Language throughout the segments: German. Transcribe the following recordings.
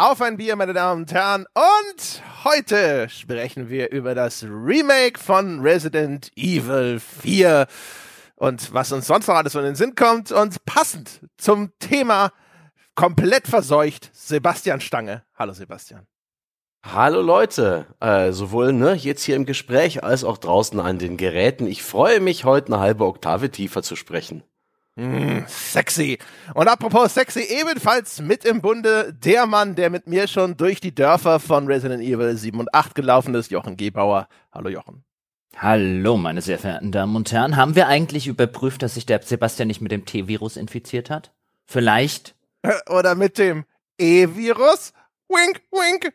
auf ein Bier, meine Damen und Herren. Und heute sprechen wir über das Remake von Resident Evil 4 und was uns sonst noch alles in den Sinn kommt. Und passend zum Thema komplett verseucht, Sebastian Stange. Hallo Sebastian. Hallo Leute, äh, sowohl ne, jetzt hier im Gespräch als auch draußen an den Geräten. Ich freue mich, heute eine halbe Oktave tiefer zu sprechen. Mm, sexy. Und apropos sexy, ebenfalls mit im Bunde der Mann, der mit mir schon durch die Dörfer von Resident Evil 7 und 8 gelaufen ist, Jochen Gebauer. Hallo Jochen. Hallo, meine sehr verehrten Damen und Herren. Haben wir eigentlich überprüft, dass sich der Sebastian nicht mit dem T-Virus infiziert hat? Vielleicht? Oder mit dem E-Virus? Wink, wink.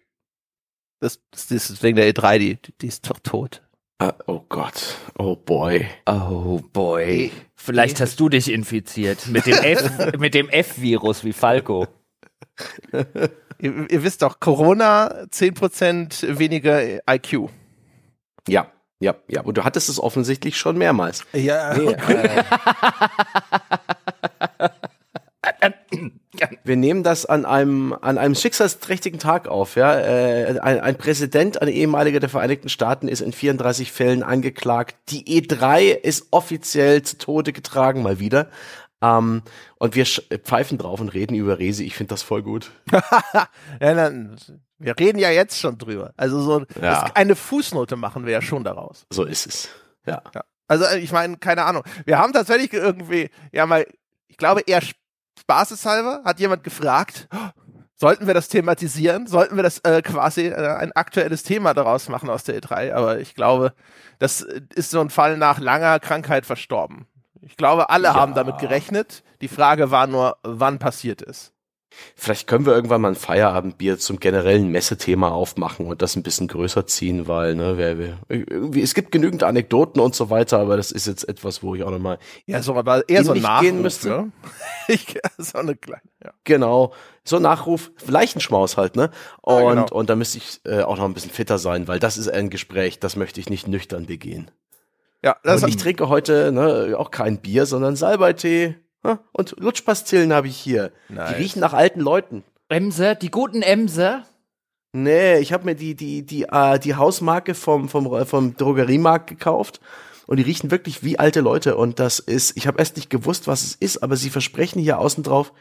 Das, das, das ist wegen der E3, die, die ist doch tot. Uh, oh Gott, oh boy. Oh boy. Vielleicht hast du dich infiziert mit dem F, mit dem F-Virus wie Falco. ihr, ihr, wisst doch, Corona 10% weniger IQ. Ja, ja, ja. Und du hattest es offensichtlich schon mehrmals. Ja. Nee, äh, wir nehmen das an einem, an einem schicksalsträchtigen Tag auf. Ja? Äh, ein, ein Präsident, ein ehemaliger der Vereinigten Staaten, ist in 34 Fällen angeklagt. Die E3 ist offiziell zu Tode getragen, mal wieder. Ähm, und wir pfeifen drauf und reden über Resi. Ich finde das voll gut. ja, dann, wir reden ja jetzt schon drüber. Also so ja. eine Fußnote machen wir ja schon daraus. So ist es. Ja. ja. Also ich meine, keine Ahnung. Wir haben tatsächlich irgendwie, ja mal, ich glaube eher spaßeshalber hat jemand gefragt, sollten wir das thematisieren? Sollten wir das äh, quasi äh, ein aktuelles Thema daraus machen aus der E3? Aber ich glaube, das ist so ein Fall nach langer Krankheit verstorben. Ich glaube, alle ja. haben damit gerechnet. Die Frage war nur, wann passiert ist. Vielleicht können wir irgendwann mal ein Feierabendbier zum generellen Messethema aufmachen und das ein bisschen größer ziehen, weil ne, wer, wer, irgendwie, es gibt genügend Anekdoten und so weiter, aber das ist jetzt etwas, wo ich auch nochmal ja so aber eher so Nachruf, gehen müsste. Ne? ich, so eine kleine, ja. Genau, so ein Nachruf, Leichenschmaus halt, ne? Und ja, genau. und da müsste ich äh, auch noch ein bisschen fitter sein, weil das ist ein Gespräch, das möchte ich nicht nüchtern begehen. Ja, das und ich trinke heute ne, auch kein Bier, sondern Salbeitee und Lutschpastillen habe ich hier. Nice. Die riechen nach alten Leuten. Emse, die guten Emse. Nee, ich habe mir die, die, die, äh, die Hausmarke vom, vom, vom Drogeriemarkt gekauft. Und die riechen wirklich wie alte Leute. Und das ist, ich habe erst nicht gewusst, was es ist, aber sie versprechen hier außen drauf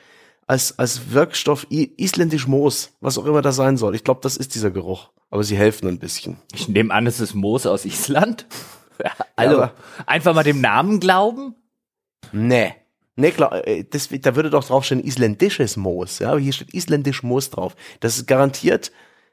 als, als Wirkstoff isländisch Moos, was auch immer das sein soll. Ich glaube, das ist dieser Geruch. Aber sie helfen ein bisschen. Ich nehme an, es ist Moos aus Island. also, ja, einfach mal dem Namen glauben? Nee. Ne, klar, äh, das, da würde doch draufstehen isländisches Moos. Ja, aber hier steht isländisch Moos drauf. Das ist garantiert.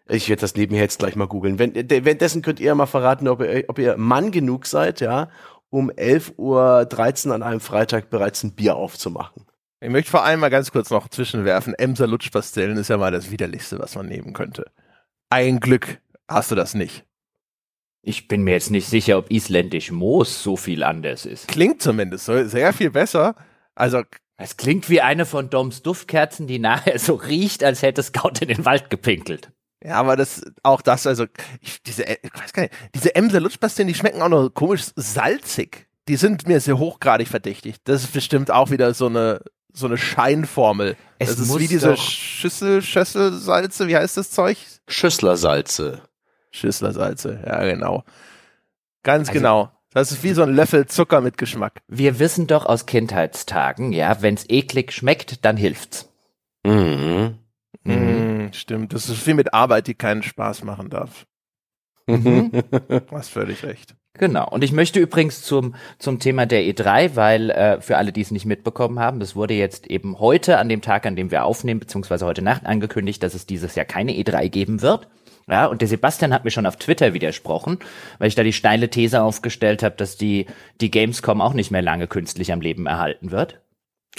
Ich werde das nebenher jetzt gleich mal googeln. Wenn, währenddessen könnt ihr mal verraten, ob ihr, ob ihr Mann genug seid, ja, um 11.13 Uhr an einem Freitag bereits ein Bier aufzumachen. Ich möchte vor allem mal ganz kurz noch zwischenwerfen. Emser Lutschpastillen ist ja mal das widerlichste, was man nehmen könnte. Ein Glück hast du das nicht. Ich bin mir jetzt nicht sicher, ob isländisch Moos so viel anders ist. Klingt zumindest so sehr viel besser. Also es klingt wie eine von Doms Duftkerzen, die nachher so riecht, als hätte Scout in den Wald gepinkelt. Ja, aber das, auch das, also, ich, diese, ich weiß gar nicht, diese Emser Lutschpastillen, die schmecken auch noch komisch salzig. Die sind mir sehr hochgradig verdächtig. Das ist bestimmt auch wieder so eine, so eine Scheinformel. Es das ist wie diese Schüssel, Schösselsalze, wie heißt das Zeug? Schüsslersalze. Schüsslersalze, ja, genau. Ganz also, genau. Das ist wie so ein Löffel Zucker mit Geschmack. Wir wissen doch aus Kindheitstagen, ja, wenn's eklig schmeckt, dann hilft's. Mhm. Mhm. Stimmt, das ist viel mit Arbeit, die keinen Spaß machen darf. Mhm. Du hast völlig recht. Genau. Und ich möchte übrigens zum, zum Thema der E3, weil äh, für alle, die es nicht mitbekommen haben, das wurde jetzt eben heute an dem Tag, an dem wir aufnehmen, beziehungsweise heute Nacht angekündigt, dass es dieses Jahr keine E3 geben wird. Ja, und der Sebastian hat mir schon auf Twitter widersprochen, weil ich da die steile These aufgestellt habe, dass die, die Gamescom auch nicht mehr lange künstlich am Leben erhalten wird.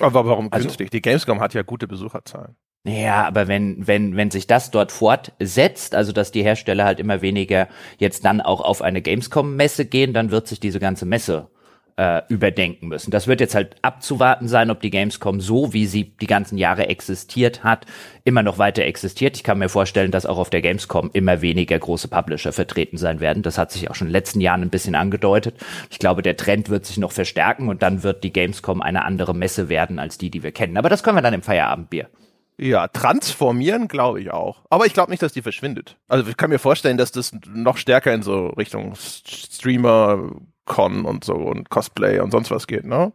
Aber warum also, künstlich? Die Gamescom hat ja gute Besucherzahlen. Ja, aber wenn, wenn, wenn sich das dort fortsetzt, also dass die Hersteller halt immer weniger jetzt dann auch auf eine Gamescom-Messe gehen, dann wird sich diese ganze Messe äh, überdenken müssen. Das wird jetzt halt abzuwarten sein, ob die Gamescom so, wie sie die ganzen Jahre existiert hat, immer noch weiter existiert. Ich kann mir vorstellen, dass auch auf der Gamescom immer weniger große Publisher vertreten sein werden. Das hat sich auch schon in den letzten Jahren ein bisschen angedeutet. Ich glaube, der Trend wird sich noch verstärken und dann wird die Gamescom eine andere Messe werden als die, die wir kennen. Aber das können wir dann im Feierabendbier Ja, transformieren glaube ich auch. Aber ich glaube nicht, dass die verschwindet. Also ich kann mir vorstellen, dass das noch stärker in so Richtung Streamer, Con und so und Cosplay und sonst was geht, ne?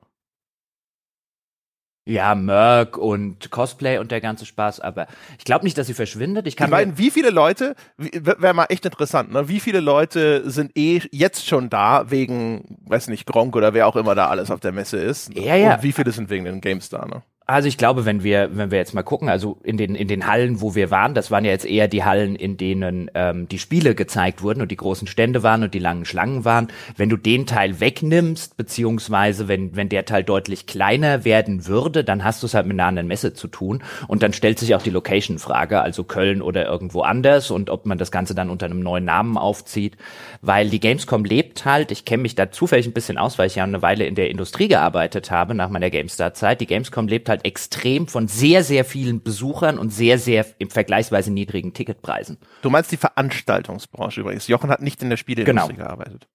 Ja, Merc und Cosplay und der ganze Spaß, aber ich glaube nicht, dass sie verschwindet. Ich kann ich meine, wie viele Leute, wäre mal echt interessant, ne? Wie viele Leute sind eh jetzt schon da wegen, weiß nicht, Gronk oder wer auch immer da alles auf der Messe ist? Ja, ja. Und wie viele sind wegen den Games da, ne? Also ich glaube, wenn wir, wenn wir jetzt mal gucken, also in den, in den Hallen, wo wir waren, das waren ja jetzt eher die Hallen, in denen ähm, die Spiele gezeigt wurden und die großen Stände waren und die langen Schlangen waren. Wenn du den Teil wegnimmst, beziehungsweise wenn, wenn der Teil deutlich kleiner werden würde, dann hast du es halt mit einer anderen Messe zu tun. Und dann stellt sich auch die Location-Frage, also Köln oder irgendwo anders und ob man das Ganze dann unter einem neuen Namen aufzieht. Weil die Gamescom lebt halt, ich kenne mich da zufällig ein bisschen aus, weil ich ja eine Weile in der Industrie gearbeitet habe nach meiner GameStar-Zeit. Die Gamescom lebt halt halt extrem von sehr, sehr vielen Besuchern und sehr, sehr im vergleichsweise niedrigen Ticketpreisen. Du meinst die Veranstaltungsbranche übrigens. Jochen hat nicht in der Spieleindustrie genau. gearbeitet.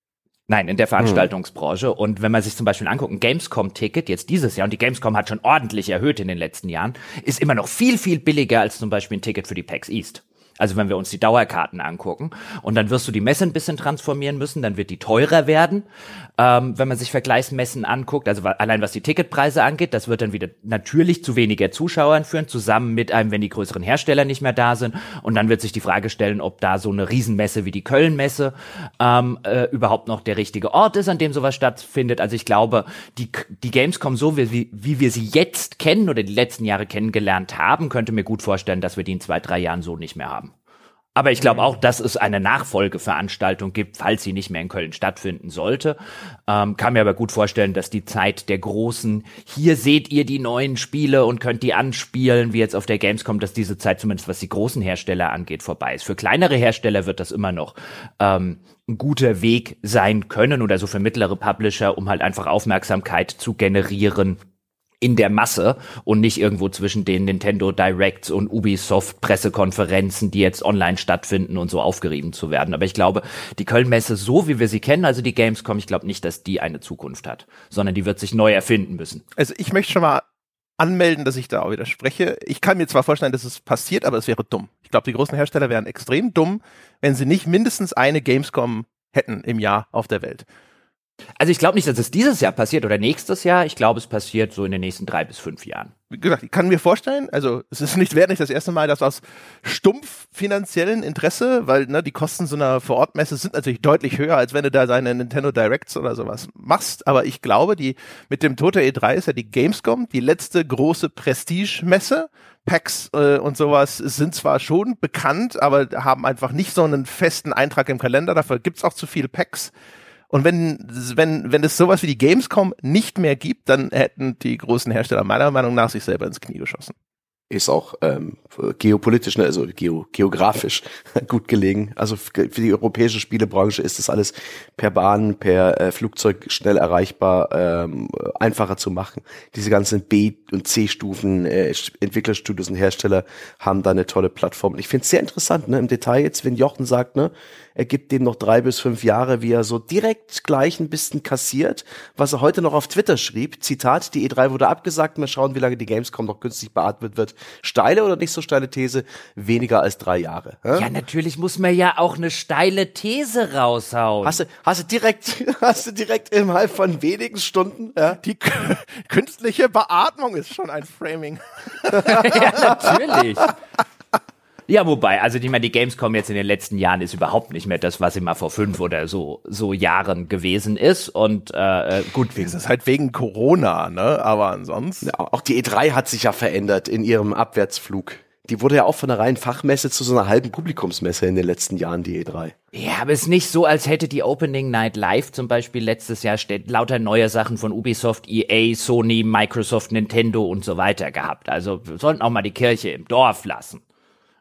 Nein, in der Veranstaltungsbranche. Hm. Und wenn man sich zum Beispiel anguckt, ein Gamescom-Ticket jetzt dieses Jahr, und die Gamescom hat schon ordentlich erhöht in den letzten Jahren, ist immer noch viel, viel billiger als zum Beispiel ein Ticket für die PAX East. Also wenn wir uns die Dauerkarten angucken. Und dann wirst du die Messe ein bisschen transformieren müssen, dann wird die teurer werden. Ähm, wenn man sich Vergleichsmessen anguckt, also allein was die Ticketpreise angeht, das wird dann wieder natürlich zu weniger Zuschauern führen, zusammen mit einem, wenn die größeren Hersteller nicht mehr da sind. Und dann wird sich die Frage stellen, ob da so eine Riesenmesse wie die Kölnmesse ähm, äh, überhaupt noch der richtige Ort ist, an dem sowas stattfindet. Also ich glaube, die, die Gamescom so wie, wie wir sie jetzt kennen oder die letzten Jahre kennengelernt haben, könnte mir gut vorstellen, dass wir die in zwei, drei Jahren so nicht mehr haben. Aber ich glaube auch, dass es eine Nachfolgeveranstaltung gibt, falls sie nicht mehr in Köln stattfinden sollte. Ähm, kann mir aber gut vorstellen, dass die Zeit der großen, hier seht ihr die neuen Spiele und könnt die anspielen, wie jetzt auf der Gamescom, dass diese Zeit zumindest was die großen Hersteller angeht, vorbei ist. Für kleinere Hersteller wird das immer noch ähm, ein guter Weg sein können oder so für mittlere Publisher, um halt einfach Aufmerksamkeit zu generieren in der Masse und nicht irgendwo zwischen den Nintendo Directs und Ubisoft Pressekonferenzen, die jetzt online stattfinden und so aufgerieben zu werden. Aber ich glaube, die Köln-Messe, so wie wir sie kennen, also die Gamescom, ich glaube nicht, dass die eine Zukunft hat, sondern die wird sich neu erfinden müssen. Also ich möchte schon mal anmelden, dass ich da auch widerspreche. Ich kann mir zwar vorstellen, dass es passiert, aber es wäre dumm. Ich glaube, die großen Hersteller wären extrem dumm, wenn sie nicht mindestens eine Gamescom hätten im Jahr auf der Welt. Also ich glaube nicht, dass es dieses Jahr passiert oder nächstes Jahr. Ich glaube, es passiert so in den nächsten drei bis fünf Jahren. Wie gesagt, ich kann mir vorstellen, also es ist nicht, wäre nicht das erste Mal, dass aus stumpf finanziellen Interesse, weil ne, die Kosten so einer Vorortmesse sind natürlich deutlich höher, als wenn du da deine Nintendo Directs oder sowas machst. Aber ich glaube, die mit dem Tote E3 ist ja die Gamescom, die letzte große Prestige-Messe. Packs äh, und sowas sind zwar schon bekannt, aber haben einfach nicht so einen festen Eintrag im Kalender. Dafür gibt's auch zu viele Packs. Und wenn, wenn, wenn es sowas wie die Gamescom nicht mehr gibt, dann hätten die großen Hersteller meiner Meinung nach sich selber ins Knie geschossen ist auch ähm, geopolitisch, ne, also geo, geografisch gut gelegen. Also für die europäische Spielebranche ist das alles per Bahn, per äh, Flugzeug schnell erreichbar, ähm, einfacher zu machen. Diese ganzen B- und C-Stufen, äh, Entwicklerstudios und Hersteller haben da eine tolle Plattform. Und ich finde es sehr interessant, ne, im Detail jetzt, wenn Jochen sagt, ne, er gibt dem noch drei bis fünf Jahre, wie er so direkt gleich ein bisschen kassiert, was er heute noch auf Twitter schrieb. Zitat, die E3 wurde abgesagt, mal schauen, wie lange die Gamescom noch günstig beatmet wird steile oder nicht so steile These, weniger als drei Jahre. Hä? Ja, natürlich muss man ja auch eine steile These raushauen. Hast du, hast du direkt, hast du direkt innerhalb von wenigen Stunden, ja? Die künstliche Beatmung ist schon ein Framing. ja, natürlich. Ja, wobei, also die, die Gamescom jetzt in den letzten Jahren ist überhaupt nicht mehr das, was sie mal vor fünf oder so so Jahren gewesen ist. Und äh, äh gut, das ist halt wegen Corona, ne? Aber ansonsten. Ja, auch die E3 hat sich ja verändert in ihrem Abwärtsflug. Die wurde ja auch von einer reinen Fachmesse zu so einer halben Publikumsmesse in den letzten Jahren, die E3. Ja, aber es ist nicht so, als hätte die Opening Night Live zum Beispiel letztes Jahr lauter neue Sachen von Ubisoft, EA, Sony, Microsoft, Nintendo und so weiter gehabt. Also wir sollten auch mal die Kirche im Dorf lassen.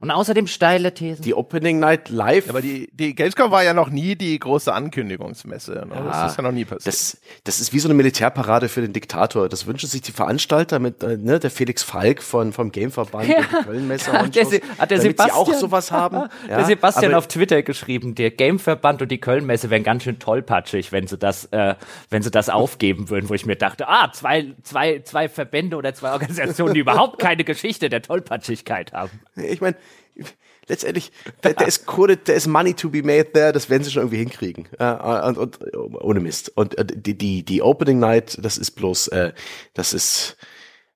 Und außerdem steile Thesen. Die Opening Night Live. Aber die, die Gamescom war ja noch nie die große Ankündigungsmesse. Ne? Ja, das ist ja noch nie passiert. Das, das ist wie so eine Militärparade für den Diktator. Das wünschen sich die Veranstalter mit, äh, ne, der Felix Falk von, vom Gameverband Ja. und die Kölnmesse Hat der, Se- der damit sie auch Sebastian- sowas haben. der Sebastian aber- auf Twitter geschrieben, der Gameverband und die Kölnmesse wären ganz schön tollpatschig, wenn sie das, äh, wenn sie das aufgeben würden, wo ich mir dachte, ah, zwei, zwei, zwei Verbände oder zwei Organisationen, die überhaupt keine Geschichte der Tollpatschigkeit haben. Ich meine, letztendlich, da, da ist Kohle, da ist Money to be made there, das werden sie schon irgendwie hinkriegen. Ja, und, und, ohne Mist. Und äh, die, die, die Opening Night, das ist bloß, äh, das ist,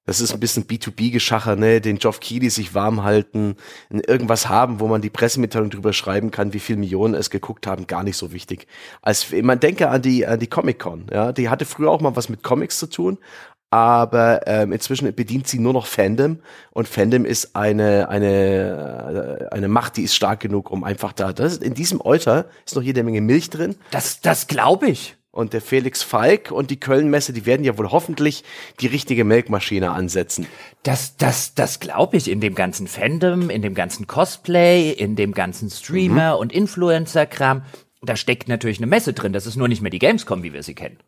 das ist ein bisschen B2B-Geschacher, ne? Den Geoff Keighley sich warm halten, irgendwas haben, wo man die Pressemitteilung drüber schreiben kann, wie viel Millionen es geguckt haben, gar nicht so wichtig. Als man denke an die an die Comic Con, ja, die hatte früher auch mal was mit Comics zu tun, aber ähm, inzwischen bedient sie nur noch Fandom und Fandom ist eine eine äh, eine Macht, die ist stark genug, um einfach da. Das ist, in diesem Euter ist noch jede Menge Milch drin Das, das glaube ich. und der Felix Falk und die Kölnmesse, die werden ja wohl hoffentlich die richtige Melkmaschine ansetzen. Das, das, das glaube ich in dem ganzen Fandom, in dem ganzen Cosplay, in dem ganzen Streamer- und Influencer-Kram. Da steckt natürlich eine Messe drin. Das ist nur nicht mehr die Gamescom, wie wir sie kennen.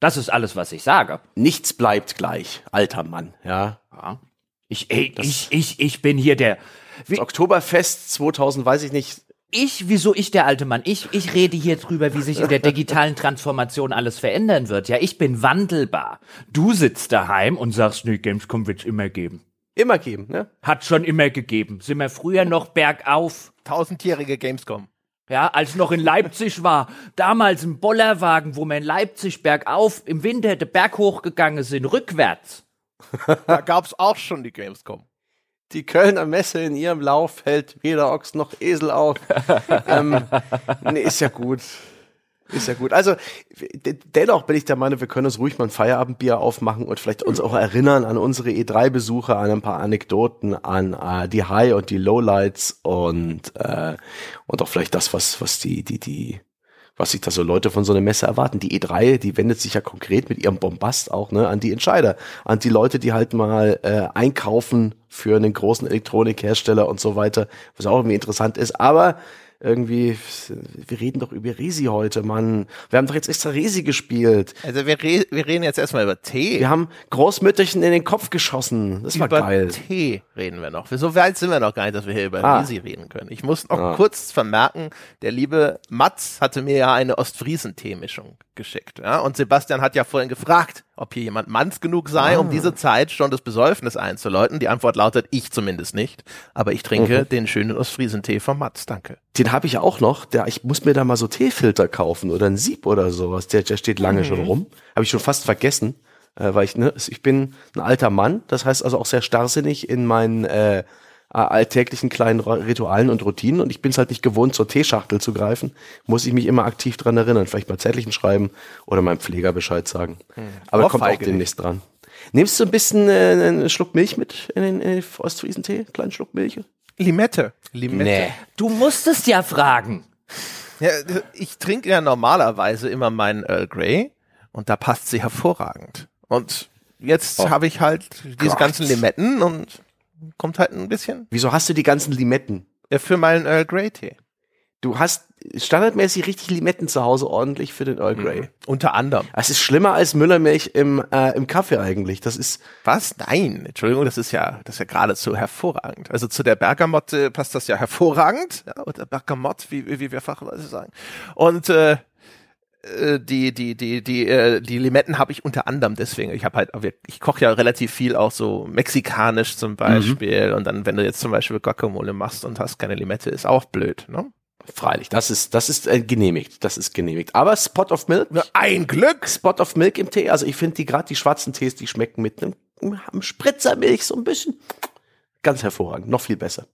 Das ist alles, was ich sage. Nichts bleibt gleich, alter Mann, ja. Ja. Ich, ey, ich, ich, ich bin hier der. Wie, Das Oktoberfest 2000, weiß ich nicht. ich, wieso ich der alte Mann? Ich, ich rede hier drüber, wie sich in der digitalen Transformation alles verändern wird. Ja, ich bin wandelbar. Du sitzt daheim und sagst, nee, Gamescom wird's immer geben. Immer geben, ne? Hat schon immer gegeben. Sind wir früher noch bergauf. Tausendjährige Gamescom. Ja, als noch in Leipzig war, damals im Bollerwagen, wo wir in Leipzig bergauf im Winter den Berg hochgegangen sind, rückwärts. Da gab's auch schon die Gamescom. Die Kölner Messe in ihrem Lauf hält weder Ochs noch Esel auf. ähm, nee, ist ja gut. Ist ja gut. Also dennoch bin ich der Meinung, wir können uns ruhig mal ein Feierabendbier aufmachen und vielleicht uns auch erinnern an unsere E3-Besuche, an ein paar Anekdoten, an äh, die High- und die Lowlights und äh, und auch vielleicht das, was was die die die was sich da so Leute von so einer Messe erwarten. Die E3, die wendet sich ja konkret mit ihrem Bombast auch ne, an die Entscheider, an die Leute, die halt mal äh, einkaufen für einen großen Elektronikhersteller und so weiter, was auch irgendwie interessant ist. Aber irgendwie, wir reden doch über Resi heute, Mann. Wir haben doch jetzt extra Resi gespielt. Also wir, re wir reden jetzt erstmal über Tee. Wir haben Großmütterchen in den Kopf geschossen. Das war über geil. Tee reden wir noch. So weit sind wir noch gar nicht, dass wir hier über Ah. Resi reden können. Ich muss noch Ah. kurz vermerken, der liebe Mats hatte mir ja eine Ostfriesen-Tee-Mischung geschickt. Ja? Und Sebastian hat ja vorhin gefragt, ob hier jemand manns genug sei, Ah. um diese Zeit schon das Besäufnis einzuläuten. Die Antwort lautet, ich zumindest nicht. Aber ich trinke Mhm. den schönen Ostfriesentee von Mats. Danke. Den habe ich auch noch. Der, ich muss mir da mal so Teefilter kaufen oder ein Sieb oder sowas. Der, der steht lange schon rum. Habe ich schon fast vergessen, äh, weil ich ne, ich bin ein alter Mann. Das heißt also auch sehr starrsinnig in meinen äh, alltäglichen kleinen Ritualen und Routinen und ich bin es halt nicht gewohnt, zur Teeschachtel zu greifen, muss ich mich immer aktiv dran erinnern, vielleicht mal Zettelchen schreiben oder meinem Pfleger Bescheid sagen. Aber kommt auch Ohrfeige demnächst dran. Nimmst du ein bisschen äh, einen Schluck Milch mit in den, in den Ostfriesentee? Kleinen Schluck Milch? Limette. Limette. Du musstest ja fragen. Ja, ich trinke ja normalerweise immer meinen Earl Grey und da passt sie hervorragend. Und jetzt Oh habe ich halt diese Gott. ganzen Limetten und kommt halt ein bisschen Wieso hast du die ganzen Limetten? äh, für meinen Earl Grey Tee. Du hast standardmäßig richtig Limetten zu Hause ordentlich für den Earl Grey. Unter anderem. Es ist schlimmer als Müllermilch im, äh, im Kaffee eigentlich. Das ist, Was? Nein, Entschuldigung, das ist ja, das ist ja geradezu hervorragend. Also zu der Bergamotte passt das ja hervorragend, ja, oder Bergamott, wie, wie wir fachweise sagen. Und äh, äh, die die die die äh, die Limetten habe ich unter anderem deswegen. Ich habe halt, ich koche ja relativ viel auch so mexikanisch zum Beispiel. Und dann, wenn du jetzt zum Beispiel Guacamole machst und hast keine Limette, ist auch blöd. Ne? freilich, das ist, das ist äh, genehmigt. Das ist genehmigt. Aber Spot of Milk, Ein Glück. Spot of Milk im Tee, also ich finde die gerade die schwarzen Tees, die schmecken mit einem, einem Spritzermilch so ein bisschen ganz hervorragend. Noch viel besser.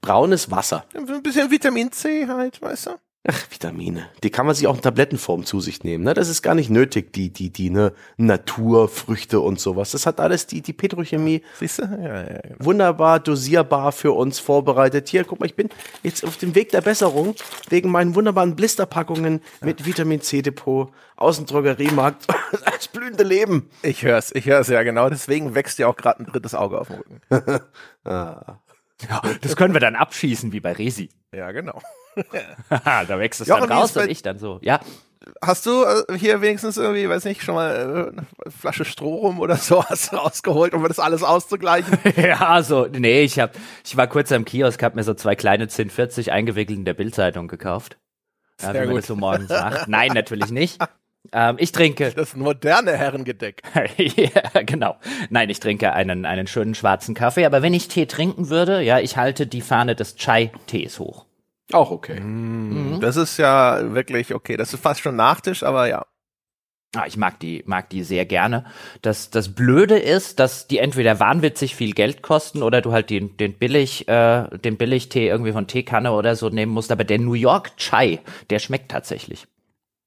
Braunes Wasser. Ein bisschen Vitamin C halt, weißt du? Ach, Vitamine. Die kann man sich auch in Tablettenform zu sich nehmen. Ne? Das ist gar nicht nötig, die, die, die, ne, Natur, Früchte und sowas. Das hat alles die, die Petrochemie Siehst du? Ja, ja, genau. wunderbar dosierbar für uns vorbereitet. Hier, guck mal, ich bin jetzt auf dem Weg der Besserung wegen meinen wunderbaren Blisterpackungen mit Vitamin C Depot aus dem Drogeriemarkt. Das blühende Leben. Ich hör's, ich hör's ja genau. Deswegen wächst ja auch gerade ein drittes Auge auf dem Rücken. Ah. Ja, das können wir dann abschießen wie bei Resi. Ja, genau. da wächst es Jochen, dann raus und ich dann so. Ja. Hast du äh, hier wenigstens irgendwie, weiß nicht, schon mal äh, eine Flasche Stroh rum oder so hast rausgeholt, um das alles auszugleichen? ja, so, nee, ich hab, ich war kurz am Kiosk, hab mir so zwei kleine 1040 eingewickelt in der Bildzeitung gekauft. Ja, wie man gut. das so morgens macht. Nein, natürlich nicht. Ähm, ich trinke. Das moderne Herrengedeck. ja, genau. Nein, ich trinke einen, einen schönen schwarzen Kaffee. Aber wenn ich Tee trinken würde, ja, ich halte die Fahne des Chai-Tees hoch. Auch okay. Mhm. Das ist ja wirklich okay. Das ist fast schon Nachtisch, aber ja. Ah, ich mag die, mag die sehr gerne. Das, das Blöde ist, dass die entweder wahnwitzig viel Geld kosten oder du halt den, den billig, äh, den Billigtee irgendwie von Teekanne oder so nehmen musst. Aber der New York Chai, der schmeckt tatsächlich.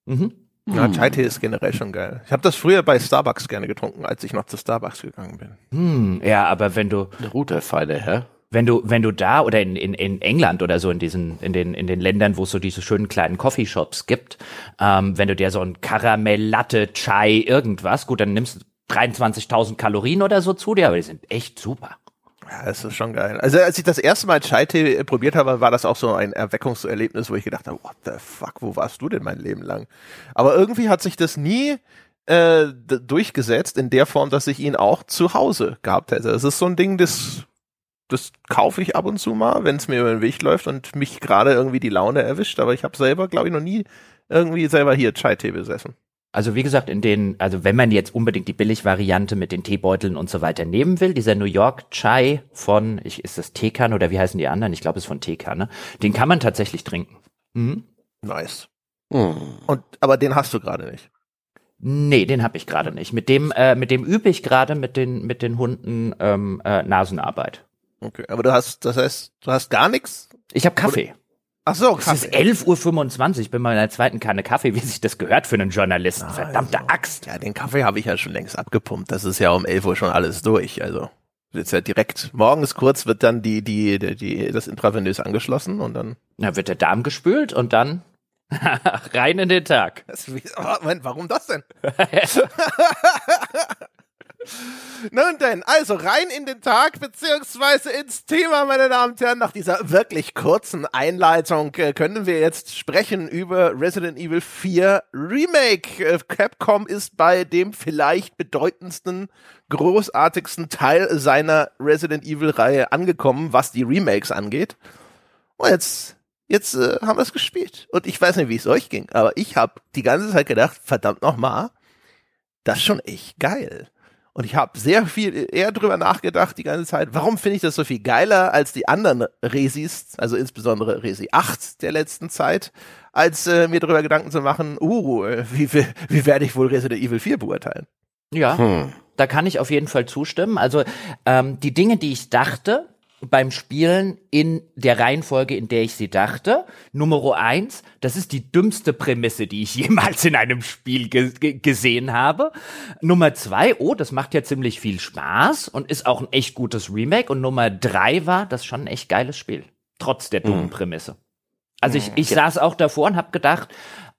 Mhm. Ja, Chai-Tee ist generell schon geil. Ich habe das früher bei Starbucks gerne getrunken, als ich noch zu Starbucks gegangen bin. Hm, ja, aber wenn du. Eine Routerpfeile, hä? Wenn du, wenn du da oder in, in, in England oder so in diesen, in den, in den Ländern, wo es so diese schönen kleinen Coffeeshops gibt, ähm, wenn du dir so ein Karamell, Latte, Chai, irgendwas, gut, dann nimmst du 23.000 Kalorien oder so zu dir, aber die sind echt super. Ja, das ist schon geil. Also als ich das erste Mal Chai-Tee probiert habe, war das auch so ein Erweckungserlebnis, wo ich gedacht habe, what the fuck, wo warst du denn mein Leben lang? Aber irgendwie hat sich das nie äh, durchgesetzt in der Form, dass ich ihn auch zu Hause gehabt hätte. Es ist so ein Ding, das das kaufe ich ab und zu mal, wenn es mir über den Weg läuft und mich gerade irgendwie die Laune erwischt. Aber ich habe selber, glaube ich, noch nie irgendwie selber hier Chai-Tee besessen. Also wie gesagt, in den, also wenn man jetzt unbedingt die Billigvariante mit den Teebeuteln und so weiter nehmen will, dieser New York Chai von, ich, ist das Teekanne oder wie heißen die anderen? Ich glaube, es ist von Teekanne. Den kann man tatsächlich trinken. Mhm. Nice. Mhm. Und aber den hast du gerade nicht. Nee, den habe ich gerade nicht. Mit dem, äh, mit dem übe ich gerade mit den, mit den Hunden ähm, äh, Nasenarbeit. Okay, aber du hast, das heißt, du hast gar nichts? Ich habe Kaffee. Ach so, Kaffee. Es ist 11.25 Uhr, ich bin mal in der zweiten Kanne Kaffee, wie sich das gehört für einen Journalisten. Ah, Verdammte also. Axt. Ja, den Kaffee habe ich ja schon längst abgepumpt. Das ist ja um 11 Uhr schon alles durch. Also jetzt ja direkt morgens kurz wird dann die, die, die, die das Intravenös angeschlossen und dann. Na, wird der Darm gespült und dann rein in den Tag. Das, Moment, warum das denn? Nun denn, also rein in den Tag beziehungsweise ins Thema, meine Damen und Herren. Nach dieser wirklich kurzen Einleitung äh, können wir jetzt sprechen über Resident Evil 4 Remake. Äh, Capcom ist bei dem vielleicht bedeutendsten, großartigsten Teil seiner Resident Evil Reihe angekommen, was die Remakes angeht. Und jetzt jetzt äh, haben wir es gespielt. Und ich weiß nicht, wie es euch ging, aber ich habe die ganze Zeit gedacht, verdammt nochmal, das ist schon echt geil. Und ich habe sehr viel eher drüber nachgedacht die ganze Zeit, warum finde ich das so viel geiler als die anderen Resis, also insbesondere Resi 8 der letzten Zeit, als äh, mir darüber Gedanken zu machen, uh, wie, wie, wie werde ich wohl Resident Evil 4 beurteilen? Ja, hm. da kann ich auf jeden Fall zustimmen. Also ähm, die Dinge, die ich dachte, beim Spielen in der Reihenfolge, in der ich sie dachte. Nummer eins, das ist die dümmste Prämisse, die ich jemals in einem Spiel ge gesehen habe. Nummer zwei, oh, das macht ja ziemlich viel Spaß und ist auch ein echt gutes Remake. Und Nummer drei war, das ist schon ein echt geiles Spiel. Trotz der dummen mhm. Prämisse. Also ich, ich saß auch davor und habe gedacht,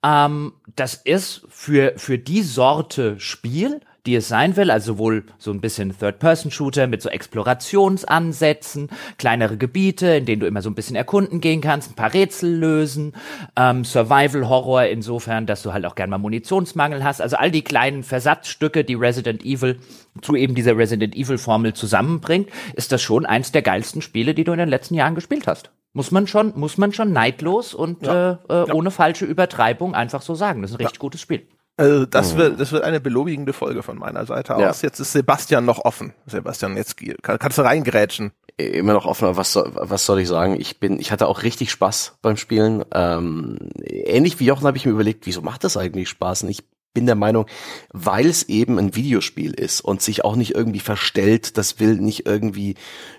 ähm, das ist für, für die Sorte Spiel die es sein will, also wohl so ein bisschen Third-Person-Shooter mit so Explorationsansätzen, kleinere Gebiete, in denen du immer so ein bisschen erkunden gehen kannst, ein paar Rätsel lösen, ähm, Survival-Horror insofern, dass du halt auch gern mal Munitionsmangel hast, also all die kleinen Versatzstücke, die Resident Evil zu eben dieser Resident Evil-Formel zusammenbringt, ist das schon eins der geilsten Spiele, die du in den letzten Jahren gespielt hast. Muss man schon, muss man schon neidlos und ja. äh, äh, ja. ohne falsche Übertreibung einfach so sagen. Das ist ein richtig ja. gutes Spiel. Also das, mhm. wird, das wird eine belobigende Folge von meiner Seite ja. aus. Jetzt ist Sebastian noch offen. Sebastian, jetzt kann, kannst du reingrätschen. Immer noch offen, was soll, was soll ich sagen? Ich bin, ich hatte auch richtig Spaß beim Spielen. Ähm, ähnlich wie Jochen habe ich mir überlegt, wieso macht das eigentlich Spaß? Und ich bin der Meinung, weil es eben ein Videospiel ist und sich auch nicht irgendwie verstellt, das will nicht irgendwie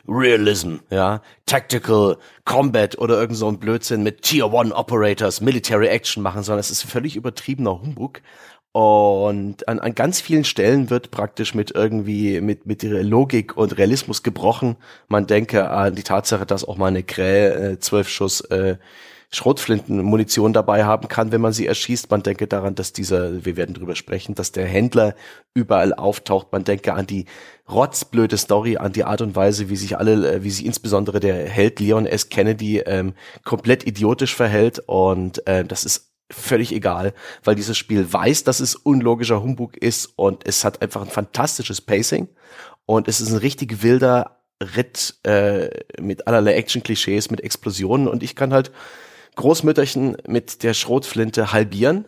Realism, ja, Tactical Combat oder irgend so ein Blödsinn mit Tier One Operators, Military Action machen, sondern es ist völlig übertriebener Humbug. Und an, an ganz vielen Stellen wird praktisch mit irgendwie, mit, mit Logik und Realismus gebrochen. Man denke an die Tatsache, dass auch mal eine Krähe äh, zwölf Schuss äh, Schrotflintenmunition dabei haben kann, wenn man sie erschießt. Man denke daran, dass dieser, wir werden drüber sprechen, dass der Händler überall auftaucht. Man denke an die rotzblöde Story, an die Art und Weise, wie sich alle, äh, wie sich insbesondere der Held Leon S. Kennedy ähm, komplett idiotisch verhält. Und äh, das ist völlig egal, weil dieses Spiel weiß, dass es unlogischer Humbug ist und es hat einfach ein fantastisches Pacing und es ist ein richtig wilder Ritt äh, mit allerlei Action-Klischees, mit Explosionen und ich kann halt Großmütterchen mit der Schrotflinte halbieren,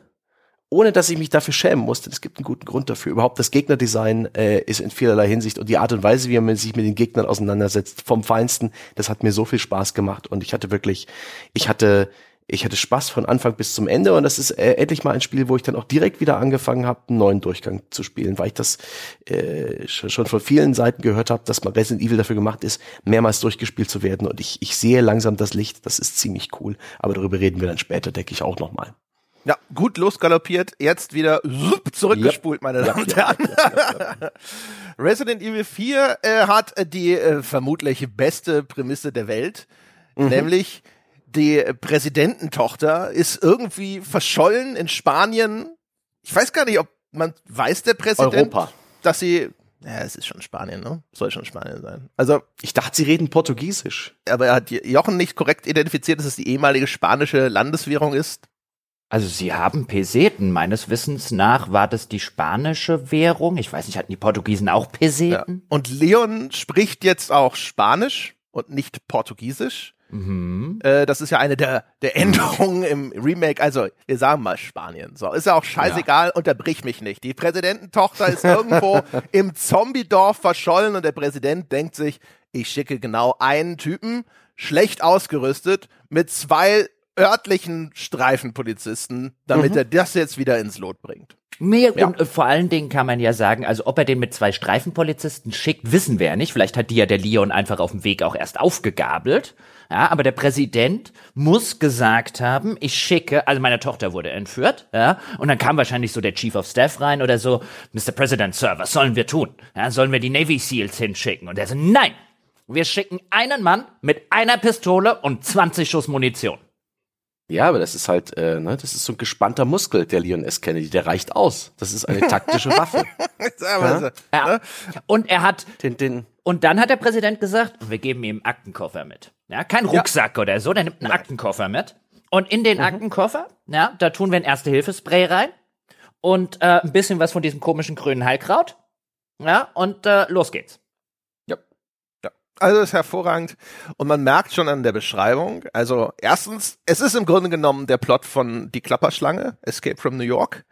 ohne dass ich mich dafür schämen musste. Es gibt einen guten Grund dafür. Überhaupt das Gegnerdesign äh, ist in vielerlei Hinsicht und die Art und Weise, wie man sich mit den Gegnern auseinandersetzt, vom Feinsten, das hat mir so viel Spaß gemacht und ich hatte wirklich, ich hatte ich hatte Spaß von Anfang bis zum Ende und das ist äh, endlich mal ein Spiel, wo ich dann auch direkt wieder angefangen habe, einen neuen Durchgang zu spielen, weil ich das äh, schon von vielen Seiten gehört habe, dass man Resident Evil dafür gemacht ist, mehrmals durchgespielt zu werden und ich, ich sehe langsam das Licht, das ist ziemlich cool, aber darüber reden wir dann später, denke ich, auch nochmal. Ja, gut losgaloppiert, jetzt wieder zurückgespult, yep. meine Damen und Herren. Resident Evil 4 äh, hat die äh, vermutlich beste Prämisse der Welt, mhm. nämlich die Präsidententochter ist irgendwie verschollen in Spanien. Ich weiß gar nicht, ob man weiß, der Präsident, Europa. dass sie ja, es ist schon Spanien, ne? Soll schon Spanien sein. Also, ich dachte, sie reden Portugiesisch. Aber er hat Jochen nicht korrekt identifiziert, dass es die ehemalige spanische Landeswährung ist. Also sie haben Peseten. Meines Wissens nach war das die spanische Währung. Ich weiß nicht, hatten die Portugiesen auch Peseten? Ja. Und Leon spricht jetzt auch Spanisch und nicht Portugiesisch. Mhm. Äh, das ist ja eine der, der Änderungen im Remake. Also, wir sagen mal Spanien. So, ist ja auch scheißegal, ja. unterbrich mich nicht. Die Präsidententochter ist irgendwo im Zombiedorf verschollen und der Präsident denkt sich, ich schicke genau einen Typen, schlecht ausgerüstet, mit zwei örtlichen Streifenpolizisten, damit mhm. er das jetzt wieder ins Lot bringt. Mehr ja. und äh, vor allen Dingen kann man ja sagen, also ob er den mit zwei Streifenpolizisten schickt, wissen wir ja nicht. Vielleicht hat die ja der Leon einfach auf dem Weg auch erst aufgegabelt. Ja, aber der Präsident muss gesagt haben, ich schicke, also meine Tochter wurde entführt, ja, und dann kam wahrscheinlich so der Chief of Staff rein oder so, Mr. President, Sir, was sollen wir tun? Ja, sollen wir die Navy Seals hinschicken? Und er so, nein, wir schicken einen Mann mit einer Pistole und 20 Schuss Munition. Ja, aber das ist halt, äh, ne, das ist so ein gespannter Muskel, der Leon S. Kennedy, der reicht aus. Das ist eine taktische Waffe. ja? ja. Und er hat den, den und dann hat der Präsident gesagt, wir geben ihm einen Aktenkoffer mit. Ja, kein Rucksack ja. oder so, der nimmt einen Nein. Aktenkoffer mit. Und in den mhm. Aktenkoffer, ja, da tun wir ein Erste-Hilfe-Spray rein und äh, ein bisschen was von diesem komischen grünen Heilkraut. Ja, und äh, los geht's. Also ist hervorragend und man merkt schon an der Beschreibung, also erstens, es ist im Grunde genommen der Plot von Die Klapperschlange, Escape from New York.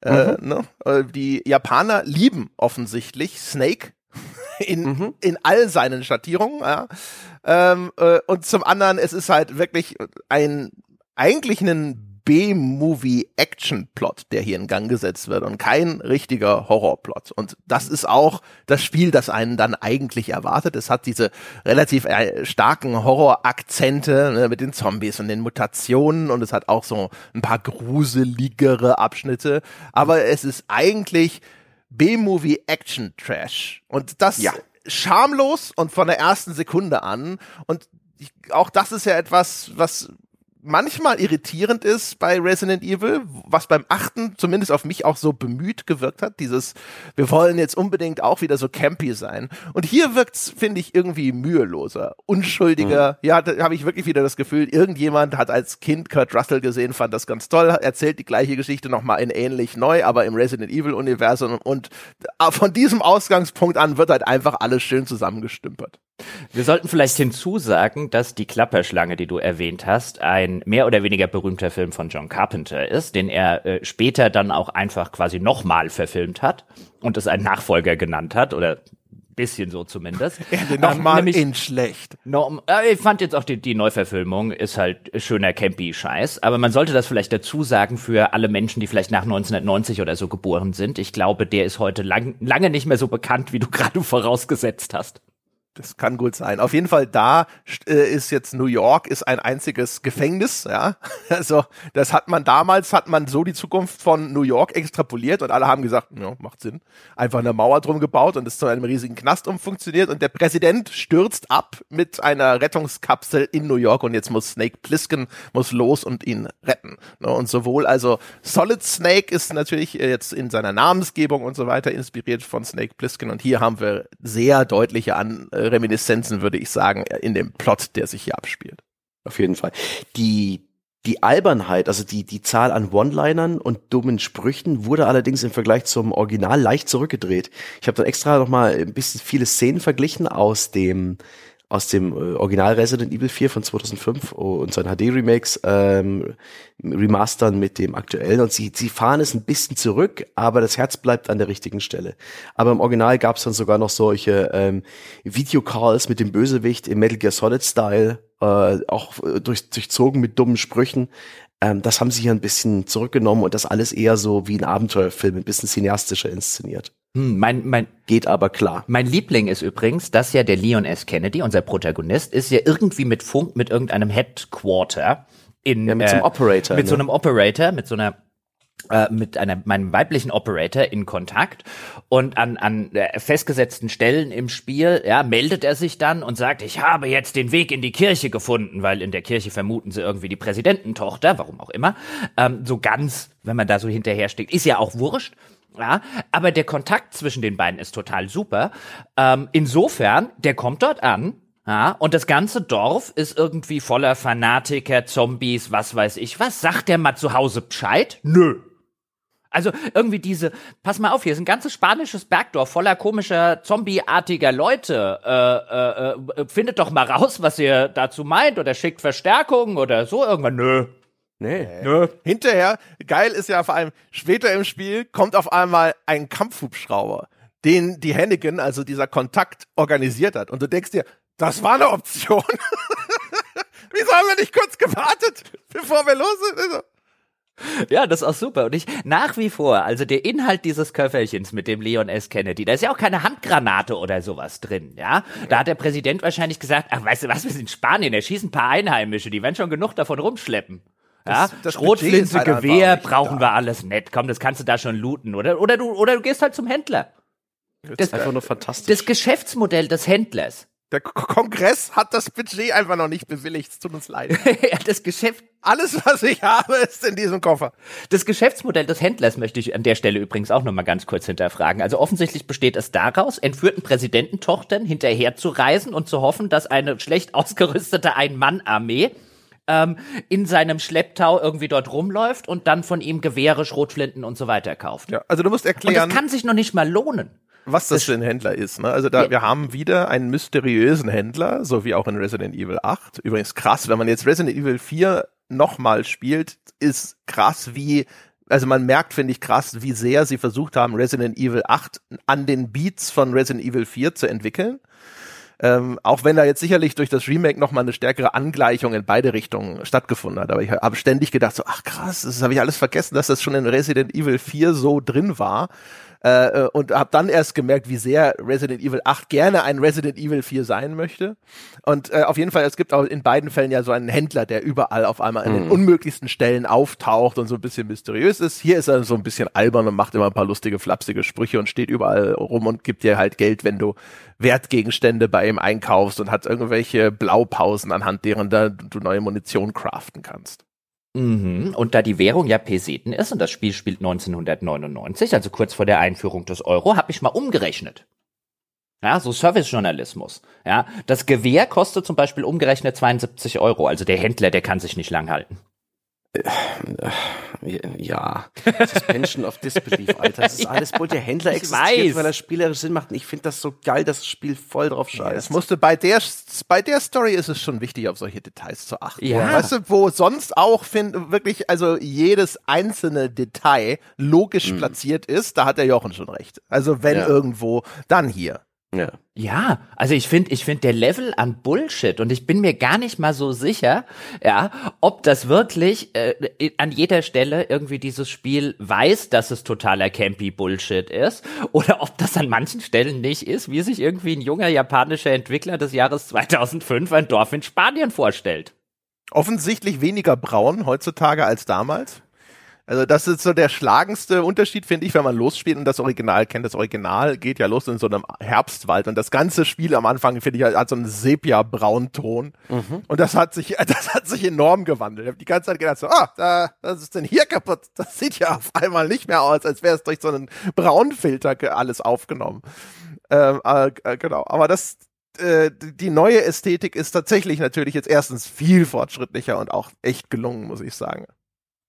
Äh, mhm. Äh, ne? Die Japaner lieben offensichtlich Snake in, mhm. in all seinen Schattierungen. Ja. Ähm, äh, und zum anderen, es ist halt wirklich ein eigentlich ein B-Movie-Action-Plot, der hier in Gang gesetzt wird und kein richtiger Horror-Plot. Und das ist auch das Spiel, das einen dann eigentlich erwartet. Es hat diese relativ äh, starken Horror-Akzente ne, mit den Zombies und den Mutationen und es hat auch so ein paar gruseligere Abschnitte. Aber es ist eigentlich B-Movie-Action-Trash. Und das ja. schamlos und von der ersten Sekunde an. Und auch das ist ja etwas, was manchmal irritierend ist bei Resident Evil, was beim achten zumindest auf mich auch so bemüht gewirkt hat, dieses, wir wollen jetzt unbedingt auch wieder so campy sein. Und hier wirkt's, finde ich, irgendwie müheloser, unschuldiger. Mhm. Ja, da habe ich wirklich wieder das Gefühl, irgendjemand hat als Kind Kurt Russell gesehen, fand das ganz toll, erzählt die gleiche Geschichte nochmal in ähnlich neu, aber im Resident Evil Universum und von diesem Ausgangspunkt an wird halt einfach alles schön zusammengestümpert. Wir sollten vielleicht hinzusagen, dass die Klapperschlange, die du erwähnt hast, ein mehr oder weniger berühmter Film von John Carpenter ist, den er äh, später dann auch einfach quasi nochmal verfilmt hat und es einen Nachfolger genannt hat oder bisschen so zumindest. Ja, nochmal ähm, in schlecht. No, äh, ich fand jetzt auch die, die Neuverfilmung ist halt schöner Campy-Scheiß, aber man sollte das vielleicht dazu sagen für alle Menschen, die vielleicht nach 1990 oder so geboren sind. Ich glaube, der ist heute lang, lange nicht mehr so bekannt, wie du gerade vorausgesetzt hast. Das kann gut sein. Auf jeden Fall da äh, ist jetzt New York ist ein einziges Gefängnis, ja. Also, das hat man damals hat man so die Zukunft von New York extrapoliert und alle haben gesagt, ja, macht Sinn. Einfach eine Mauer drum gebaut und ist zu einem riesigen Knast umfunktioniert und der Präsident stürzt ab mit einer Rettungskapsel in New York und jetzt muss Snake Plissken muss los und ihn retten. Ne? Und sowohl also Solid Snake ist natürlich jetzt in seiner Namensgebung und so weiter inspiriert von Snake Plissken und hier haben wir sehr deutliche an äh, Reminiszenzen, würde ich sagen, in dem Plot, der sich hier abspielt. Auf jeden Fall. Die, die Albernheit, also die, die Zahl an One-Linern und dummen Sprüchen wurde allerdings im Vergleich zum Original leicht zurückgedreht. Ich habe dann extra noch mal ein bisschen viele Szenen verglichen aus dem aus dem äh, Original Resident Evil 4 von 2005 und seinen HD-Remakes ähm, remastern mit dem aktuellen und sie, sie fahren es ein bisschen zurück, aber das Herz bleibt an der richtigen Stelle. Aber im Original gab es dann sogar noch solche ähm, Videocalls mit dem Bösewicht im Metal Gear Solid Style, äh, auch äh, durch, durchzogen mit dummen Sprüchen. Ähm, das haben sie hier ein bisschen zurückgenommen und das alles eher so wie ein Abenteuerfilm, ein bisschen cineastischer inszeniert. Hm, mein, mein, Geht aber klar. Mein Liebling ist übrigens, dass ja der Leon S. Kennedy, unser Protagonist, ist ja irgendwie mit Funk, mit irgendeinem Headquarter in, ja, mit äh, so einem Operator. Mit ne? so einem Operator, mit so einer äh, mit einer, meinem weiblichen Operator in Kontakt und an, an äh, festgesetzten Stellen im Spiel, ja, meldet er sich dann und sagt, ich habe jetzt den Weg in die Kirche gefunden, weil in der Kirche vermuten sie irgendwie die Präsidententochter, warum auch immer. Ähm, so ganz, wenn man da so hinterher steckt, ist ja auch wurscht. Ja, aber der Kontakt zwischen den beiden ist total super. Ähm, insofern, der kommt dort an, ja, und das ganze Dorf ist irgendwie voller Fanatiker, Zombies, was weiß ich was. Sagt der mal zu Hause Bescheid? Nö. Also irgendwie diese, pass mal auf, hier ist ein ganzes spanisches Bergdorf voller komischer, zombieartiger Leute. Äh, äh, äh, findet doch mal raus, was ihr dazu meint oder schickt Verstärkung oder so irgendwann. Nö. Nee. Nö. Hinterher, geil ist ja vor allem, später im Spiel kommt auf einmal ein Kampfhubschrauber, den die Hennigan, also dieser Kontakt, organisiert hat. Und du denkst dir, das war eine Option. Wieso haben wir nicht kurz gewartet, bevor wir los sind? Also, ja, das ist auch super. Und ich nach wie vor, also der Inhalt dieses Köfferchens mit dem Leon S. Kennedy, da ist ja auch keine Handgranate oder sowas drin, ja. Da hat der Präsident wahrscheinlich gesagt, ach, weißt du was, wir sind in Spanien, er schießt ein paar Einheimische, die werden schon genug davon rumschleppen. Ja, das, das Schrotflinte, halt Gewehr brauchen da. wir alles nett. Komm, das kannst du da schon looten, oder? Oder du, oder du gehst halt zum Händler. Das, das ist einfach nur fantastisch. Das Geschäftsmodell des Händlers der Kongress hat das Budget einfach noch nicht bewilligt. Es tut uns leid. ja, das Geschäft. Alles, was ich habe, ist in diesem Koffer. Das Geschäftsmodell des Händlers möchte ich an der Stelle übrigens auch noch mal ganz kurz hinterfragen. Also offensichtlich besteht es daraus, entführten Präsidententochtern hinterher zu reisen und zu hoffen, dass eine schlecht ausgerüstete Ein-Mann-Armee ähm, in seinem Schlepptau irgendwie dort rumläuft und dann von ihm Gewehre, Schrotflinten und so weiter kauft. Ja, also du musst erklären. Und das kann sich noch nicht mal lohnen was das, das für ein Händler ist. Ne? Also da, ja. wir haben wieder einen mysteriösen Händler, so wie auch in Resident Evil 8. Übrigens krass, wenn man jetzt Resident Evil 4 nochmal spielt, ist krass, wie also man merkt, finde ich krass, wie sehr sie versucht haben, Resident Evil 8 an den Beats von Resident Evil 4 zu entwickeln. Ähm, auch wenn da jetzt sicherlich durch das Remake nochmal eine stärkere Angleichung in beide Richtungen stattgefunden hat. Aber ich habe ständig gedacht, so, ach krass, das habe ich alles vergessen, dass das schon in Resident Evil 4 so drin war. Äh, äh, und habe dann erst gemerkt, wie sehr Resident Evil 8 gerne ein Resident Evil 4 sein möchte. Und äh, auf jeden Fall, es gibt auch in beiden Fällen ja so einen Händler, der überall auf einmal an den mhm. unmöglichsten Stellen auftaucht und so ein bisschen mysteriös ist. Hier ist er so ein bisschen albern und macht immer ein paar lustige, flapsige Sprüche und steht überall rum und gibt dir halt Geld, wenn du Wertgegenstände bei ihm einkaufst und hat irgendwelche Blaupausen, anhand deren da du neue Munition craften kannst. Mhm. Und da die Währung ja Peseten ist und das Spiel spielt 1999, also kurz vor der Einführung des Euro, habe ich mal umgerechnet. Ja, so Servicejournalismus. Ja, das Gewehr kostet zum Beispiel umgerechnet 72 Euro. Also der Händler, der kann sich nicht lang halten. Äh, ja, Suspension of Disbelief, Alter. Das ist alles Bull. Der Händler existiert, weiß. weil er spielerisch Sinn macht. Und ich finde das so geil, dass das Spiel voll drauf scheißt. Es musste bei der, bei der Story ist es schon wichtig, auf solche Details zu achten. Ja. Weißt du, wo sonst auch find, wirklich, also jedes einzelne Detail logisch mhm. platziert ist, da hat der Jochen schon recht. Also wenn ja. irgendwo, dann hier. Ja. Ja, also ich finde, ich finde der Level an Bullshit und ich bin mir gar nicht mal so sicher, ja, ob das wirklich äh, an jeder Stelle irgendwie dieses Spiel weiß, dass es totaler campy Bullshit ist oder ob das an manchen Stellen nicht ist, wie sich irgendwie ein junger japanischer Entwickler des Jahres 2005 ein Dorf in Spanien vorstellt. Offensichtlich weniger braun heutzutage als damals. Also das ist so der schlagendste Unterschied, finde ich, wenn man losspielt und das Original kennt. Das Original geht ja los in so einem Herbstwald und das ganze Spiel am Anfang, finde ich, hat so einen Sepia-Braunton. Mhm. Und das hat sich, das hat sich enorm gewandelt. Ich habe die ganze Zeit gedacht so, ah, da, was ist denn hier kaputt? Das sieht ja auf einmal nicht mehr aus, als wäre es durch so einen Braunfilter alles aufgenommen. Ähm, äh, äh, genau, aber das, äh, die neue Ästhetik ist tatsächlich natürlich jetzt erstens viel fortschrittlicher und auch echt gelungen, muss ich sagen.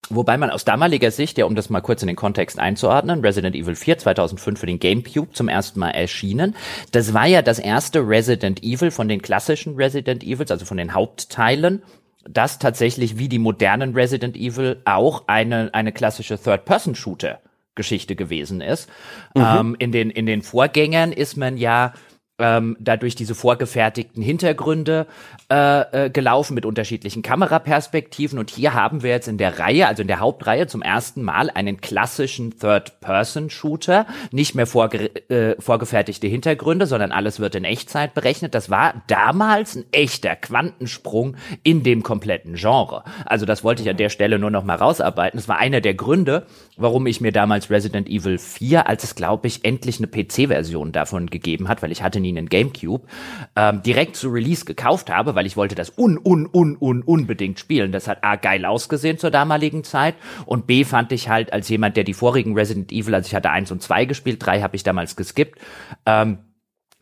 Wobei man aus damaliger Sicht, ja, um das mal kurz in den Kontext einzuordnen, Resident Evil 4 2005 für den GameCube zum ersten Mal erschienen. Das war ja das erste Resident Evil von den klassischen Resident Evils, also von den Hauptteilen, das tatsächlich wie die modernen Resident Evil auch eine, eine klassische Third-Person-Shooter Geschichte gewesen ist. Mhm. Ähm, in den, in den Vorgängern ist man ja ähm, dadurch diese vorgefertigten Hintergründe äh, äh, gelaufen mit unterschiedlichen Kameraperspektiven. Und hier haben wir jetzt in der Reihe, also in der Hauptreihe, zum ersten Mal einen klassischen Third-Person-Shooter. Nicht mehr vorge äh, vorgefertigte Hintergründe, sondern alles wird in Echtzeit berechnet. Das war damals ein echter Quantensprung in dem kompletten Genre. Also das wollte ich an der Stelle nur noch mal rausarbeiten. Das war einer der Gründe, warum ich mir damals Resident Evil 4, als es glaube ich endlich eine PC-Version davon gegeben hat, weil ich hatte einen Gamecube, ähm, direkt zu Release gekauft habe, weil ich wollte das un, un, un, un, unbedingt spielen. Das hat A, geil ausgesehen zur damaligen Zeit und B, fand ich halt als jemand, der die vorigen Resident Evil, also ich hatte eins und zwei gespielt, drei habe ich damals geskippt, ähm,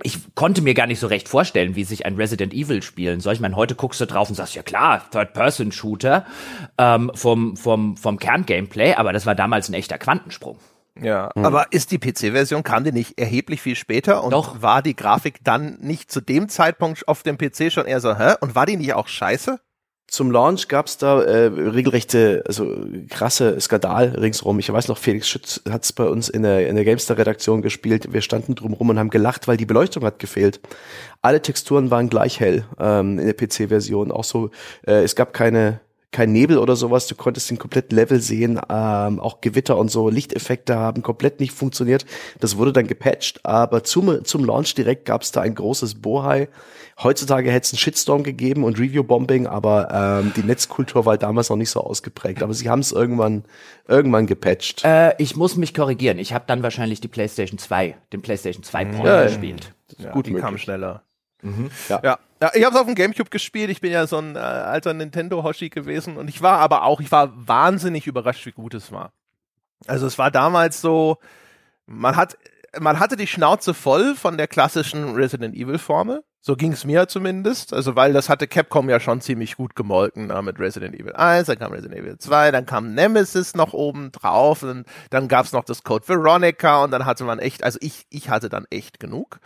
ich konnte mir gar nicht so recht vorstellen, wie sich ein Resident Evil spielen soll. Ich meine, heute guckst du drauf und sagst, ja klar, Third-Person-Shooter ähm, vom, vom, vom Kern-Gameplay, aber das war damals ein echter Quantensprung. Ja, mhm. aber ist die PC-Version, kam die nicht erheblich viel später und Doch. war die Grafik dann nicht zu dem Zeitpunkt auf dem PC schon eher so, hä? Und war die nicht auch scheiße? Zum Launch gab's da äh, regelrechte, also krasse Skandal ringsrum. Ich weiß noch, Felix Schütz hat's bei uns in der, in der Gamestar-Redaktion gespielt. Wir standen drumrum und haben gelacht, weil die Beleuchtung hat gefehlt. Alle Texturen waren gleich hell ähm, in der PC-Version. Auch so, äh, es gab keine kein Nebel oder sowas, du konntest den kompletten Level sehen, ähm, auch Gewitter und so, Lichteffekte haben komplett nicht funktioniert. Das wurde dann gepatcht, aber zum, zum Launch direkt gab es da ein großes Bohai. Heutzutage hätte es einen Shitstorm gegeben und Review-Bombing, aber ähm, die Netzkultur war damals noch nicht so ausgeprägt. Aber sie haben es irgendwann, irgendwann gepatcht. Äh, ich muss mich korrigieren. Ich habe dann wahrscheinlich die PlayStation 2, den PlayStation 2 Port ja, gespielt. Ja, gut, die möglich. kam schneller. Mhm. Ja. ja. Ja. ich habe es auf dem Gamecube gespielt. Ich bin ja so ein äh, alter Nintendo-Hoshi gewesen und ich war aber auch, ich war wahnsinnig überrascht, wie gut es war. Also es war damals so, man hat, man hatte die Schnauze voll von der klassischen Resident Evil Formel. So ging es mir zumindest. Also, weil das hatte Capcom ja schon ziemlich gut gemolken na, mit Resident Evil 1, dann kam Resident Evil 2, dann kam Nemesis noch oben drauf, und dann gab's noch das Code Veronica und dann hatte man echt, also ich, ich hatte dann echt genug.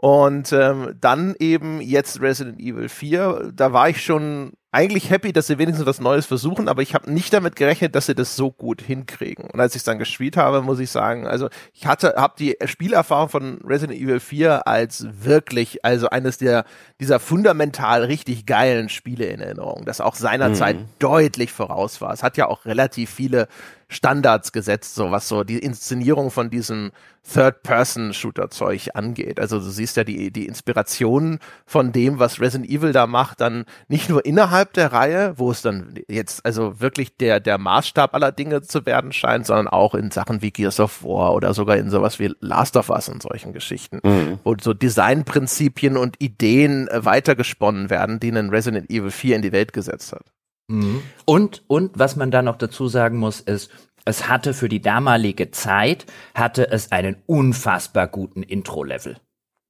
Und ähm, dann eben jetzt Resident Evil 4, da war ich schon eigentlich happy, dass sie wenigstens was Neues versuchen, aber ich habe nicht damit gerechnet, dass sie das so gut hinkriegen. Und als ich es dann gespielt habe, muss ich sagen, also ich hatte, habe die Spielerfahrung von Resident Evil 4 als wirklich, also eines der dieser fundamental richtig geilen Spiele in Erinnerung, das auch seinerzeit mhm. deutlich voraus war. Es hat ja auch relativ viele Standards gesetzt, so was so die Inszenierung von diesem Third-Person-Shooter-Zeug angeht. Also du siehst ja die, die Inspiration von dem, was Resident Evil da macht, dann nicht nur innerhalb der Reihe, wo es dann jetzt also wirklich der, der Maßstab aller Dinge zu werden scheint, sondern auch in Sachen wie Gears of War oder sogar in sowas wie Last of Us und solchen Geschichten, mhm. wo so Designprinzipien und Ideen äh, weitergesponnen werden, die ein Resident Evil 4 in die Welt gesetzt hat. Mhm. Und, und was man da noch dazu sagen muss, ist, es hatte für die damalige Zeit, hatte es einen unfassbar guten Intro-Level.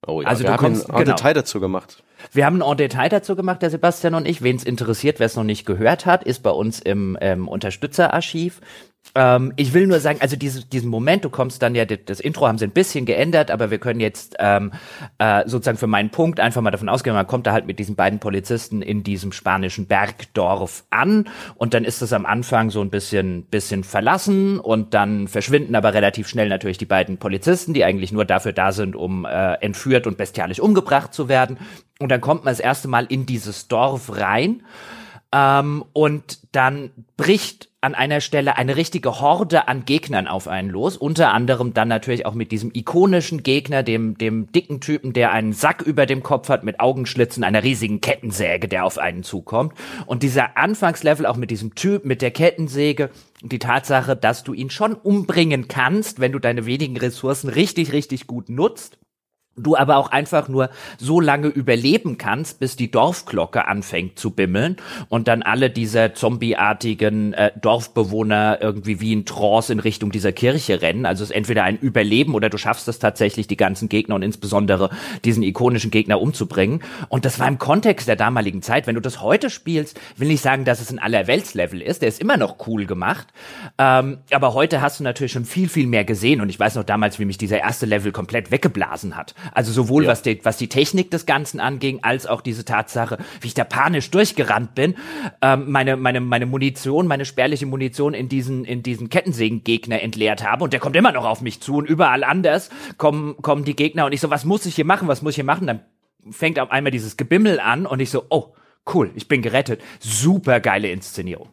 Oh ja, also wir haben kommst, ein genau. Detail dazu gemacht. Wir haben ein Detail dazu gemacht, der Sebastian und ich. Wen es interessiert, wer es noch nicht gehört hat, ist bei uns im ähm, Unterstützerarchiv. Ähm, ich will nur sagen, also diese, diesen Moment, du kommst dann ja, das Intro haben sie ein bisschen geändert, aber wir können jetzt ähm, äh, sozusagen für meinen Punkt einfach mal davon ausgehen, man kommt da halt mit diesen beiden Polizisten in diesem spanischen Bergdorf an und dann ist es am Anfang so ein bisschen, bisschen verlassen und dann verschwinden aber relativ schnell natürlich die beiden Polizisten, die eigentlich nur dafür da sind, um äh, entführt und bestialisch umgebracht zu werden. Und dann kommt man das erste Mal in dieses Dorf rein. Ähm, und dann bricht an einer Stelle eine richtige Horde an Gegnern auf einen los. Unter anderem dann natürlich auch mit diesem ikonischen Gegner, dem, dem dicken Typen, der einen Sack über dem Kopf hat mit Augenschlitzen, einer riesigen Kettensäge, der auf einen zukommt. Und dieser Anfangslevel auch mit diesem Typ, mit der Kettensäge, die Tatsache, dass du ihn schon umbringen kannst, wenn du deine wenigen Ressourcen richtig, richtig gut nutzt du aber auch einfach nur so lange überleben kannst, bis die Dorfglocke anfängt zu bimmeln und dann alle diese zombieartigen äh, Dorfbewohner irgendwie wie in Trance in Richtung dieser Kirche rennen. Also es ist entweder ein Überleben oder du schaffst es tatsächlich, die ganzen Gegner und insbesondere diesen ikonischen Gegner umzubringen. Und das war im Kontext der damaligen Zeit. Wenn du das heute spielst, will ich sagen, dass es ein Allerweltslevel ist. Der ist immer noch cool gemacht. Ähm, aber heute hast du natürlich schon viel, viel mehr gesehen. Und ich weiß noch damals, wie mich dieser erste Level komplett weggeblasen hat. Also sowohl ja. was, die, was die Technik des Ganzen anging, als auch diese Tatsache, wie ich da panisch durchgerannt bin, ähm, meine, meine, meine Munition, meine spärliche Munition in diesen, in diesen Kettensägen-Gegner entleert habe und der kommt immer noch auf mich zu und überall anders kommen, kommen die Gegner und ich so, was muss ich hier machen, was muss ich hier machen? Dann fängt auf einmal dieses Gebimmel an und ich so, oh, cool, ich bin gerettet. Super geile Inszenierung.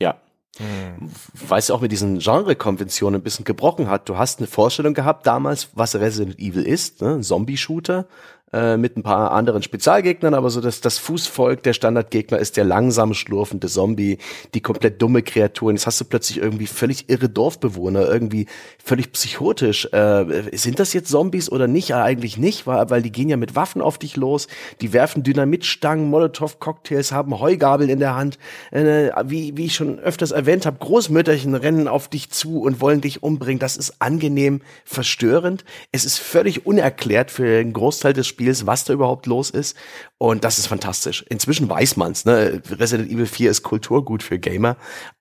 Ja, hm. Weil es auch mit diesen Genre-Konventionen ein bisschen gebrochen hat. Du hast eine Vorstellung gehabt damals, was Resident Evil ist, ne? Zombie-Shooter äh, mit ein paar anderen Spezialgegnern, aber so dass das Fußvolk der Standardgegner ist der langsam schlurfende Zombie, die komplett dumme Kreaturen. Jetzt hast du plötzlich irgendwie völlig irre Dorfbewohner, irgendwie völlig psychotisch. Äh, sind das jetzt Zombies oder nicht? Ja, eigentlich nicht, weil, weil die gehen ja mit Waffen auf dich los, die werfen Dynamitstangen, Molotow-Cocktails, haben Heugabel in der Hand. Äh, wie, wie ich schon öfters erwähnt habe, Großmütterchen rennen auf dich zu und wollen dich umbringen. Das ist angenehm verstörend. Es ist völlig unerklärt für einen Großteil des Spiels, was da überhaupt los ist. Und das ist fantastisch. Inzwischen weiß man's. Ne? Resident Evil 4 ist Kulturgut für Gamer,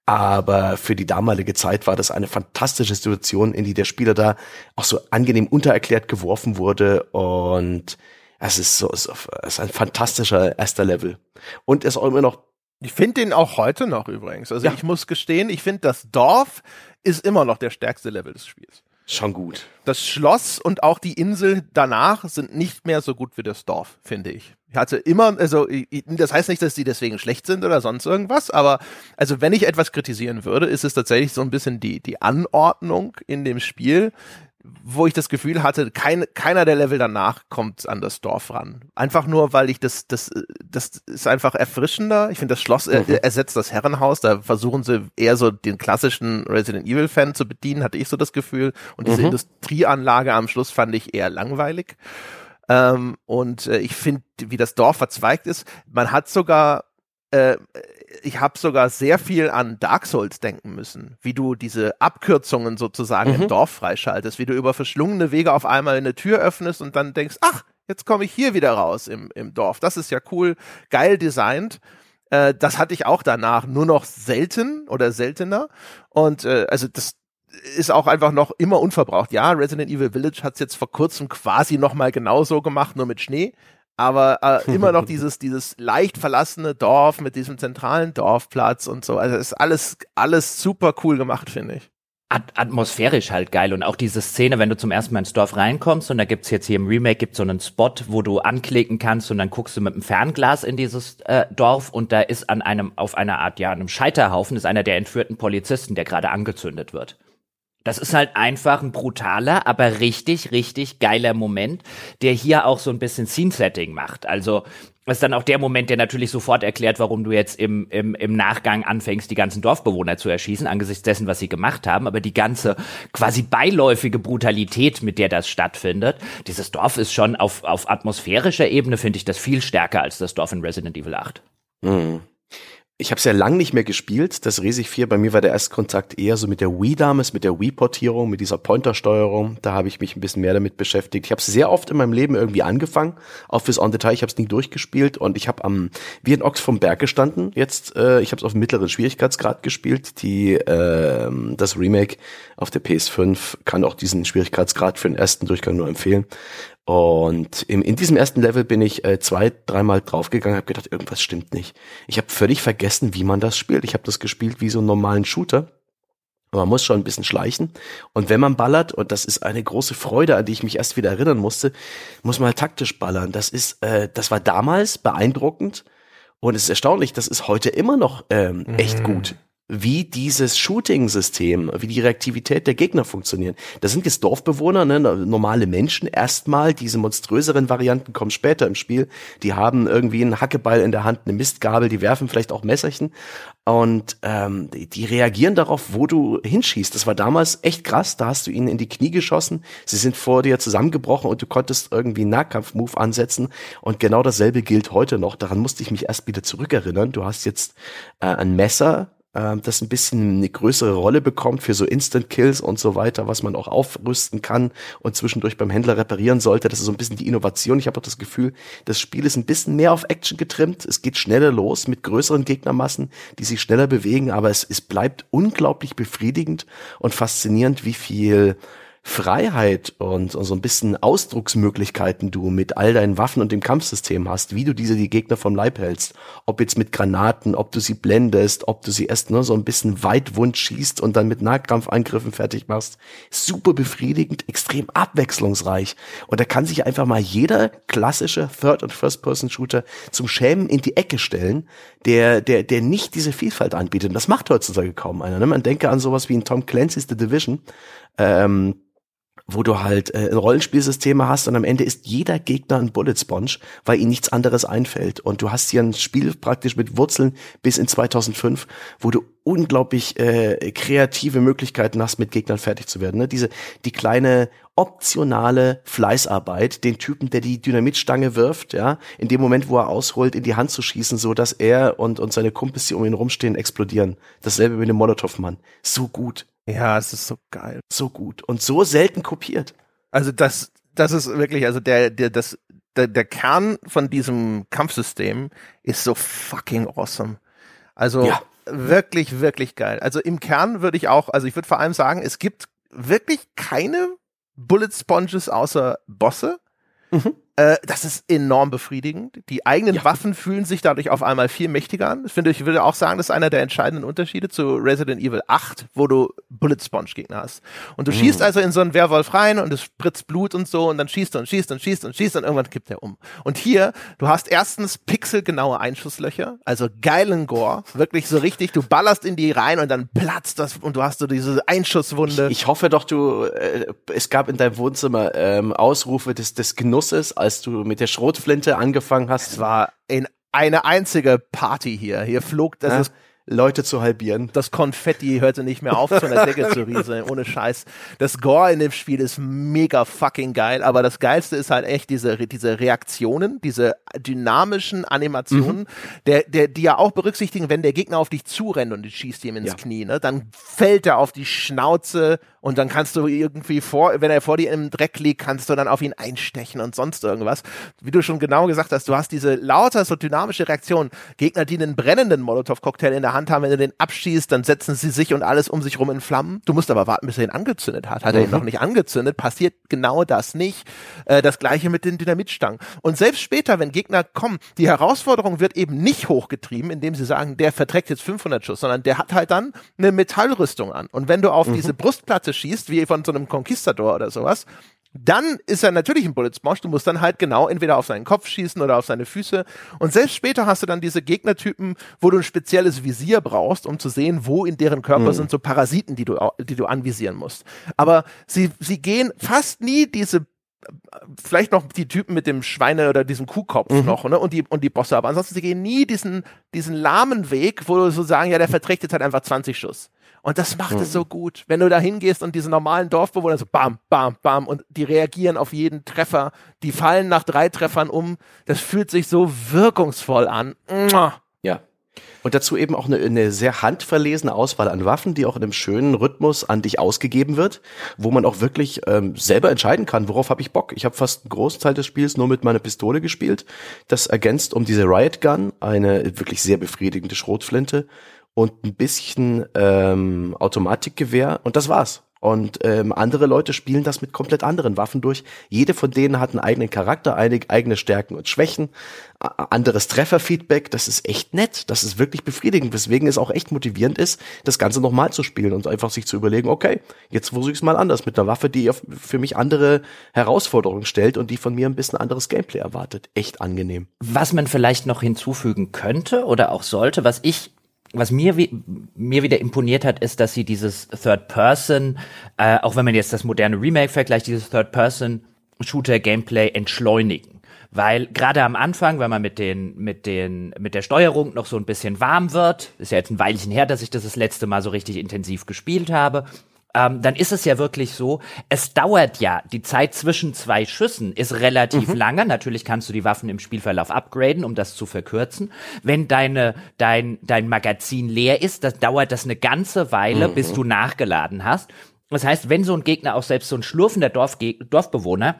aber für die damalige Zeit war das eine fantastische Situation, in die der Spieler da auch so angenehm untererklärt geworfen wurde und es ist so, es ist ein fantastischer erster Level. Und es ist auch immer noch ich finde den auch heute noch übrigens. Also ja. ich muss gestehen, ich finde das Dorf ist immer noch der stärkste Level des Spiels. Schon gut. Das Schloss und auch die Insel danach sind nicht mehr so gut wie das Dorf, finde ich. Ich hatte immer, also das heißt nicht, dass die deswegen schlecht sind oder sonst irgendwas, aber also wenn ich etwas kritisieren würde, ist es tatsächlich so ein bisschen die, die Anordnung in dem Spiel, wo ich das Gefühl hatte, kein, keiner der Level danach kommt an das Dorf ran. Einfach nur, weil ich das, das, das ist einfach erfrischender. Ich finde, das Schloss mhm. ersetzt das Herrenhaus. Da versuchen sie eher so den klassischen Resident Evil Fan zu bedienen, hatte ich so das Gefühl. Und diese mhm. Industrieanlage am Schluss fand ich eher langweilig. Ähm, und äh, ich finde, wie das Dorf verzweigt ist, man hat sogar äh, ich habe sogar sehr viel an Dark Souls denken müssen, wie du diese Abkürzungen sozusagen mhm. im Dorf freischaltest, wie du über verschlungene Wege auf einmal eine Tür öffnest und dann denkst, ach, jetzt komme ich hier wieder raus im, im Dorf. Das ist ja cool, geil designt. Äh, das hatte ich auch danach nur noch selten oder seltener. Und äh, also das ist auch einfach noch immer unverbraucht. Ja, Resident Evil Village hat es jetzt vor kurzem quasi nochmal genauso gemacht, nur mit Schnee aber äh, immer noch dieses dieses leicht verlassene Dorf mit diesem zentralen Dorfplatz und so. Also ist alles alles super cool gemacht, finde ich. At atmosphärisch halt geil und auch diese Szene, wenn du zum ersten Mal ins Dorf reinkommst und da gibt's jetzt hier im Remake gibt's so einen Spot, wo du anklicken kannst und dann guckst du mit dem Fernglas in dieses äh, Dorf und da ist an einem auf einer Art ja einem Scheiterhaufen ist einer der entführten Polizisten, der gerade angezündet wird. Das ist halt einfach ein brutaler, aber richtig, richtig geiler Moment, der hier auch so ein bisschen Scene-Setting macht. Also ist dann auch der Moment, der natürlich sofort erklärt, warum du jetzt im, im, im Nachgang anfängst, die ganzen Dorfbewohner zu erschießen, angesichts dessen, was sie gemacht haben. Aber die ganze quasi beiläufige Brutalität, mit der das stattfindet, dieses Dorf ist schon auf, auf atmosphärischer Ebene, finde ich das viel stärker als das Dorf in Resident Evil 8. Mhm. Ich habe es ja lang nicht mehr gespielt, das Resig 4. Bei mir war der Erstkontakt eher so mit der Wii damals, mit der Wii-Portierung, mit dieser Pointer-Steuerung. Da habe ich mich ein bisschen mehr damit beschäftigt. Ich habe es sehr oft in meinem Leben irgendwie angefangen, auch fürs On-Detail. Ich habe es nie durchgespielt und ich habe am wie ein Ochs vom Berg gestanden. Jetzt, äh, ich habe es auf mittleren Schwierigkeitsgrad gespielt. Die äh, das Remake auf der PS5 kann auch diesen Schwierigkeitsgrad für den ersten Durchgang nur empfehlen. Und im, in diesem ersten Level bin ich äh, zwei, dreimal draufgegangen, habe gedacht, irgendwas stimmt nicht. Ich habe völlig vergessen, wie man das spielt. Ich habe das gespielt wie so einen normalen Shooter. Aber man muss schon ein bisschen schleichen. Und wenn man ballert, und das ist eine große Freude, an die ich mich erst wieder erinnern musste, muss man halt taktisch ballern. Das ist, äh, das war damals beeindruckend. Und es ist erstaunlich, das ist heute immer noch ähm, echt mhm. gut wie dieses Shooting-System, wie die Reaktivität der Gegner funktionieren. Das sind jetzt Dorfbewohner, ne, normale Menschen erstmal. Diese monströseren Varianten kommen später im Spiel. Die haben irgendwie einen Hackeball in der Hand, eine Mistgabel, die werfen vielleicht auch Messerchen und ähm, die, reagieren darauf, wo du hinschießt. Das war damals echt krass. Da hast du ihnen in die Knie geschossen. Sie sind vor dir zusammengebrochen und du konntest irgendwie einen Nahkampf-Move ansetzen. Und genau dasselbe gilt heute noch. Daran musste ich mich erst wieder zurückerinnern. Du hast jetzt äh, ein Messer, ähm, das ein bisschen eine größere Rolle bekommt für so Instant Kills und so weiter, was man auch aufrüsten kann und zwischendurch beim Händler reparieren sollte. Das ist so ein bisschen die Innovation. Ich habe auch das Gefühl, das Spiel ist ein bisschen mehr auf Action getrimmt. Es geht schneller los mit größeren Gegnermassen, die sich schneller bewegen, aber es, es bleibt unglaublich befriedigend und faszinierend, wie viel Freiheit und, und so ein bisschen Ausdrucksmöglichkeiten du mit all deinen Waffen und dem Kampfsystem hast, wie du diese die Gegner vom Leib hältst. Ob jetzt mit Granaten, ob du sie blendest, ob du sie erst nur so ein bisschen weitwund schießt und dann mit Nahkampfangriffen fertig machst. Super befriedigend, extrem abwechslungsreich. Und da kann sich einfach mal jeder klassische Third- und First-Person-Shooter zum Schämen in die Ecke stellen, der, der, der nicht diese Vielfalt anbietet. Und das macht heutzutage kaum einer. Ne? Man denke an sowas wie ein Tom Clancy's The Division. Ähm, wo du halt äh, Rollenspielsysteme hast und am Ende ist jeder Gegner ein Bullet Sponge, weil ihnen nichts anderes einfällt. Und du hast hier ein Spiel praktisch mit Wurzeln bis in 2005, wo du unglaublich äh, kreative Möglichkeiten hast, mit Gegnern fertig zu werden. Ne? Diese die kleine optionale Fleißarbeit, den Typen, der die Dynamitstange wirft, ja, in dem Moment, wo er ausholt, in die Hand zu schießen, so dass er und und seine Kumpels, die um ihn rumstehen, explodieren. Dasselbe mit dem Molotow-Mann. So gut. Ja, es ist so geil. So gut und so selten kopiert. Also das, das ist wirklich, also der, der, das, der, der Kern von diesem Kampfsystem ist so fucking awesome. Also ja. wirklich, wirklich geil. Also im Kern würde ich auch, also ich würde vor allem sagen, es gibt wirklich keine Bullet Sponges außer Bosse. Mhm. Äh, das ist enorm befriedigend. Die eigenen ja. Waffen fühlen sich dadurch auf einmal viel mächtiger an. Ich finde, ich würde auch sagen, das ist einer der entscheidenden Unterschiede zu Resident Evil 8, wo du Bullet Sponge Gegner hast. Und du mhm. schießt also in so einen Werwolf rein und es spritzt Blut und so und dann schießt du und schießt und schießt und schießt und irgendwann kippt er um. Und hier, du hast erstens pixelgenaue Einschusslöcher, also geilen Gore, wirklich so richtig, du ballerst in die rein und dann platzt das und du hast so diese Einschusswunde. Ich, ich hoffe doch, du, äh, es gab in deinem Wohnzimmer ähm, Ausrufe des, des Genusses, als du mit der Schrotflinte angefangen hast. Es war in eine einzige Party hier. Hier flog, das ja. ist Leute zu halbieren. Das Konfetti hörte nicht mehr auf, von der Decke zu rieseln, ohne Scheiß. Das Gore in dem Spiel ist mega fucking geil, aber das Geilste ist halt echt diese, diese Reaktionen, diese dynamischen Animationen, mhm. der, der, die ja auch berücksichtigen, wenn der Gegner auf dich zurennt und du schießt ihm ins ja. Knie, ne, dann fällt er auf die Schnauze und dann kannst du irgendwie vor, wenn er vor dir im Dreck liegt, kannst du dann auf ihn einstechen und sonst irgendwas. Wie du schon genau gesagt hast, du hast diese lauter so dynamische Reaktion. Gegner, die einen brennenden Molotow-Cocktail in der Hand haben, wenn du den abschießt, dann setzen sie sich und alles um sich rum in Flammen. Du musst aber warten, bis er ihn angezündet hat. Hat er ihn mhm. noch nicht angezündet, passiert genau das nicht. Äh, das gleiche mit den Dynamitstangen. Und selbst später, wenn Gegner kommen, die Herausforderung wird eben nicht hochgetrieben, indem sie sagen, der verträgt jetzt 500 Schuss, sondern der hat halt dann eine Metallrüstung an. Und wenn du auf mhm. diese Brustplatte schießt, wie von so einem Conquistador oder sowas, dann ist er natürlich ein Bullet. Du musst dann halt genau entweder auf seinen Kopf schießen oder auf seine Füße. Und selbst später hast du dann diese Gegnertypen, wo du ein spezielles Visier brauchst, um zu sehen, wo in deren Körper mhm. sind so Parasiten, die du, die du anvisieren musst. Aber sie, sie gehen fast nie diese vielleicht noch die Typen mit dem Schweine oder diesem Kuhkopf mhm. noch, ne? Und die, und die Bosse. Aber ansonsten, sie gehen nie diesen, diesen lahmen Weg, wo du so sagen, ja, der verträgt jetzt halt einfach 20 Schuss. Und das macht mhm. es so gut. Wenn du da hingehst und diese normalen Dorfbewohner so bam, bam, bam und die reagieren auf jeden Treffer, die fallen nach drei Treffern um, das fühlt sich so wirkungsvoll an. Ja. Und dazu eben auch eine, eine sehr handverlesene Auswahl an Waffen, die auch in einem schönen Rhythmus an dich ausgegeben wird, wo man auch wirklich ähm, selber entscheiden kann, worauf habe ich Bock. Ich habe fast einen großen Teil des Spiels nur mit meiner Pistole gespielt. Das ergänzt um diese Riot Gun, eine wirklich sehr befriedigende Schrotflinte und ein bisschen ähm, Automatikgewehr und das war's. Und ähm, andere Leute spielen das mit komplett anderen Waffen durch. Jede von denen hat einen eigenen Charakter, einig, eigene Stärken und Schwächen, anderes Trefferfeedback. Das ist echt nett. Das ist wirklich befriedigend, weswegen es auch echt motivierend ist, das Ganze nochmal zu spielen und einfach sich zu überlegen, okay, jetzt versuche ich es mal anders mit einer Waffe, die für mich andere Herausforderungen stellt und die von mir ein bisschen anderes Gameplay erwartet. Echt angenehm. Was man vielleicht noch hinzufügen könnte oder auch sollte, was ich was mir, mir wieder imponiert hat, ist, dass sie dieses Third Person, äh, auch wenn man jetzt das moderne Remake vergleicht, dieses Third Person Shooter Gameplay entschleunigen. Weil gerade am Anfang, wenn man mit den, mit den, mit der Steuerung noch so ein bisschen warm wird, ist ja jetzt ein Weilchen her, dass ich das das letzte Mal so richtig intensiv gespielt habe, ähm, dann ist es ja wirklich so, es dauert ja, die Zeit zwischen zwei Schüssen ist relativ mhm. lange. Natürlich kannst du die Waffen im Spielverlauf upgraden, um das zu verkürzen. Wenn deine, dein, dein Magazin leer ist, das dauert das eine ganze Weile, mhm. bis du nachgeladen hast. Das heißt, wenn so ein Gegner auch selbst so ein schlurfender Dorfge Dorfbewohner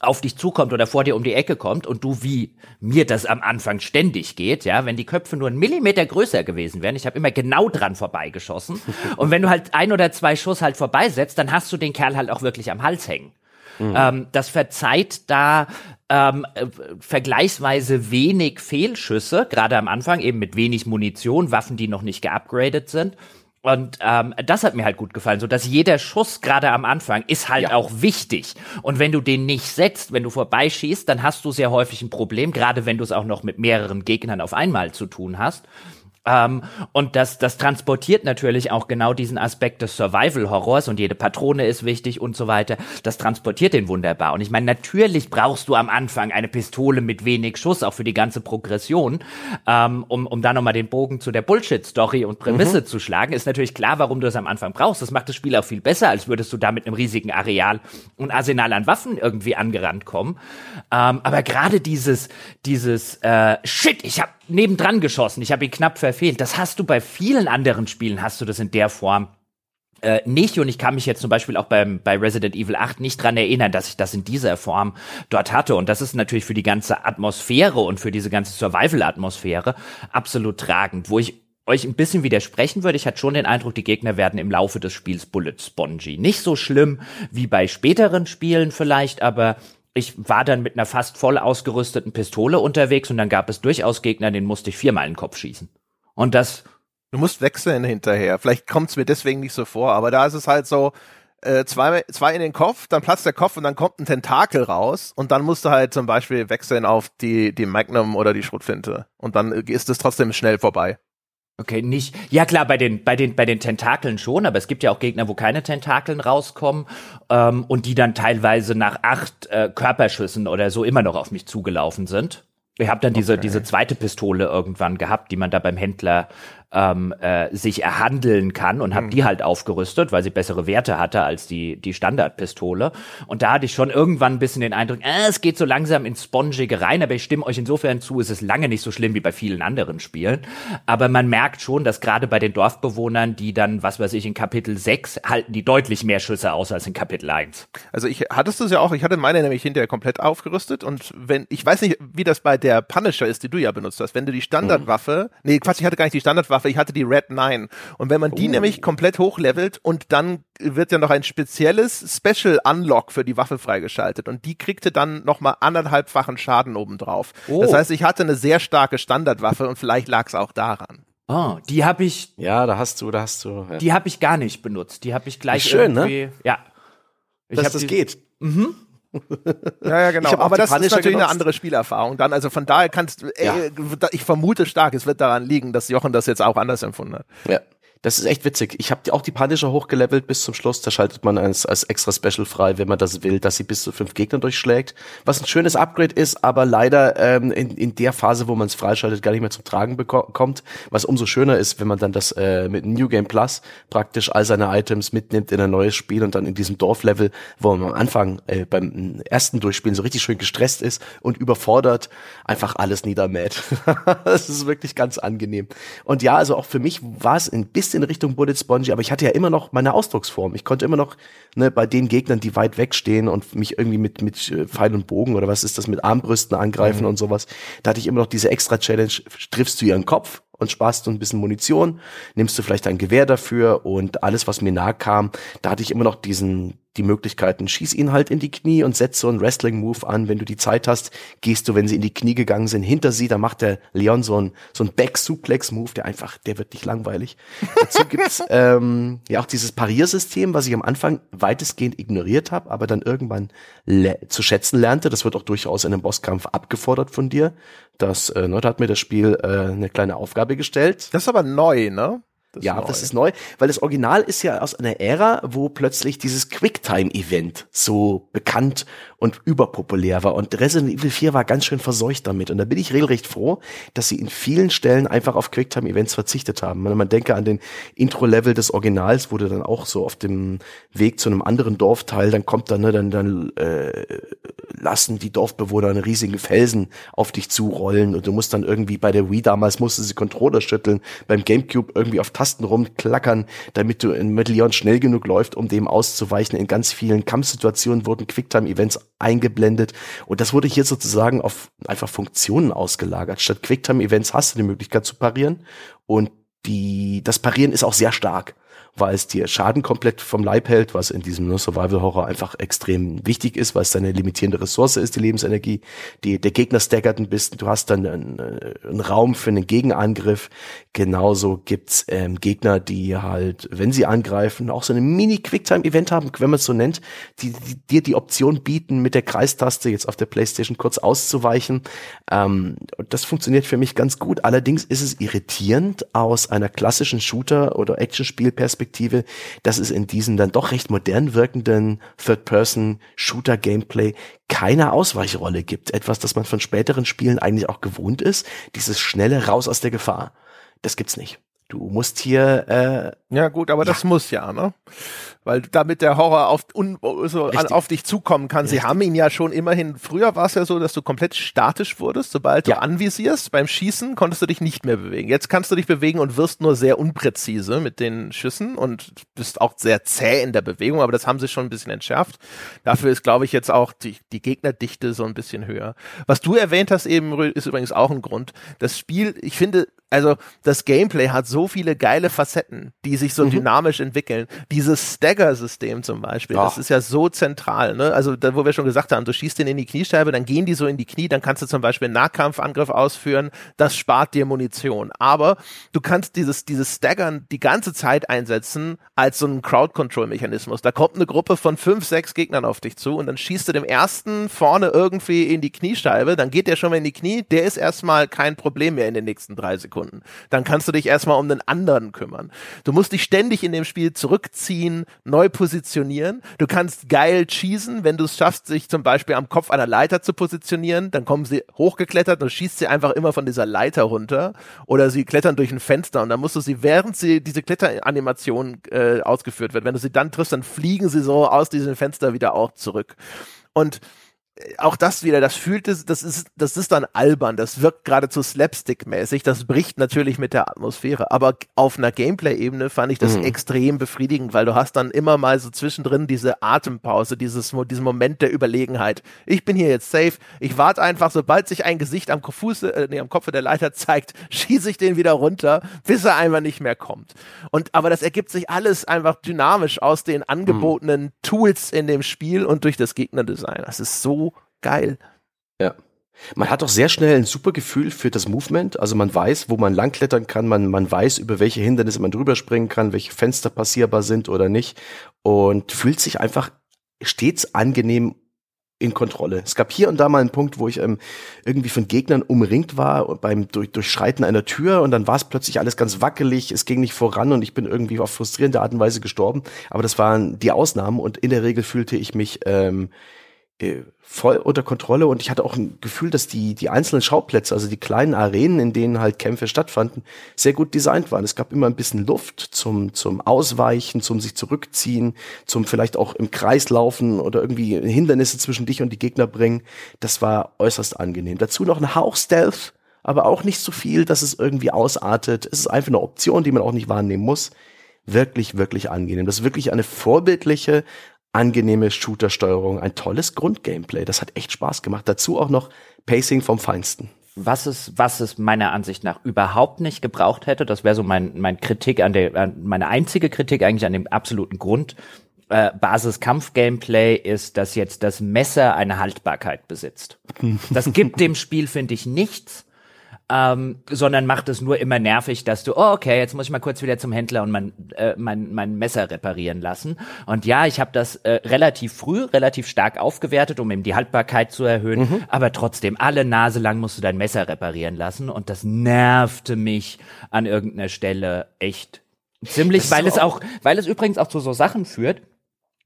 auf dich zukommt oder vor dir um die Ecke kommt und du wie mir das am Anfang ständig geht, ja, wenn die Köpfe nur einen Millimeter größer gewesen wären, ich habe immer genau dran vorbeigeschossen und wenn du halt ein oder zwei Schuss halt vorbeisetzt, dann hast du den Kerl halt auch wirklich am Hals hängen. Mhm. Ähm, das verzeiht da ähm, äh, vergleichsweise wenig Fehlschüsse, gerade am Anfang eben mit wenig Munition, Waffen, die noch nicht geupgradet sind. Und ähm, das hat mir halt gut gefallen, so dass jeder Schuss gerade am Anfang ist halt ja. auch wichtig. Und wenn du den nicht setzt, wenn du vorbeischießt, dann hast du sehr häufig ein Problem, gerade wenn du es auch noch mit mehreren Gegnern auf einmal zu tun hast. Ähm, und das, das transportiert natürlich auch genau diesen Aspekt des Survival-Horrors und jede Patrone ist wichtig und so weiter. Das transportiert den wunderbar. Und ich meine, natürlich brauchst du am Anfang eine Pistole mit wenig Schuss, auch für die ganze Progression, ähm, um, um da nochmal den Bogen zu der Bullshit-Story und Prämisse mhm. zu schlagen. Ist natürlich klar, warum du das am Anfang brauchst. Das macht das Spiel auch viel besser, als würdest du da mit einem riesigen Areal und Arsenal an Waffen irgendwie angerannt kommen. Ähm, aber gerade dieses, dieses äh, Shit, ich hab nebendran geschossen. Ich habe ihn knapp verfehlt. Das hast du bei vielen anderen Spielen, hast du das in der Form äh, nicht. Und ich kann mich jetzt zum Beispiel auch beim, bei Resident Evil 8 nicht dran erinnern, dass ich das in dieser Form dort hatte. Und das ist natürlich für die ganze Atmosphäre und für diese ganze Survival-Atmosphäre absolut tragend. Wo ich euch ein bisschen widersprechen würde. Ich hatte schon den Eindruck, die Gegner werden im Laufe des Spiels bullet spongy. Nicht so schlimm wie bei späteren Spielen vielleicht, aber ich war dann mit einer fast voll ausgerüsteten Pistole unterwegs und dann gab es durchaus Gegner, den musste ich viermal in den Kopf schießen. Und das. Du musst wechseln hinterher. Vielleicht kommt es mir deswegen nicht so vor, aber da ist es halt so, äh, zwei, zwei in den Kopf, dann platzt der Kopf und dann kommt ein Tentakel raus und dann musst du halt zum Beispiel wechseln auf die, die Magnum oder die Schrotflinte. Und dann ist es trotzdem schnell vorbei. Okay, nicht. Ja klar, bei den bei den bei den Tentakeln schon, aber es gibt ja auch Gegner, wo keine Tentakeln rauskommen ähm, und die dann teilweise nach acht äh, Körperschüssen oder so immer noch auf mich zugelaufen sind. Ich habe dann diese okay. diese zweite Pistole irgendwann gehabt, die man da beim Händler ähm, äh, sich erhandeln kann und habe mhm. die halt aufgerüstet, weil sie bessere Werte hatte als die, die Standardpistole. Und da hatte ich schon irgendwann ein bisschen den Eindruck, äh, es geht so langsam ins Spongige rein, aber ich stimme euch insofern zu, es ist lange nicht so schlimm wie bei vielen anderen Spielen. Aber man merkt schon, dass gerade bei den Dorfbewohnern, die dann, was weiß ich, in Kapitel 6 halten die deutlich mehr Schüsse aus als in Kapitel 1. Also ich hattest du es ja auch, ich hatte meine nämlich hinterher komplett aufgerüstet und wenn, ich weiß nicht, wie das bei der Punisher ist, die du ja benutzt hast, wenn du die Standardwaffe, mhm. nee, Quatsch, ich hatte gar nicht die Standardwaffe, Waffe, ich hatte die Red 9. Und wenn man die oh. nämlich komplett hochlevelt und dann wird ja noch ein spezielles Special Unlock für die Waffe freigeschaltet und die kriegte dann nochmal anderthalbfachen Schaden obendrauf. Oh. Das heißt, ich hatte eine sehr starke Standardwaffe und vielleicht lag es auch daran. Oh, die habe ich. Ja, da hast du, da hast du. Ja. Die habe ich gar nicht benutzt. Die habe ich gleich schön, ne? irgendwie. Ne? Ja. Ich Dass das die, geht. Mhm. Ja, ja, genau. Aber das ist natürlich genutzt. eine andere Spielerfahrung dann. Also von daher kannst du, ja. ich vermute stark, es wird daran liegen, dass Jochen das jetzt auch anders empfunden hat. Ja. Das ist echt witzig. Ich habe auch die Punisher hochgelevelt bis zum Schluss. Da schaltet man als, als extra Special frei, wenn man das will, dass sie bis zu fünf Gegner durchschlägt. Was ein schönes Upgrade ist, aber leider ähm, in, in der Phase, wo man es freischaltet, gar nicht mehr zum Tragen bekommt. Was umso schöner ist, wenn man dann das äh, mit New Game Plus praktisch all seine Items mitnimmt in ein neues Spiel und dann in diesem Dorflevel, wo man am Anfang äh, beim ersten Durchspielen so richtig schön gestresst ist und überfordert, einfach alles niedermäht. das ist wirklich ganz angenehm. Und ja, also auch für mich war es ein bisschen in Richtung Bullet Spongy, aber ich hatte ja immer noch meine Ausdrucksform. Ich konnte immer noch ne, bei den Gegnern, die weit weg stehen und mich irgendwie mit, mit äh, Pfeil und Bogen oder was ist das, mit Armbrüsten angreifen mhm. und sowas, da hatte ich immer noch diese extra Challenge, triffst du ihren Kopf und sparst du ein bisschen Munition, nimmst du vielleicht ein Gewehr dafür und alles, was mir nahe kam, da hatte ich immer noch diesen, die Möglichkeiten, schieß ihn halt in die Knie und setz so einen Wrestling-Move an. Wenn du die Zeit hast, gehst du, wenn sie in die Knie gegangen sind, hinter sie, da macht der Leon so ein, so ein Back-Suplex-Move, der einfach, der wird nicht langweilig. Dazu gibt's ähm, ja auch dieses Pariersystem, was ich am Anfang weitestgehend ignoriert habe, aber dann irgendwann zu schätzen lernte. Das wird auch durchaus in einem Bosskampf abgefordert von dir. Das, äh, ne, da hat mir das Spiel äh, eine kleine Aufgabe gestellt. Das ist aber neu, ne? Das ja, das ist neu, weil das Original ist ja aus einer Ära, wo plötzlich dieses Quicktime-Event so bekannt und überpopulär war. Und Resident Evil 4 war ganz schön verseucht damit. Und da bin ich regelrecht froh, dass sie in vielen Stellen einfach auf Quicktime-Events verzichtet haben. Wenn man denke an den Intro-Level des Originals, du dann auch so auf dem Weg zu einem anderen Dorfteil, dann kommt dann, ne, dann, dann äh, lassen die Dorfbewohner einen riesigen Felsen auf dich zurollen und du musst dann irgendwie bei der Wii damals musste sie Controller schütteln, beim Gamecube irgendwie auf Tasten rumklackern, damit du in Metal Leon schnell genug läuft, um dem auszuweichen. In ganz vielen Kampfsituationen wurden Quicktime-Events eingeblendet. Und das wurde hier sozusagen auf einfach Funktionen ausgelagert. Statt Quicktime-Events hast du die Möglichkeit zu parieren. Und die, das Parieren ist auch sehr stark weil es dir Schaden komplett vom Leib hält, was in diesem Survival-Horror einfach extrem wichtig ist, weil es deine limitierende Ressource ist, die Lebensenergie. Die, der Gegner staggert ein bisschen, du hast dann einen, äh, einen Raum für einen Gegenangriff. Genauso gibt's ähm, Gegner, die halt, wenn sie angreifen, auch so eine Mini-Quicktime-Event haben, wenn man es so nennt, die, die dir die Option bieten, mit der Kreistaste jetzt auf der Playstation kurz auszuweichen. Ähm, das funktioniert für mich ganz gut. Allerdings ist es irritierend aus einer klassischen Shooter- oder Actionspielperspektive Perspektive, dass es in diesem dann doch recht modern wirkenden Third-Person-Shooter-Gameplay keine Ausweichrolle gibt. Etwas, das man von späteren Spielen eigentlich auch gewohnt ist. Dieses schnelle Raus aus der Gefahr. Das gibt's nicht. Du musst hier. Äh, ja gut, aber ja. das muss ja, ne? Weil damit der Horror auf, un, so an, auf dich zukommen kann. Richtig. Sie haben ihn ja schon immerhin. Früher war es ja so, dass du komplett statisch wurdest, sobald ja. du anvisierst. Beim Schießen konntest du dich nicht mehr bewegen. Jetzt kannst du dich bewegen und wirst nur sehr unpräzise mit den Schüssen und bist auch sehr zäh in der Bewegung. Aber das haben sie schon ein bisschen entschärft. Dafür ist, glaube ich, jetzt auch die, die Gegnerdichte so ein bisschen höher. Was du erwähnt hast eben ist übrigens auch ein Grund. Das Spiel, ich finde, also das Gameplay hat so viele geile Facetten, die sich so mhm. dynamisch entwickeln. Dieses Stagger-System zum Beispiel, Ach. das ist ja so zentral. Ne? Also da, wo wir schon gesagt haben, du schießt den in die Kniescheibe, dann gehen die so in die Knie, dann kannst du zum Beispiel einen Nahkampfangriff ausführen, das spart dir Munition. Aber du kannst dieses, dieses Staggern die ganze Zeit einsetzen als so ein Crowd-Control-Mechanismus. Da kommt eine Gruppe von fünf, sechs Gegnern auf dich zu und dann schießt du dem ersten vorne irgendwie in die Kniescheibe, dann geht der schon mal in die Knie, der ist erstmal kein Problem mehr in den nächsten drei Sekunden. Sekunden. Dann kannst du dich erstmal um den anderen kümmern. Du musst dich ständig in dem Spiel zurückziehen, neu positionieren. Du kannst geil cheesen, wenn du es schaffst, sich zum Beispiel am Kopf einer Leiter zu positionieren. Dann kommen sie hochgeklettert und schießt sie einfach immer von dieser Leiter runter. Oder sie klettern durch ein Fenster und dann musst du sie, während sie diese Kletteranimation äh, ausgeführt wird, wenn du sie dann triffst, dann fliegen sie so aus diesem Fenster wieder auch zurück. Und auch das wieder, das fühlt es, das ist, das ist dann albern, das wirkt geradezu slapstick-mäßig, das bricht natürlich mit der Atmosphäre, aber auf einer Gameplay-Ebene fand ich das mhm. extrem befriedigend, weil du hast dann immer mal so zwischendrin diese Atempause, dieses, diesen Moment der Überlegenheit. Ich bin hier jetzt safe, ich warte einfach, sobald sich ein Gesicht am, Fuß, äh, nee, am Kopf der Leiter zeigt, schieße ich den wieder runter, bis er einfach nicht mehr kommt. Und, aber das ergibt sich alles einfach dynamisch aus den angebotenen mhm. Tools in dem Spiel und durch das Gegnerdesign. Das ist so geil. Ja. Man hat auch sehr schnell ein super Gefühl für das Movement. Also man weiß, wo man langklettern kann, man, man weiß, über welche Hindernisse man drüber springen kann, welche Fenster passierbar sind oder nicht. Und fühlt sich einfach stets angenehm in Kontrolle. Es gab hier und da mal einen Punkt, wo ich ähm, irgendwie von Gegnern umringt war beim durch, Durchschreiten einer Tür und dann war es plötzlich alles ganz wackelig, es ging nicht voran und ich bin irgendwie auf frustrierende Art und Weise gestorben. Aber das waren die Ausnahmen und in der Regel fühlte ich mich ähm, äh, voll unter Kontrolle und ich hatte auch ein Gefühl, dass die, die einzelnen Schauplätze, also die kleinen Arenen, in denen halt Kämpfe stattfanden, sehr gut designt waren. Es gab immer ein bisschen Luft zum, zum Ausweichen, zum sich zurückziehen, zum vielleicht auch im Kreis laufen oder irgendwie Hindernisse zwischen dich und die Gegner bringen. Das war äußerst angenehm. Dazu noch ein Hauch Stealth, aber auch nicht so viel, dass es irgendwie ausartet. Es ist einfach eine Option, die man auch nicht wahrnehmen muss wirklich, wirklich angenehm. Das ist wirklich eine vorbildliche, angenehme Shooter-Steuerung, ein tolles Grundgameplay. Das hat echt Spaß gemacht. Dazu auch noch Pacing vom Feinsten. Was es, was es meiner Ansicht nach überhaupt nicht gebraucht hätte, das wäre so mein, mein Kritik an der, meine einzige Kritik eigentlich an dem absoluten Grund, äh, Basis-Kampf-Gameplay ist, dass jetzt das Messer eine Haltbarkeit besitzt. Das gibt dem Spiel, finde ich, nichts ähm, sondern macht es nur immer nervig, dass du, oh, okay, jetzt muss ich mal kurz wieder zum Händler und mein, äh, mein, mein Messer reparieren lassen. Und ja, ich habe das äh, relativ früh, relativ stark aufgewertet, um eben die Haltbarkeit zu erhöhen, mhm. aber trotzdem, alle Nase lang musst du dein Messer reparieren lassen und das nervte mich an irgendeiner Stelle echt ziemlich, weil es auch, weil es übrigens auch zu so Sachen führt,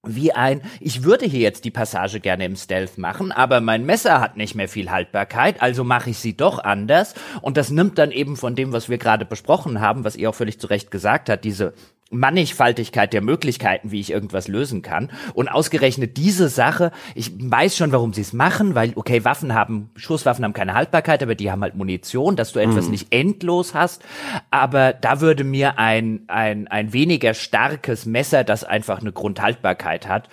wie ein, ich würde hier jetzt die Passage gerne im Stealth machen, aber mein Messer hat nicht mehr viel Haltbarkeit, also mache ich sie doch anders. Und das nimmt dann eben von dem, was wir gerade besprochen haben, was ihr auch völlig zu Recht gesagt hat, diese Mannigfaltigkeit der Möglichkeiten, wie ich irgendwas lösen kann. Und ausgerechnet diese Sache, ich weiß schon, warum sie es machen, weil, okay, Waffen haben, Schusswaffen haben keine Haltbarkeit, aber die haben halt Munition, dass du etwas mhm. nicht endlos hast. Aber da würde mir ein, ein, ein weniger starkes Messer, das einfach eine Grundhaltbarkeit hat,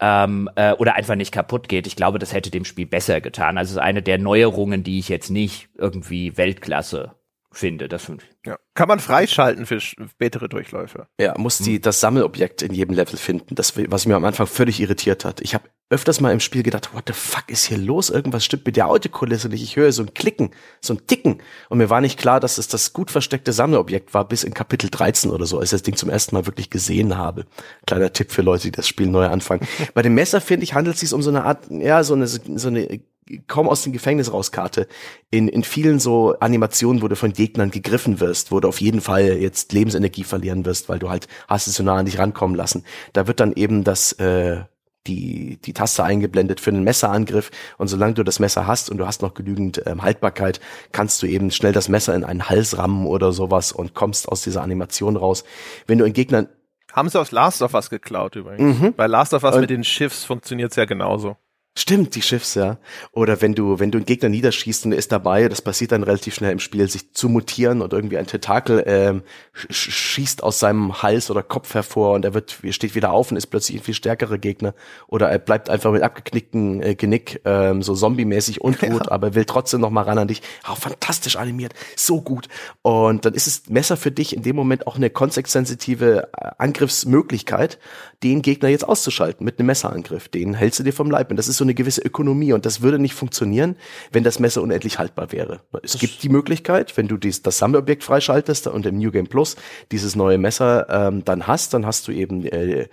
ähm, äh, oder einfach nicht kaputt geht, ich glaube, das hätte dem Spiel besser getan. Also es ist eine der Neuerungen, die ich jetzt nicht irgendwie Weltklasse finde. Das finde ich. Ja. Kann man freischalten für spätere Durchläufe. Ja, muss die, hm. das Sammelobjekt in jedem Level finden, das, was mir am Anfang völlig irritiert hat. Ich habe öfters mal im Spiel gedacht, what the fuck ist hier los? Irgendwas stimmt mit der Autokulisse nicht. Ich höre so ein Klicken, so ein Ticken. Und mir war nicht klar, dass es das gut versteckte Sammelobjekt war, bis in Kapitel 13 oder so, als ich das Ding zum ersten Mal wirklich gesehen habe. Kleiner Tipp für Leute, die das Spiel neu anfangen. Bei dem Messer, finde ich, handelt es sich um so eine Art, ja, so eine, so eine kaum aus dem Gefängnis rauskarte. In, in vielen so Animationen, wo du von Gegnern gegriffen wirst, wo du auf jeden Fall jetzt Lebensenergie verlieren wirst, weil du halt hast es so nah an dich rankommen lassen. Da wird dann eben das, äh, die, die Taste eingeblendet für einen Messerangriff und solange du das Messer hast und du hast noch genügend ähm, Haltbarkeit, kannst du eben schnell das Messer in einen Hals rammen oder sowas und kommst aus dieser Animation raus. Wenn du in Gegnern haben sie aus Last of Us geklaut übrigens. Mhm. Bei Last of Us und mit den Schiffs funktioniert's ja genauso. Stimmt, die Schiffs, ja. Oder wenn du, wenn du einen Gegner niederschießt und er ist dabei, das passiert dann relativ schnell im Spiel, sich zu mutieren und irgendwie ein Tentakel ähm, schießt aus seinem Hals oder Kopf hervor und er wird, steht wieder auf und ist plötzlich ein viel stärkerer Gegner. Oder er bleibt einfach mit abgeknicktem äh, Genick, ähm, so zombie-mäßig untot, ja. aber will trotzdem noch mal ran an dich. Auch fantastisch animiert, so gut. Und dann ist es Messer für dich in dem Moment auch eine kontextsensitive äh, Angriffsmöglichkeit, den Gegner jetzt auszuschalten mit einem Messerangriff. Den hältst du dir vom Leib. Und das ist so eine gewisse Ökonomie. Und das würde nicht funktionieren, wenn das Messer unendlich haltbar wäre. Es das gibt die Möglichkeit, wenn du dies, das Sammelobjekt freischaltest und im New Game Plus dieses neue Messer ähm, dann hast, dann hast du eben äh,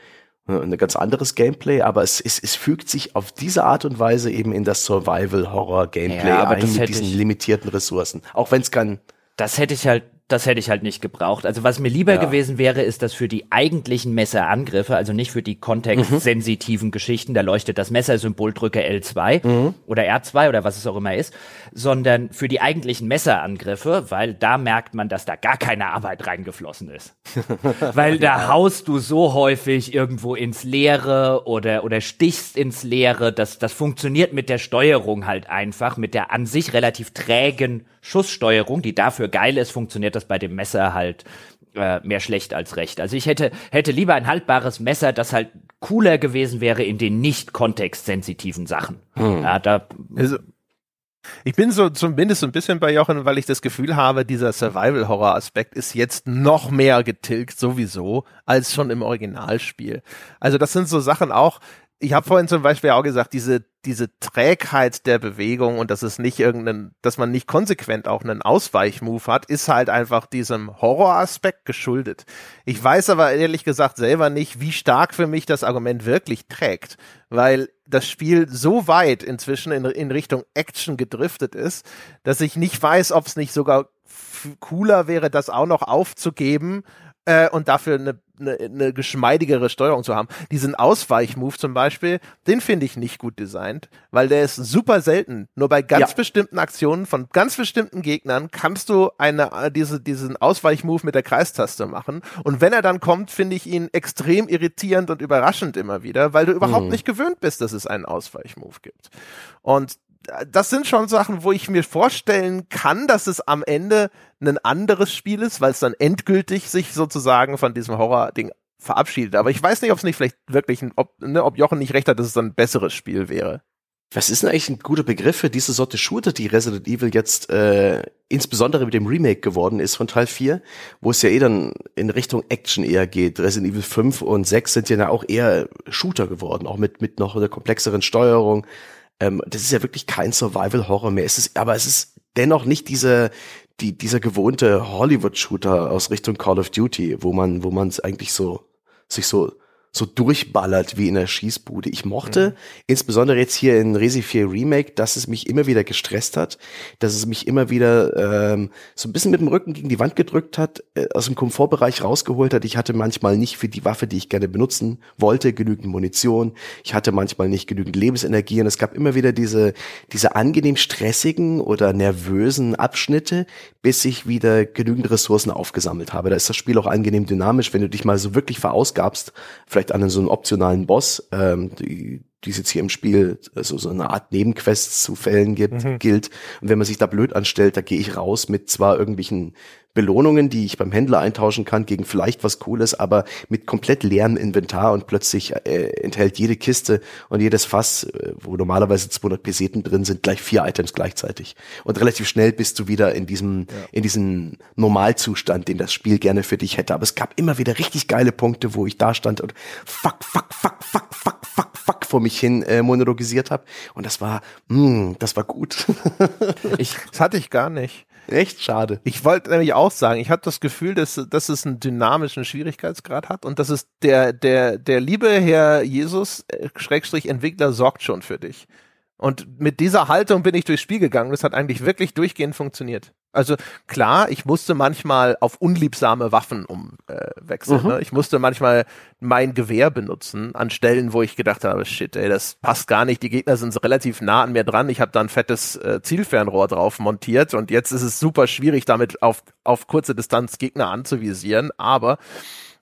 ein ganz anderes Gameplay, aber es, es, es fügt sich auf diese Art und Weise eben in das Survival-Horror-Gameplay ja, ein mit diesen limitierten Ressourcen. Auch wenn es kein das hätte ich halt das hätte ich halt nicht gebraucht. Also was mir lieber ja. gewesen wäre, ist, dass für die eigentlichen Messerangriffe, also nicht für die kontextsensitiven mhm. Geschichten, da leuchtet das Messersymbol, drücke L2 mhm. oder R2 oder was es auch immer ist, sondern für die eigentlichen Messerangriffe, weil da merkt man, dass da gar keine Arbeit reingeflossen ist. weil da haust du so häufig irgendwo ins Leere oder, oder stichst ins Leere. Das, das funktioniert mit der Steuerung halt einfach, mit der an sich relativ trägen Schusssteuerung, die dafür geil ist, funktioniert das bei dem Messer halt äh, mehr schlecht als recht. Also ich hätte, hätte lieber ein haltbares Messer, das halt cooler gewesen wäre in den nicht kontextsensitiven Sachen. Hm. Ja, da, also, ich bin so zumindest so ein bisschen bei Jochen, weil ich das Gefühl habe, dieser Survival-Horror-Aspekt ist jetzt noch mehr getilgt sowieso als schon im Originalspiel. Also das sind so Sachen auch, ich habe vorhin zum Beispiel auch gesagt, diese, diese Trägheit der Bewegung und dass es nicht irgendeinen, dass man nicht konsequent auch einen Ausweichmove hat, ist halt einfach diesem Horroraspekt geschuldet. Ich weiß aber ehrlich gesagt selber nicht, wie stark für mich das Argument wirklich trägt, weil das Spiel so weit inzwischen in, in Richtung Action gedriftet ist, dass ich nicht weiß, ob es nicht sogar cooler wäre, das auch noch aufzugeben äh, und dafür eine, eine, eine geschmeidigere Steuerung zu haben. Diesen Ausweichmove zum Beispiel, den finde ich nicht gut designt, weil der ist super selten. Nur bei ganz ja. bestimmten Aktionen von ganz bestimmten Gegnern kannst du eine, äh, diese, diesen Ausweichmove mit der Kreistaste machen. Und wenn er dann kommt, finde ich ihn extrem irritierend und überraschend immer wieder, weil du überhaupt mhm. nicht gewöhnt bist, dass es einen Ausweichmove gibt. Und das sind schon Sachen, wo ich mir vorstellen kann, dass es am Ende ein anderes Spiel ist, weil es dann endgültig sich sozusagen von diesem Horror-Ding verabschiedet. Aber ich weiß nicht, ob es nicht vielleicht wirklich, ob, ne, ob Jochen nicht recht hat, dass es dann ein besseres Spiel wäre. Was ist denn eigentlich ein guter Begriff für diese Sorte Shooter, die Resident Evil jetzt äh, insbesondere mit dem Remake geworden ist von Teil 4, wo es ja eh dann in Richtung Action eher geht. Resident Evil 5 und 6 sind ja auch eher Shooter geworden, auch mit, mit noch einer komplexeren Steuerung, ähm, das ist ja wirklich kein Survival-Horror mehr. Es ist, aber es ist dennoch nicht diese, die, dieser gewohnte Hollywood-Shooter aus Richtung Call of Duty, wo man, wo man es eigentlich so, sich so so durchballert wie in der Schießbude. Ich mochte, mhm. insbesondere jetzt hier in Resi 4 Remake, dass es mich immer wieder gestresst hat, dass es mich immer wieder ähm, so ein bisschen mit dem Rücken gegen die Wand gedrückt hat, äh, aus dem Komfortbereich rausgeholt hat. Ich hatte manchmal nicht für die Waffe, die ich gerne benutzen wollte, genügend Munition. Ich hatte manchmal nicht genügend Lebensenergie und es gab immer wieder diese, diese angenehm stressigen oder nervösen Abschnitte, bis ich wieder genügend Ressourcen aufgesammelt habe. Da ist das Spiel auch angenehm dynamisch, wenn du dich mal so wirklich verausgabst, vielleicht an so einen optionalen Boss, ähm, die, die es jetzt hier im Spiel also so eine Art Nebenquests zu Fällen gibt, mhm. gilt. Und wenn man sich da blöd anstellt, da gehe ich raus mit zwar irgendwelchen Belohnungen, die ich beim Händler eintauschen kann gegen vielleicht was Cooles, aber mit komplett leerem Inventar und plötzlich äh, enthält jede Kiste und jedes Fass, äh, wo normalerweise 200 Peseten drin sind, gleich vier Items gleichzeitig. Und relativ schnell bist du wieder in diesem, ja. in diesem Normalzustand, den das Spiel gerne für dich hätte. Aber es gab immer wieder richtig geile Punkte, wo ich da stand und fuck, fuck, fuck, fuck, fuck, fuck, fuck vor mich hin äh, monologisiert habe. Und das war, mh, hm, das war gut. ich, das hatte ich gar nicht. Echt schade. Ich wollte nämlich auch sagen, ich habe das Gefühl, dass, dass es einen dynamischen Schwierigkeitsgrad hat und dass es der, der, der liebe Herr Jesus, äh, Schrägstrich Entwickler, sorgt schon für dich. Und mit dieser Haltung bin ich durchs Spiel gegangen. Das hat eigentlich wirklich durchgehend funktioniert. Also klar, ich musste manchmal auf unliebsame Waffen umwechseln. Äh, mhm. ne? Ich musste manchmal mein Gewehr benutzen an Stellen, wo ich gedacht habe, shit, ey, das passt gar nicht. Die Gegner sind relativ nah an mir dran. Ich habe da ein fettes äh, Zielfernrohr drauf montiert und jetzt ist es super schwierig, damit auf, auf kurze Distanz Gegner anzuvisieren. Aber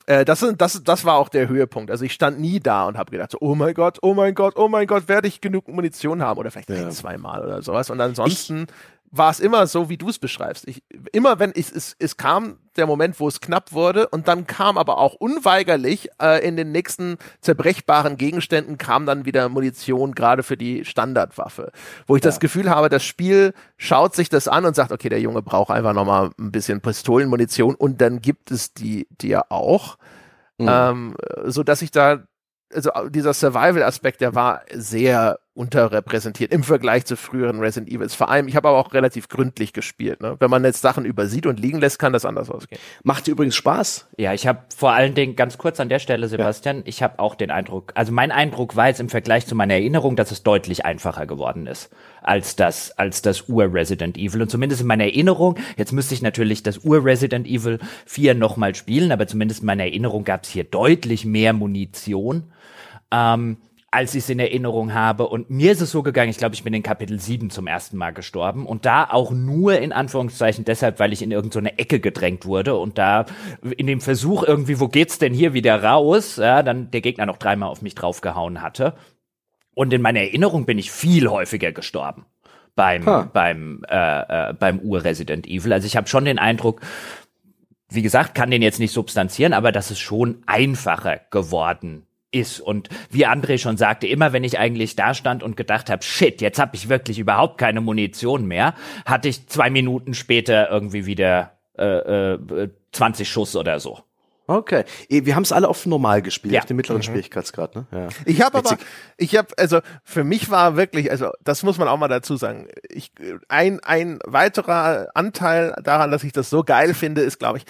äh, das, das, das war auch der Höhepunkt. Also ich stand nie da und habe gedacht, so, oh mein Gott, oh mein Gott, oh mein Gott, werde ich genug Munition haben oder vielleicht ja. ein, zweimal oder sowas. Und ansonsten ich, war es immer so, wie du es beschreibst. Ich, immer wenn ich, es, es kam der Moment, wo es knapp wurde und dann kam aber auch unweigerlich äh, in den nächsten zerbrechbaren Gegenständen kam dann wieder Munition, gerade für die Standardwaffe. Wo ich ja. das Gefühl habe, das Spiel schaut sich das an und sagt, okay, der Junge braucht einfach nochmal ein bisschen Pistolenmunition und dann gibt es die dir auch. Mhm. Ähm, so dass ich da also dieser Survival-Aspekt, der war sehr unterrepräsentiert im Vergleich zu früheren Resident Evils. Vor allem, ich habe aber auch relativ gründlich gespielt. Ne? Wenn man jetzt Sachen übersieht und liegen lässt, kann das anders ausgehen. Macht übrigens Spaß? Ja, ich habe vor allen Dingen ganz kurz an der Stelle, Sebastian, ja. ich habe auch den Eindruck, also mein Eindruck war jetzt im Vergleich zu meiner Erinnerung, dass es deutlich einfacher geworden ist als das als das Ur Resident Evil und zumindest in meiner Erinnerung. Jetzt müsste ich natürlich das Ur Resident Evil 4 nochmal spielen, aber zumindest in meiner Erinnerung gab es hier deutlich mehr Munition. Ähm, als ich es in Erinnerung habe. Und mir ist es so gegangen, ich glaube, ich bin in Kapitel 7 zum ersten Mal gestorben. Und da auch nur in Anführungszeichen deshalb, weil ich in irgendeine Ecke gedrängt wurde. Und da in dem Versuch irgendwie, wo geht's denn hier wieder raus, ja, dann der Gegner noch dreimal auf mich draufgehauen hatte. Und in meiner Erinnerung bin ich viel häufiger gestorben beim huh. beim äh, äh, beim Ur-Resident Evil. Also ich habe schon den Eindruck, wie gesagt, kann den jetzt nicht substanzieren, aber dass es schon einfacher geworden ist. Und wie André schon sagte, immer wenn ich eigentlich da stand und gedacht habe, shit, jetzt habe ich wirklich überhaupt keine Munition mehr, hatte ich zwei Minuten später irgendwie wieder äh, äh, 20 Schuss oder so. Okay. Eh, wir haben es alle auf normal gespielt, ja. auf dem mittleren mhm. Schwierigkeitsgrad, ne? Ja. Ich habe aber, ich habe, also für mich war wirklich, also das muss man auch mal dazu sagen. Ich, ein, ein weiterer Anteil daran, dass ich das so geil finde, ist, glaube ich,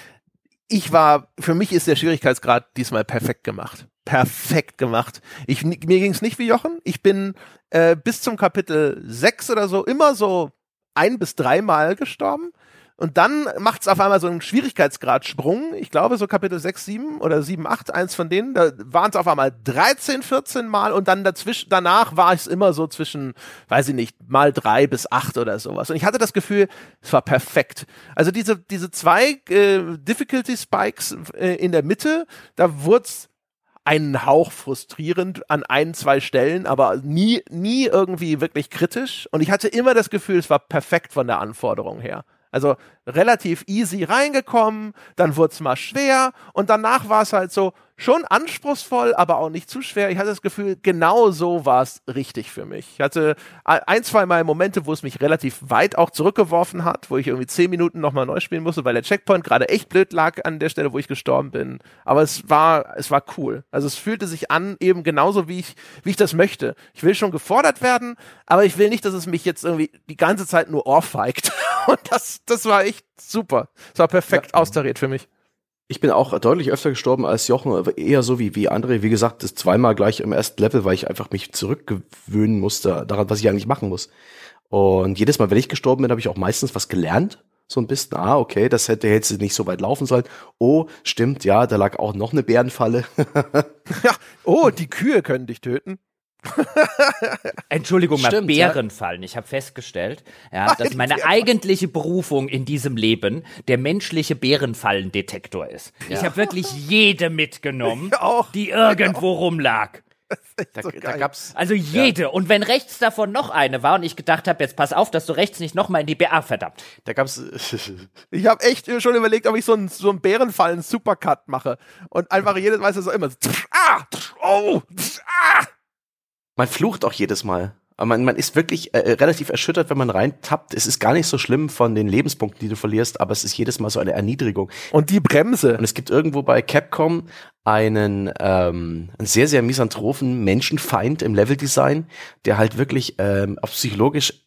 ich war, für mich ist der Schwierigkeitsgrad diesmal perfekt gemacht. Perfekt gemacht. Ich, mir ging es nicht wie Jochen. Ich bin äh, bis zum Kapitel 6 oder so immer so ein bis dreimal gestorben. Und dann macht es auf einmal so einen Schwierigkeitsgradsprung. Ich glaube, so Kapitel 6, 7 oder 7, 8, eins von denen, da waren es auf einmal 13, 14 Mal und dann dazwischen, danach war es immer so zwischen, weiß ich nicht, mal drei bis acht oder sowas. Und ich hatte das Gefühl, es war perfekt. Also diese, diese zwei äh, Difficulty Spikes äh, in der Mitte, da wurde es einen Hauch frustrierend an ein, zwei Stellen, aber nie, nie irgendwie wirklich kritisch. Und ich hatte immer das Gefühl, es war perfekt von der Anforderung her. Also relativ easy reingekommen, dann wurde es mal schwer und danach war es halt so, schon anspruchsvoll, aber auch nicht zu schwer. Ich hatte das Gefühl, genau so war es richtig für mich. Ich hatte ein, zwei Mal Momente, wo es mich relativ weit auch zurückgeworfen hat, wo ich irgendwie zehn Minuten nochmal neu spielen musste, weil der Checkpoint gerade echt blöd lag an der Stelle, wo ich gestorben bin. Aber es war, es war cool. Also es fühlte sich an, eben genauso wie ich, wie ich das möchte. Ich will schon gefordert werden, aber ich will nicht, dass es mich jetzt irgendwie die ganze Zeit nur ohrfeigt. Und das, das war echt super. Es war perfekt ja. austariert für mich. Ich bin auch deutlich öfter gestorben als Jochen, aber eher so wie, wie andere. Wie gesagt, das zweimal gleich im ersten Level, weil ich einfach mich zurückgewöhnen musste daran, was ich eigentlich machen muss. Und jedes Mal, wenn ich gestorben bin, habe ich auch meistens was gelernt. So ein bisschen, ah, okay, das hätte jetzt nicht so weit laufen sollen. Oh, stimmt, ja, da lag auch noch eine Bärenfalle. ja, oh, die Kühe können dich töten. Entschuldigung, mal Stimmt, Bärenfallen. Ja. Ich habe festgestellt, ja, dass meine eigentliche Berufung in diesem Leben der menschliche Bärenfallendetektor ist. Ja. Ich habe wirklich jede mitgenommen, die irgendwo rumlag. Da, so da, gab's, also jede. Ja. Und wenn rechts davon noch eine war und ich gedacht habe, jetzt pass auf, dass du rechts nicht noch mal in die BA, verdammt. Da gab's. ich habe echt schon überlegt, ob ich so einen so einen Bärenfallen Supercut mache und einfach jedes Mal so immer ah, oh, ah, man flucht auch jedes Mal. Aber man, man ist wirklich äh, relativ erschüttert, wenn man reintappt. Es ist gar nicht so schlimm von den Lebenspunkten, die du verlierst, aber es ist jedes Mal so eine Erniedrigung. Und die Bremse. Und es gibt irgendwo bei Capcom einen, ähm, einen sehr, sehr misanthropen Menschenfeind im Leveldesign, der halt wirklich ähm, auf psychologisch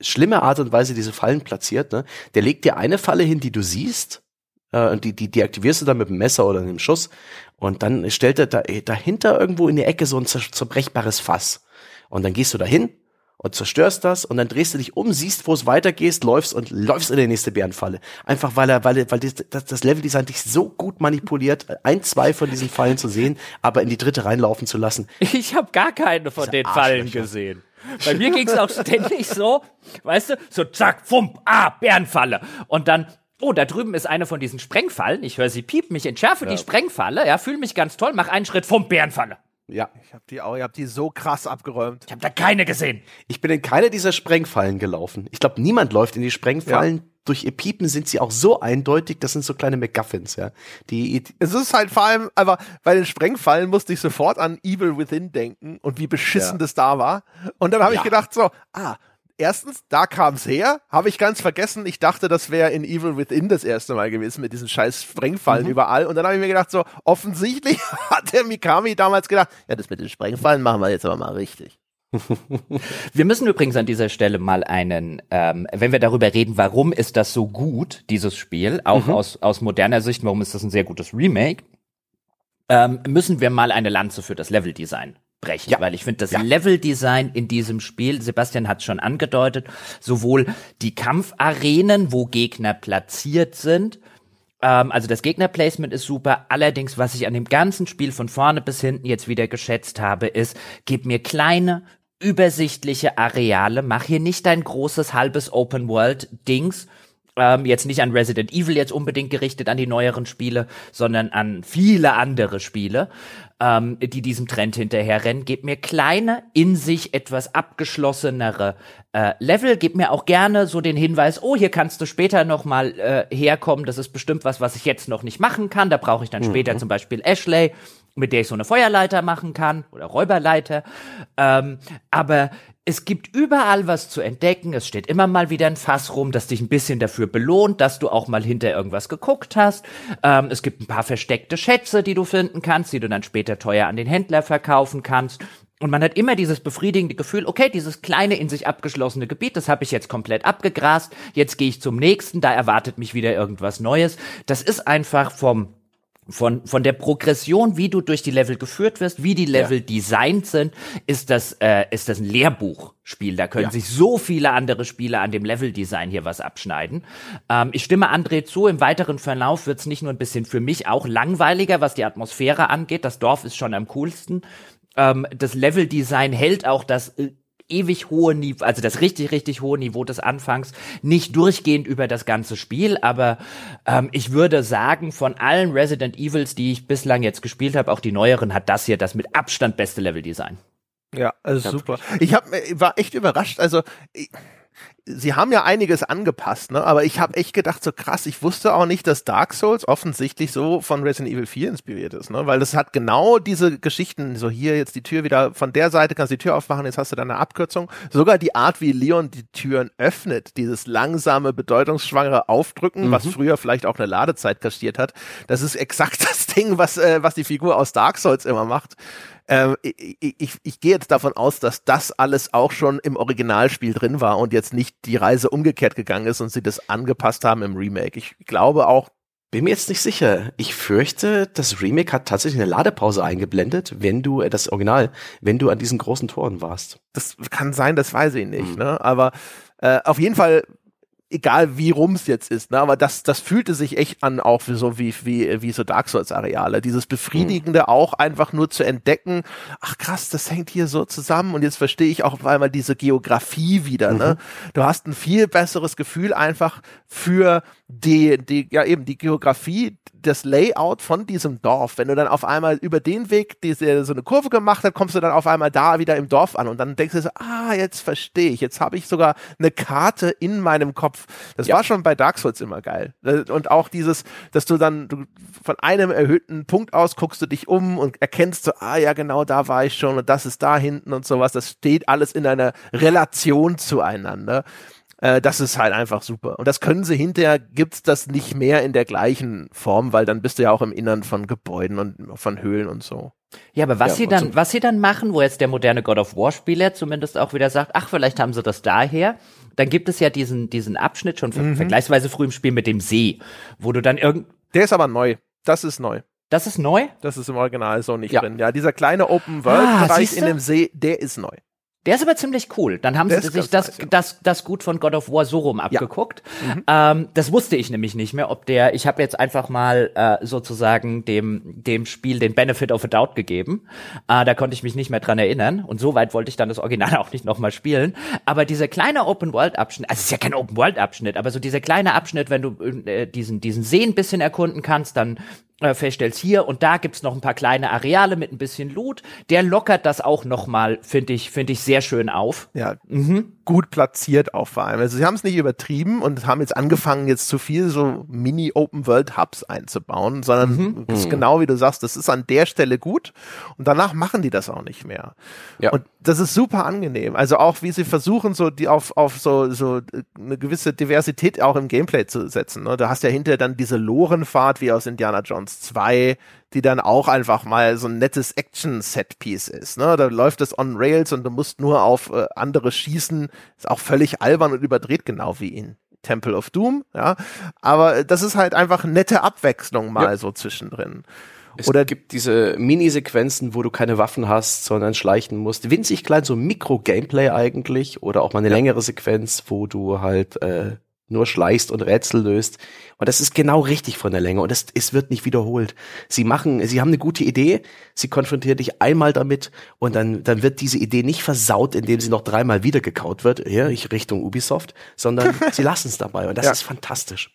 schlimme Art und Weise diese Fallen platziert. Ne? Der legt dir eine Falle hin, die du siehst, äh, und die, die, die aktivierst du dann mit einem Messer oder einem Schuss. Und dann stellt er da, äh, dahinter irgendwo in der Ecke so ein zerbrechbares Fass. Und dann gehst du dahin und zerstörst das und dann drehst du dich um, siehst, wo es weitergeht, läufst und läufst in die nächste Bärenfalle. Einfach weil er, weil er, weil das, das Leveldesign dich so gut manipuliert, ein, zwei von diesen Fallen zu sehen, aber in die dritte reinlaufen zu lassen. Ich habe gar keine von den Fallen gesehen. Bei mir ging es auch ständig so, weißt du, so zack, fump, ah, Bärenfalle. Und dann, oh, da drüben ist eine von diesen Sprengfallen. Ich höre sie piepen, ich entschärfe ja. die Sprengfalle, ja, fühle mich ganz toll, mach einen Schritt vom Bärenfalle. Ja, ich habe die auch, ihr habt die so krass abgeräumt. Ich habe da keine gesehen. Ich bin in keine dieser Sprengfallen gelaufen. Ich glaube, niemand läuft in die Sprengfallen. Ja. Durch ihr Piepen sind sie auch so eindeutig, das sind so kleine MacGuffins, ja. Die, es ist halt vor allem, aber bei den Sprengfallen musste ich sofort an Evil Within denken und wie beschissen ja. das da war. Und dann habe ja. ich gedacht so, ah, erstens, da kam es her, habe ich ganz vergessen. Ich dachte, das wäre in Evil Within das erste Mal gewesen mit diesen scheiß Sprengfallen mhm. überall. Und dann habe ich mir gedacht, so offensichtlich hat der Mikami damals gedacht, ja, das mit den Sprengfallen machen wir jetzt aber mal richtig. wir müssen übrigens an dieser Stelle mal einen, ähm, wenn wir darüber reden, warum ist das so gut, dieses Spiel, auch mhm. aus, aus moderner Sicht, warum ist das ein sehr gutes Remake, ähm, müssen wir mal eine Lanze für das Leveldesign brechen, ja. weil ich finde das ja. Leveldesign in diesem Spiel, Sebastian hat es schon angedeutet, sowohl die Kampfarenen, wo Gegner platziert sind, ähm, also das Gegnerplacement ist super. Allerdings, was ich an dem ganzen Spiel von vorne bis hinten jetzt wieder geschätzt habe, ist, gib mir kleine, übersichtliche Areale, mach hier nicht dein großes halbes Open World Dings, ähm, jetzt nicht an Resident Evil jetzt unbedingt gerichtet an die neueren Spiele, sondern an viele andere Spiele, ähm, die diesem Trend hinterherrennen. Gebt mir kleine, in sich etwas abgeschlossenere äh, Level. Gebt mir auch gerne so den Hinweis, oh, hier kannst du später noch mal äh, herkommen. Das ist bestimmt was, was ich jetzt noch nicht machen kann. Da brauche ich dann mhm. später zum Beispiel Ashley mit der ich so eine Feuerleiter machen kann oder Räuberleiter. Ähm, aber es gibt überall was zu entdecken. Es steht immer mal wieder ein Fass rum, das dich ein bisschen dafür belohnt, dass du auch mal hinter irgendwas geguckt hast. Ähm, es gibt ein paar versteckte Schätze, die du finden kannst, die du dann später teuer an den Händler verkaufen kannst. Und man hat immer dieses befriedigende Gefühl, okay, dieses kleine in sich abgeschlossene Gebiet, das habe ich jetzt komplett abgegrast, jetzt gehe ich zum nächsten, da erwartet mich wieder irgendwas Neues. Das ist einfach vom von, von der Progression, wie du durch die Level geführt wirst, wie die Level ja. designt sind, ist das, äh, ist das ein Lehrbuchspiel. Da können ja. sich so viele andere Spiele an dem Leveldesign hier was abschneiden. Ähm, ich stimme André zu, im weiteren Verlauf wird es nicht nur ein bisschen für mich auch langweiliger, was die Atmosphäre angeht. Das Dorf ist schon am coolsten. Ähm, das Leveldesign hält auch das äh, ewig hohe Niveau, also das richtig, richtig hohe Niveau des Anfangs, nicht durchgehend über das ganze Spiel, aber ähm, ich würde sagen, von allen Resident Evils, die ich bislang jetzt gespielt habe, auch die neueren, hat das hier das mit Abstand beste Leveldesign. Ja, also super. Ich hab, war echt überrascht. Also ich, sie haben ja einiges angepasst, ne? aber ich habe echt gedacht, so krass, ich wusste auch nicht, dass Dark Souls offensichtlich so von Resident Evil 4 inspiriert ist, ne? weil das hat genau diese Geschichten, so hier jetzt die Tür wieder von der Seite, kannst die Tür aufmachen, jetzt hast du da eine Abkürzung. Sogar die Art, wie Leon die Türen öffnet, dieses langsame, bedeutungsschwangere Aufdrücken, mhm. was früher vielleicht auch eine Ladezeit kaschiert hat, das ist exakt das Ding, was, äh, was die Figur aus Dark Souls immer macht. Ähm, ich, ich, ich gehe jetzt davon aus, dass das alles auch schon im Originalspiel drin war und jetzt nicht die Reise umgekehrt gegangen ist und sie das angepasst haben im Remake. Ich glaube auch, bin mir jetzt nicht sicher. Ich fürchte, das Remake hat tatsächlich eine Ladepause eingeblendet, wenn du, äh, das Original, wenn du an diesen großen Toren warst. Das kann sein, das weiß ich nicht, hm. ne? Aber äh, auf jeden Fall egal wie rum es jetzt ist, ne? aber das, das fühlte sich echt an, auch wie so wie, wie, wie so Dark Souls-Areale. Dieses Befriedigende mhm. auch einfach nur zu entdecken, ach krass, das hängt hier so zusammen und jetzt verstehe ich auch einmal diese Geografie wieder. Ne? Mhm. Ne? Du hast ein viel besseres Gefühl einfach für die, die, ja eben die Geografie, das Layout von diesem Dorf. Wenn du dann auf einmal über den Weg diese, so eine Kurve gemacht hast, kommst du dann auf einmal da wieder im Dorf an und dann denkst du so, ah, jetzt verstehe ich. Jetzt habe ich sogar eine Karte in meinem Kopf. Das ja. war schon bei Dark Souls immer geil. Und auch dieses, dass du dann du von einem erhöhten Punkt aus guckst du dich um und erkennst so, ah ja, genau da war ich schon und das ist da hinten und sowas. Das steht alles in einer Relation zueinander. Äh, das ist halt einfach super. Und das können sie hinterher, gibt's das nicht mehr in der gleichen Form, weil dann bist du ja auch im Innern von Gebäuden und von Höhlen und so. Ja, aber was ja, sie dann, so was sie dann machen, wo jetzt der moderne God of War Spieler zumindest auch wieder sagt, ach, vielleicht haben sie das daher. Dann gibt es ja diesen, diesen Abschnitt schon mhm. vergleichsweise früh im Spiel mit dem See, wo du dann irgend. Der ist aber neu. Das ist neu. Das ist neu? Das ist im Original so nicht ja. drin. Ja, dieser kleine Open World Bereich ah, in dem See, der ist neu. Der ist aber ziemlich cool. Dann haben Der sie sich das, nice, ja. das, das gut von God of War so rum abgeguckt. Ja. Mhm. Ähm, das wusste ich nämlich nicht mehr, ob der, ich habe jetzt einfach mal äh, sozusagen dem, dem Spiel den Benefit of a Doubt gegeben. Äh, da konnte ich mich nicht mehr dran erinnern. Und so weit wollte ich dann das Original auch nicht nochmal spielen. Aber dieser kleine Open-World-Abschnitt, also es ist ja kein Open-World-Abschnitt, aber so dieser kleine Abschnitt, wenn du äh, diesen, diesen See ein bisschen erkunden kannst, dann äh, feststellst, hier und da gibt's noch ein paar kleine Areale mit ein bisschen Loot. Der lockert das auch noch mal, finde ich, finde ich sehr schön auf. Ja, mhm. Gut platziert auch vor allem. Also sie haben es nicht übertrieben und haben jetzt angefangen, jetzt zu viel so Mini-Open-World-Hubs einzubauen, sondern mhm. das ist mhm. genau wie du sagst, das ist an der Stelle gut und danach machen die das auch nicht mehr. Ja. Und das ist super angenehm. Also auch wie sie versuchen, so die auf, auf so, so eine gewisse Diversität auch im Gameplay zu setzen. Ne? Du hast ja hinterher dann diese Lorenfahrt wie aus Indiana Jones 2, die dann auch einfach mal so ein nettes Action-Set-Piece ist. Ne? Da läuft es on Rails und du musst nur auf äh, andere schießen. Ist auch völlig albern und überdreht, genau wie in Temple of Doom. Ja, aber das ist halt einfach nette Abwechslung mal ja. so zwischendrin. Es Oder gibt diese Minisequenzen, wo du keine Waffen hast, sondern schleichen musst. Winzig klein, so Mikro-Gameplay eigentlich. Oder auch mal eine ja. längere Sequenz, wo du halt äh, nur schleichst und Rätsel löst. Und das ist genau richtig von der Länge und es, es wird nicht wiederholt. Sie machen, sie haben eine gute Idee, sie konfrontieren dich einmal damit und dann, dann wird diese Idee nicht versaut, indem sie noch dreimal wieder gekaut wird, hier, ich Richtung Ubisoft, sondern sie lassen es dabei und das ja. ist fantastisch.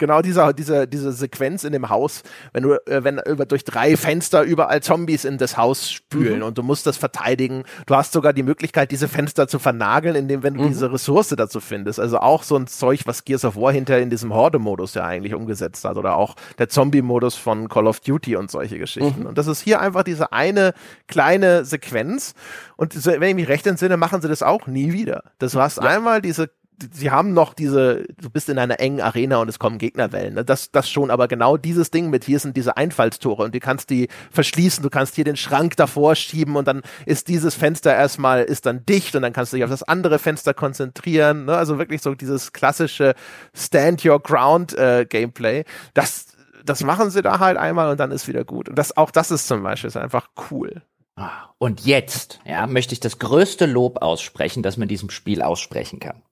Genau diese, diese, diese Sequenz in dem Haus, wenn du, äh, wenn über durch drei Fenster überall Zombies in das Haus spülen mhm. und du musst das verteidigen. Du hast sogar die Möglichkeit, diese Fenster zu vernageln, indem wenn du mhm. diese Ressource dazu findest. Also auch so ein Zeug, was Gears of War hinter in diesem Horde-Modus ja eigentlich umgesetzt hat oder auch der Zombie-Modus von Call of Duty und solche Geschichten. Mhm. Und das ist hier einfach diese eine kleine Sequenz. Und wenn ich mich recht entsinne, machen sie das auch nie wieder. Das war ja. einmal diese sie haben noch diese, du bist in einer engen Arena und es kommen Gegnerwellen. Ne? Das, das schon, aber genau dieses Ding mit, hier sind diese Einfallstore und du kannst die verschließen, du kannst hier den Schrank davor schieben und dann ist dieses Fenster erstmal, ist dann dicht und dann kannst du dich auf das andere Fenster konzentrieren. Ne? Also wirklich so dieses klassische Stand Your Ground äh, Gameplay. Das, das machen sie da halt einmal und dann ist wieder gut. Und das, auch das ist zum Beispiel ist einfach cool. Ah, und jetzt, ja, möchte ich das größte Lob aussprechen, das man diesem Spiel aussprechen kann.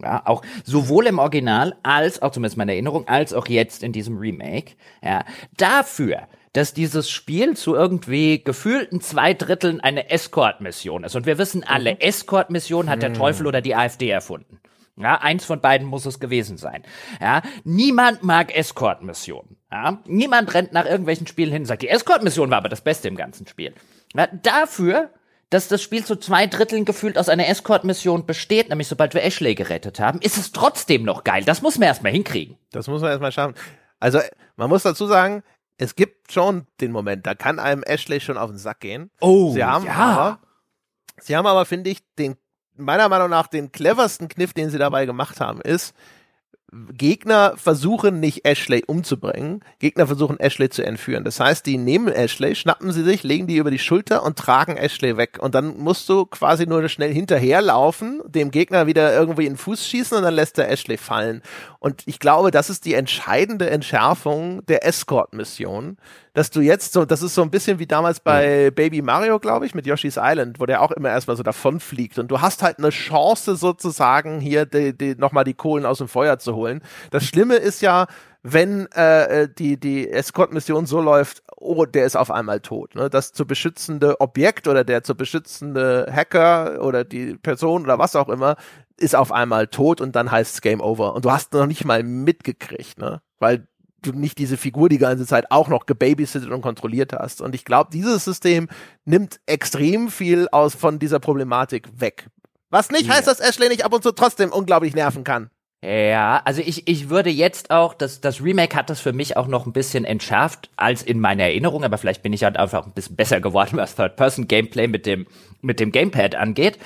Ja, auch sowohl im Original als auch zumindest meine Erinnerung, als auch jetzt in diesem Remake. Ja, dafür, dass dieses Spiel zu irgendwie gefühlten zwei Dritteln eine Escort-Mission ist. Und wir wissen alle, mhm. Escort-Mission hat der hm. Teufel oder die AfD erfunden. Ja, eins von beiden muss es gewesen sein. Ja, niemand mag Escort-Missionen. Ja, niemand rennt nach irgendwelchen Spielen hin und sagt, die Escort-Mission war aber das Beste im ganzen Spiel. Ja, dafür dass das Spiel zu zwei Dritteln gefühlt aus einer Escort-Mission besteht, nämlich sobald wir Ashley gerettet haben, ist es trotzdem noch geil. Das muss man erstmal hinkriegen. Das muss man erstmal schaffen. Also, man muss dazu sagen, es gibt schon den Moment, da kann einem Ashley schon auf den Sack gehen. Oh, sie haben ja. aber, sie haben aber, finde ich, den, meiner Meinung nach, den cleversten Kniff, den sie dabei gemacht haben, ist, Gegner versuchen nicht Ashley umzubringen, Gegner versuchen Ashley zu entführen. Das heißt, die nehmen Ashley, schnappen sie sich, legen die über die Schulter und tragen Ashley weg. Und dann musst du quasi nur schnell hinterherlaufen, dem Gegner wieder irgendwie in den Fuß schießen und dann lässt er Ashley fallen. Und ich glaube, das ist die entscheidende Entschärfung der Escort-Mission, dass du jetzt so, das ist so ein bisschen wie damals bei ja. Baby Mario, glaube ich, mit Yoshi's Island, wo der auch immer erstmal so davon fliegt. Und du hast halt eine Chance sozusagen hier die, die, nochmal die Kohlen aus dem Feuer zu holen. Das Schlimme ist ja, wenn äh, äh, die, die Escort-Mission so läuft, oh, der ist auf einmal tot. Ne? Das zu beschützende Objekt oder der zu beschützende Hacker oder die Person oder was auch immer ist auf einmal tot und dann heißt es Game Over. Und du hast noch nicht mal mitgekriegt, ne? Weil du nicht diese Figur die ganze Zeit auch noch gebabysittet und kontrolliert hast. Und ich glaube, dieses System nimmt extrem viel aus von dieser Problematik weg. Was nicht ja. heißt, dass Ashley nicht ab und zu trotzdem unglaublich nerven kann. Ja, also ich, ich würde jetzt auch, das, das Remake hat das für mich auch noch ein bisschen entschärft als in meiner Erinnerung, aber vielleicht bin ich halt einfach ein bisschen besser geworden, was Third-Person-Gameplay mit dem, mit dem Gamepad angeht.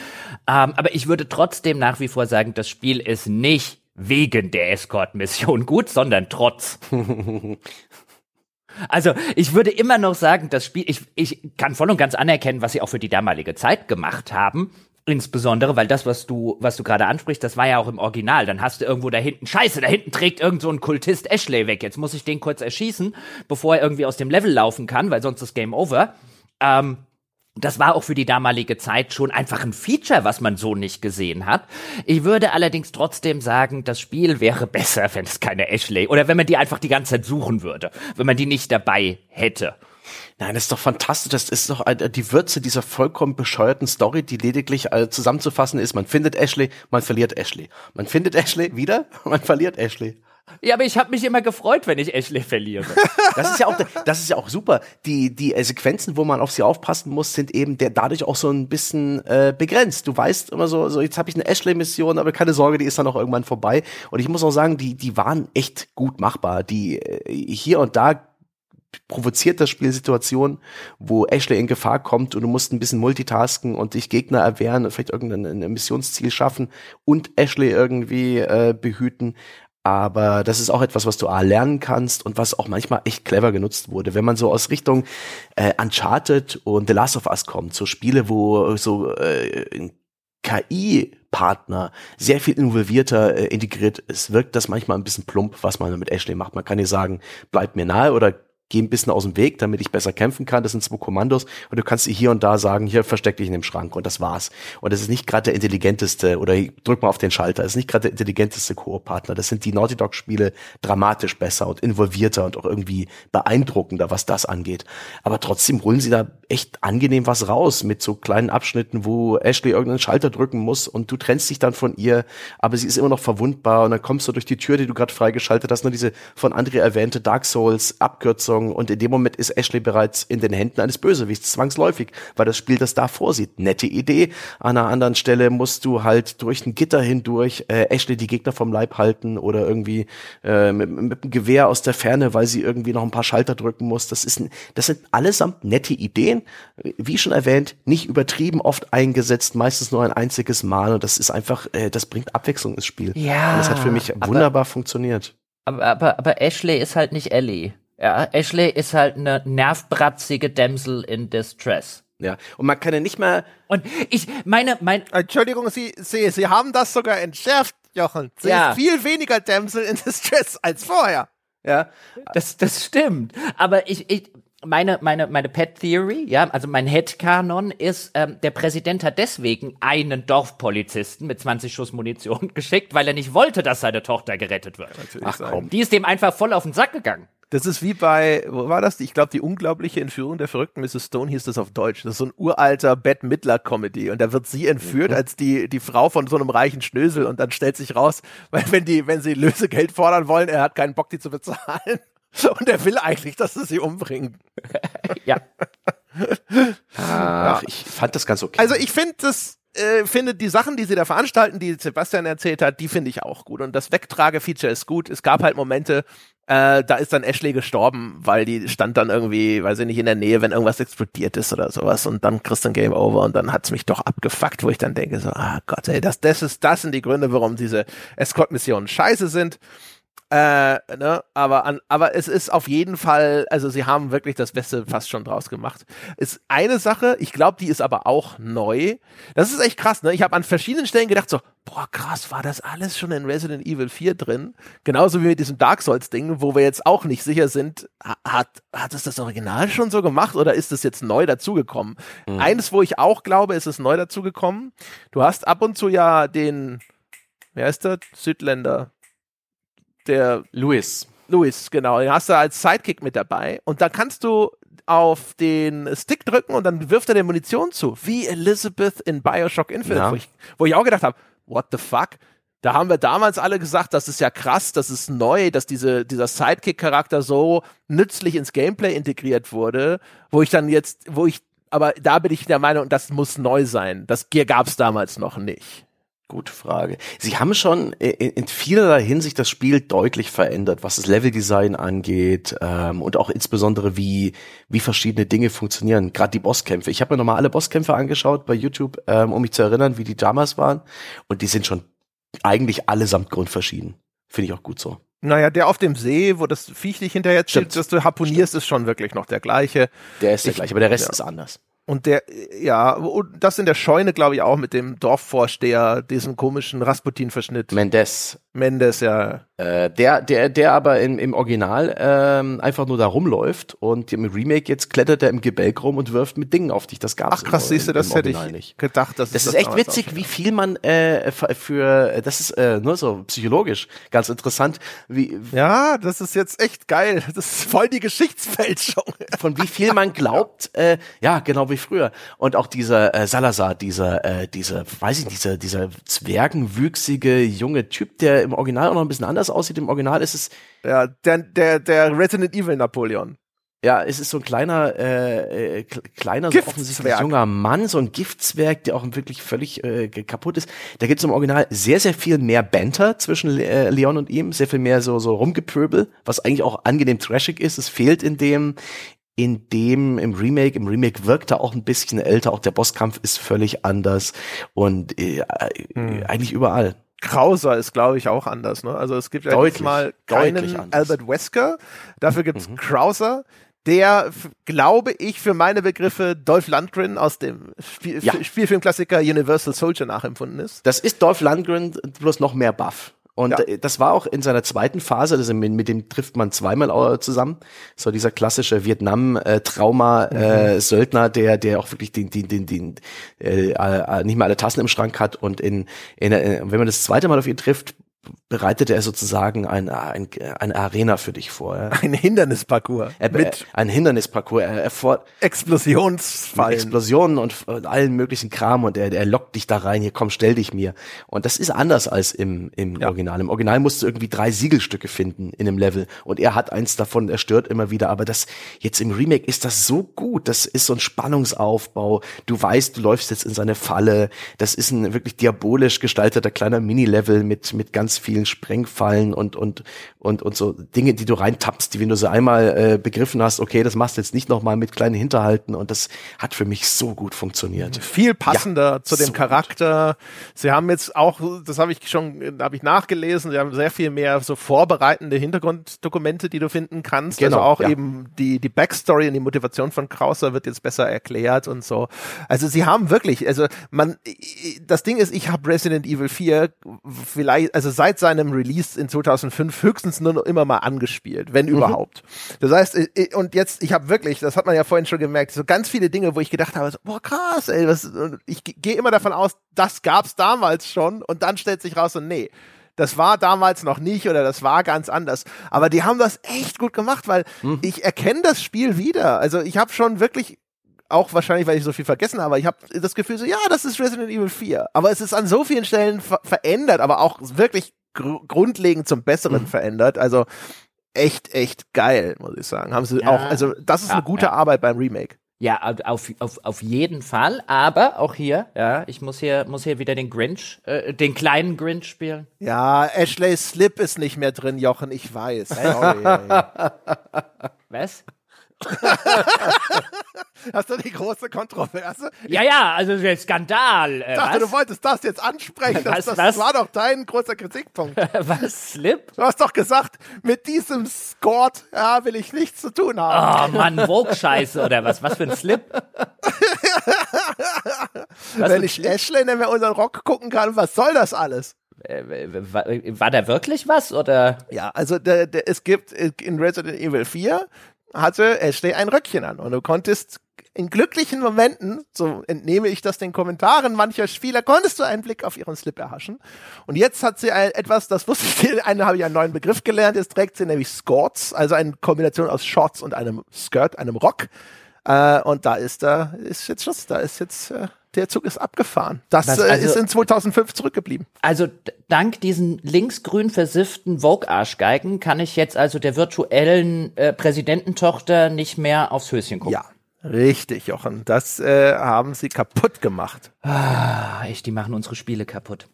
Ähm, aber ich würde trotzdem nach wie vor sagen, das Spiel ist nicht wegen der Escort-Mission gut, sondern trotz. Also ich würde immer noch sagen, das Spiel, ich, ich kann voll und ganz anerkennen, was sie auch für die damalige Zeit gemacht haben. Insbesondere, weil das, was du, was du gerade ansprichst, das war ja auch im Original. Dann hast du irgendwo da hinten, scheiße, da hinten trägt irgend so ein Kultist Ashley weg. Jetzt muss ich den kurz erschießen, bevor er irgendwie aus dem Level laufen kann, weil sonst ist Game Over. Ähm, das war auch für die damalige Zeit schon einfach ein Feature, was man so nicht gesehen hat. Ich würde allerdings trotzdem sagen, das Spiel wäre besser, wenn es keine Ashley oder wenn man die einfach die ganze Zeit suchen würde, wenn man die nicht dabei hätte. Nein, das ist doch fantastisch. Das ist doch die Würze dieser vollkommen bescheuerten Story, die lediglich äh, zusammenzufassen ist. Man findet Ashley, man verliert Ashley. Man findet Ashley wieder, man verliert Ashley. Ja, aber ich habe mich immer gefreut, wenn ich Ashley verliere. Das ist ja auch, das ist ja auch super. Die die äh, Sequenzen, wo man auf sie aufpassen muss, sind eben der dadurch auch so ein bisschen äh, begrenzt. Du weißt immer so, so jetzt habe ich eine Ashley-Mission, aber keine Sorge, die ist dann auch irgendwann vorbei. Und ich muss auch sagen, die die waren echt gut machbar. Die äh, hier und da provoziert das Spiel Situationen, wo Ashley in Gefahr kommt und du musst ein bisschen multitasken und dich Gegner erwehren und vielleicht irgendein Missionsziel schaffen und Ashley irgendwie äh, behüten. Aber das ist auch etwas, was du A lernen kannst und was auch manchmal echt clever genutzt wurde. Wenn man so aus Richtung äh, Uncharted und The Last of Us kommt, so Spiele, wo so äh, KI-Partner sehr viel involvierter äh, integriert ist, wirkt das manchmal ein bisschen plump, was man mit Ashley macht. Man kann ihr sagen, bleib mir nahe oder geh ein bisschen aus dem Weg, damit ich besser kämpfen kann. Das sind zwei Kommandos und du kannst hier und da sagen, hier versteck dich in dem Schrank und das war's. Und das ist nicht gerade der intelligenteste oder drück mal auf den Schalter. Das ist nicht gerade der intelligenteste Koop-Partner. Das sind die Naughty Dog-Spiele dramatisch besser und involvierter und auch irgendwie beeindruckender, was das angeht. Aber trotzdem holen sie da echt angenehm was raus mit so kleinen Abschnitten, wo Ashley irgendeinen Schalter drücken muss und du trennst dich dann von ihr, aber sie ist immer noch verwundbar und dann kommst du durch die Tür, die du gerade freigeschaltet hast, nur diese von Andrea erwähnte Dark Souls Abkürzung und in dem Moment ist Ashley bereits in den Händen eines Bösewichts, zwangsläufig, weil das Spiel das da vorsieht. Nette Idee. An einer anderen Stelle musst du halt durch ein Gitter hindurch äh, Ashley die Gegner vom Leib halten oder irgendwie äh, mit, mit einem Gewehr aus der Ferne, weil sie irgendwie noch ein paar Schalter drücken muss. Das ist ein, das sind allesamt nette Ideen. Wie schon erwähnt, nicht übertrieben oft eingesetzt, meistens nur ein einziges Mal und das ist einfach, äh, das bringt Abwechslung ins Spiel. Ja. Und das hat für mich wunderbar funktioniert. Aber, aber, aber Ashley ist halt nicht Ellie. Ja, Ashley ist halt eine nervbratzige Damsel in Distress. Ja, und man kann ja nicht mal. Und ich meine, mein. Entschuldigung, Sie, Sie, Sie haben das sogar entschärft, Jochen. Sie ja. ist viel weniger Damsel in Distress als vorher. Ja, das, das stimmt. Aber ich, ich, meine, meine, meine Pet Theory, ja, also mein Headcanon ist, ähm, der Präsident hat deswegen einen Dorfpolizisten mit 20 Schuss Munition geschickt, weil er nicht wollte, dass seine Tochter gerettet wird. Ach komm. Die ist dem einfach voll auf den Sack gegangen. Das ist wie bei, wo war das? Ich glaube, die unglaubliche Entführung der verrückten Mrs. Stone hieß das auf Deutsch. Das ist so ein uralter Bette Midler Comedy und da wird sie entführt mhm. als die die Frau von so einem reichen Schnösel und dann stellt sich raus, weil wenn die wenn sie Lösegeld fordern wollen, er hat keinen Bock die zu bezahlen und er will eigentlich, dass sie sie umbringen. ja. Ach, ich fand das ganz okay. Also ich finde das äh, finde die Sachen, die sie da veranstalten, die Sebastian erzählt hat, die finde ich auch gut. Und das Wegtrage-Feature ist gut. Es gab halt Momente, äh, da ist dann Ashley gestorben, weil die stand dann irgendwie, weiß ich nicht, in der Nähe, wenn irgendwas explodiert ist oder sowas. Und dann kriegst du ein Game Over und dann hat's mich doch abgefuckt, wo ich dann denke, so, ah Gott, ey, das, das ist, das sind die Gründe, warum diese Escort-Missionen scheiße sind. Äh, ne? aber, an, aber es ist auf jeden Fall, also sie haben wirklich das Beste fast schon draus gemacht. Ist eine Sache, ich glaube, die ist aber auch neu. Das ist echt krass, ne? Ich habe an verschiedenen Stellen gedacht, so, boah, krass, war das alles schon in Resident Evil 4 drin? Genauso wie mit diesem Dark Souls-Ding, wo wir jetzt auch nicht sicher sind, hat, hat es das Original schon so gemacht oder ist es jetzt neu dazugekommen? Mhm. Eines, wo ich auch glaube, ist es neu dazugekommen. Du hast ab und zu ja den, wer ist der? Südländer der Louis. Louis, genau. Den hast du als Sidekick mit dabei. Und da kannst du auf den Stick drücken und dann wirft er dir Munition zu. Wie Elizabeth in Bioshock Infinite, ja. wo, ich, wo ich auch gedacht habe, what the fuck? Da haben wir damals alle gesagt, das ist ja krass, das ist neu, dass diese, dieser Sidekick-Charakter so nützlich ins Gameplay integriert wurde, wo ich dann jetzt, wo ich, aber da bin ich der Meinung, das muss neu sein. Das gab es damals noch nicht. Gute Frage. Sie haben schon in vielerlei Hinsicht das Spiel deutlich verändert, was das Leveldesign angeht ähm, und auch insbesondere wie wie verschiedene Dinge funktionieren. Gerade die Bosskämpfe. Ich habe mir nochmal alle Bosskämpfe angeschaut bei YouTube, ähm, um mich zu erinnern, wie die damals waren. Und die sind schon eigentlich allesamt grundverschieden. Finde ich auch gut so. Naja, der auf dem See, wo das Viech dich hinterher zieht, dass du harponierst, Stimmt. ist schon wirklich noch der gleiche. Der ist der ich, gleiche, aber der Rest ja. ist anders. Und der, ja, und das in der Scheune, glaube ich, auch mit dem Dorfvorsteher, diesem komischen Rasputin-Verschnitt. Mendes. Mendes, ja. Äh, der, der, der aber im, im Original ähm, einfach nur da rumläuft und im Remake jetzt klettert er im Gebälk rum und wirft mit Dingen auf dich. Das gab's Ach krass, siehst du, das hätte ich nicht. gedacht. Dass das ist das echt witzig, wie viel man äh, für, das ist äh, nur so psychologisch ganz interessant. Wie, ja, das ist jetzt echt geil. Das ist voll die Geschichtsfälschung. Von wie viel man glaubt, äh, ja, genau wie früher. Und auch dieser äh, Salazar, dieser, äh, dieser, weiß ich, dieser, dieser zwergenwüchsige junge Typ, der im Original auch noch ein bisschen anders aussieht. Im Original ist es. Ja, der, der, der Resident Evil Napoleon. Ja, es ist so ein kleiner, äh, äh kleiner, so offensichtlich junger Mann, so ein Giftzwerg, der auch wirklich völlig äh, kaputt ist. Da gibt es im Original sehr, sehr viel mehr Banter zwischen äh, Leon und ihm, sehr viel mehr so, so Rumgepöbel, was eigentlich auch angenehm trashig ist. Es fehlt in dem, in dem im Remake, im Remake wirkt er auch ein bisschen älter, auch der Bosskampf ist völlig anders und äh, hm. eigentlich überall. Krauser ist, glaube ich, auch anders. Ne? Also es gibt ja deutlich, mal keinen Albert Wesker, dafür gibt's mhm. Krauser, der, glaube ich, für meine Begriffe Dolph Lundgren aus dem Spiel ja. Spielfilmklassiker Universal Soldier nachempfunden ist. Das ist Dolph Lundgren bloß noch mehr Buff. Und ja. das war auch in seiner zweiten Phase, also mit, mit dem trifft man zweimal zusammen. So dieser klassische Vietnam-Trauma-Söldner, mhm. der, der auch wirklich den, den, den, den äh, nicht mehr alle Tassen im Schrank hat. Und in, in, in, wenn man das zweite Mal auf ihn trifft, bereitete er sozusagen ein, ein, eine Arena für dich vor. Ja. Ein Hindernisparcours. Er, mit ein Hindernisparcours. Er, er Explosionsfallen. Explosionen und, und allen möglichen Kram und er, er lockt dich da rein, hier komm, stell dich mir. Und das ist anders als im, im ja. Original. Im Original musst du irgendwie drei Siegelstücke finden in einem Level und er hat eins davon, er stört immer wieder. Aber das jetzt im Remake ist das so gut. Das ist so ein Spannungsaufbau. Du weißt, du läufst jetzt in seine Falle. Das ist ein wirklich diabolisch gestalteter kleiner Mini-Level mit, mit ganz ganz vielen Sprengfallen und und und und so Dinge, die du reintappst, die wenn du sie einmal äh, begriffen hast, okay, das machst du jetzt nicht nochmal mit kleinen Hinterhalten und das hat für mich so gut funktioniert. Viel passender ja, zu dem so Charakter. Sie haben jetzt auch, das habe ich schon, habe ich nachgelesen, sie haben sehr viel mehr so vorbereitende Hintergrunddokumente, die du finden kannst. Genau, also auch ja. eben die die Backstory und die Motivation von Krauser wird jetzt besser erklärt und so. Also sie haben wirklich, also man, das Ding ist, ich habe Resident Evil 4 vielleicht, also seit seinem Release in 2005 höchstens nur noch immer mal angespielt, wenn mhm. überhaupt. Das heißt, und jetzt, ich habe wirklich, das hat man ja vorhin schon gemerkt, so ganz viele Dinge, wo ich gedacht habe, so, boah krass, ey, was, ich gehe immer davon aus, das gab's damals schon und dann stellt sich raus, so nee, das war damals noch nicht oder das war ganz anders. Aber die haben das echt gut gemacht, weil mhm. ich erkenne das Spiel wieder. Also ich habe schon wirklich auch wahrscheinlich, weil ich so viel vergessen habe, ich habe das Gefühl so, ja, das ist Resident Evil 4. Aber es ist an so vielen Stellen ver verändert, aber auch wirklich gr grundlegend zum Besseren mhm. verändert. Also echt, echt geil, muss ich sagen. Haben sie ja. auch, also das ist ja, eine gute ja. Arbeit beim Remake. Ja, auf, auf, auf jeden Fall. Aber auch hier, ja, ich muss hier, muss hier wieder den Grinch, äh, den kleinen Grinch spielen. Ja, Ashley Slip ist nicht mehr drin, Jochen, ich weiß. Sorry, Was? Hast du die große Kontroverse? Ja, ja, also der Skandal. Äh, ich dachte, was? du wolltest das jetzt ansprechen. Das, was, das was? war doch dein großer Kritikpunkt. was, Slip? Du hast doch gesagt, mit diesem Scort ja, will ich nichts zu tun haben. Oh Mann, Vogue-Scheiße oder was? Was für ein Slip? Wenn ich Ashley nicht mehr unseren Rock gucken kann, was soll das alles? Äh, war, war da wirklich was oder? Ja, also der, der, es gibt in Resident Evil 4 hatte Ashley ein Röckchen an und du konntest in glücklichen Momenten, so entnehme ich das den Kommentaren mancher Spieler, konntest du einen Blick auf ihren Slip erhaschen. Und jetzt hat sie ein, etwas, das wusste ich, eine habe ich einen neuen Begriff gelernt, jetzt trägt sie nämlich Skirts, also eine Kombination aus Shorts und einem Skirt, einem Rock. Äh, und da ist da, ist jetzt Schluss, da ist jetzt, äh, der Zug ist abgefahren. Das äh, also, ist in 2005 zurückgeblieben. Also dank diesen linksgrün versifften Vogue-Arschgeigen kann ich jetzt also der virtuellen äh, Präsidententochter nicht mehr aufs Höschen gucken. Ja. Richtig, Jochen. Das äh, haben sie kaputt gemacht. Ah, echt, die machen unsere Spiele kaputt.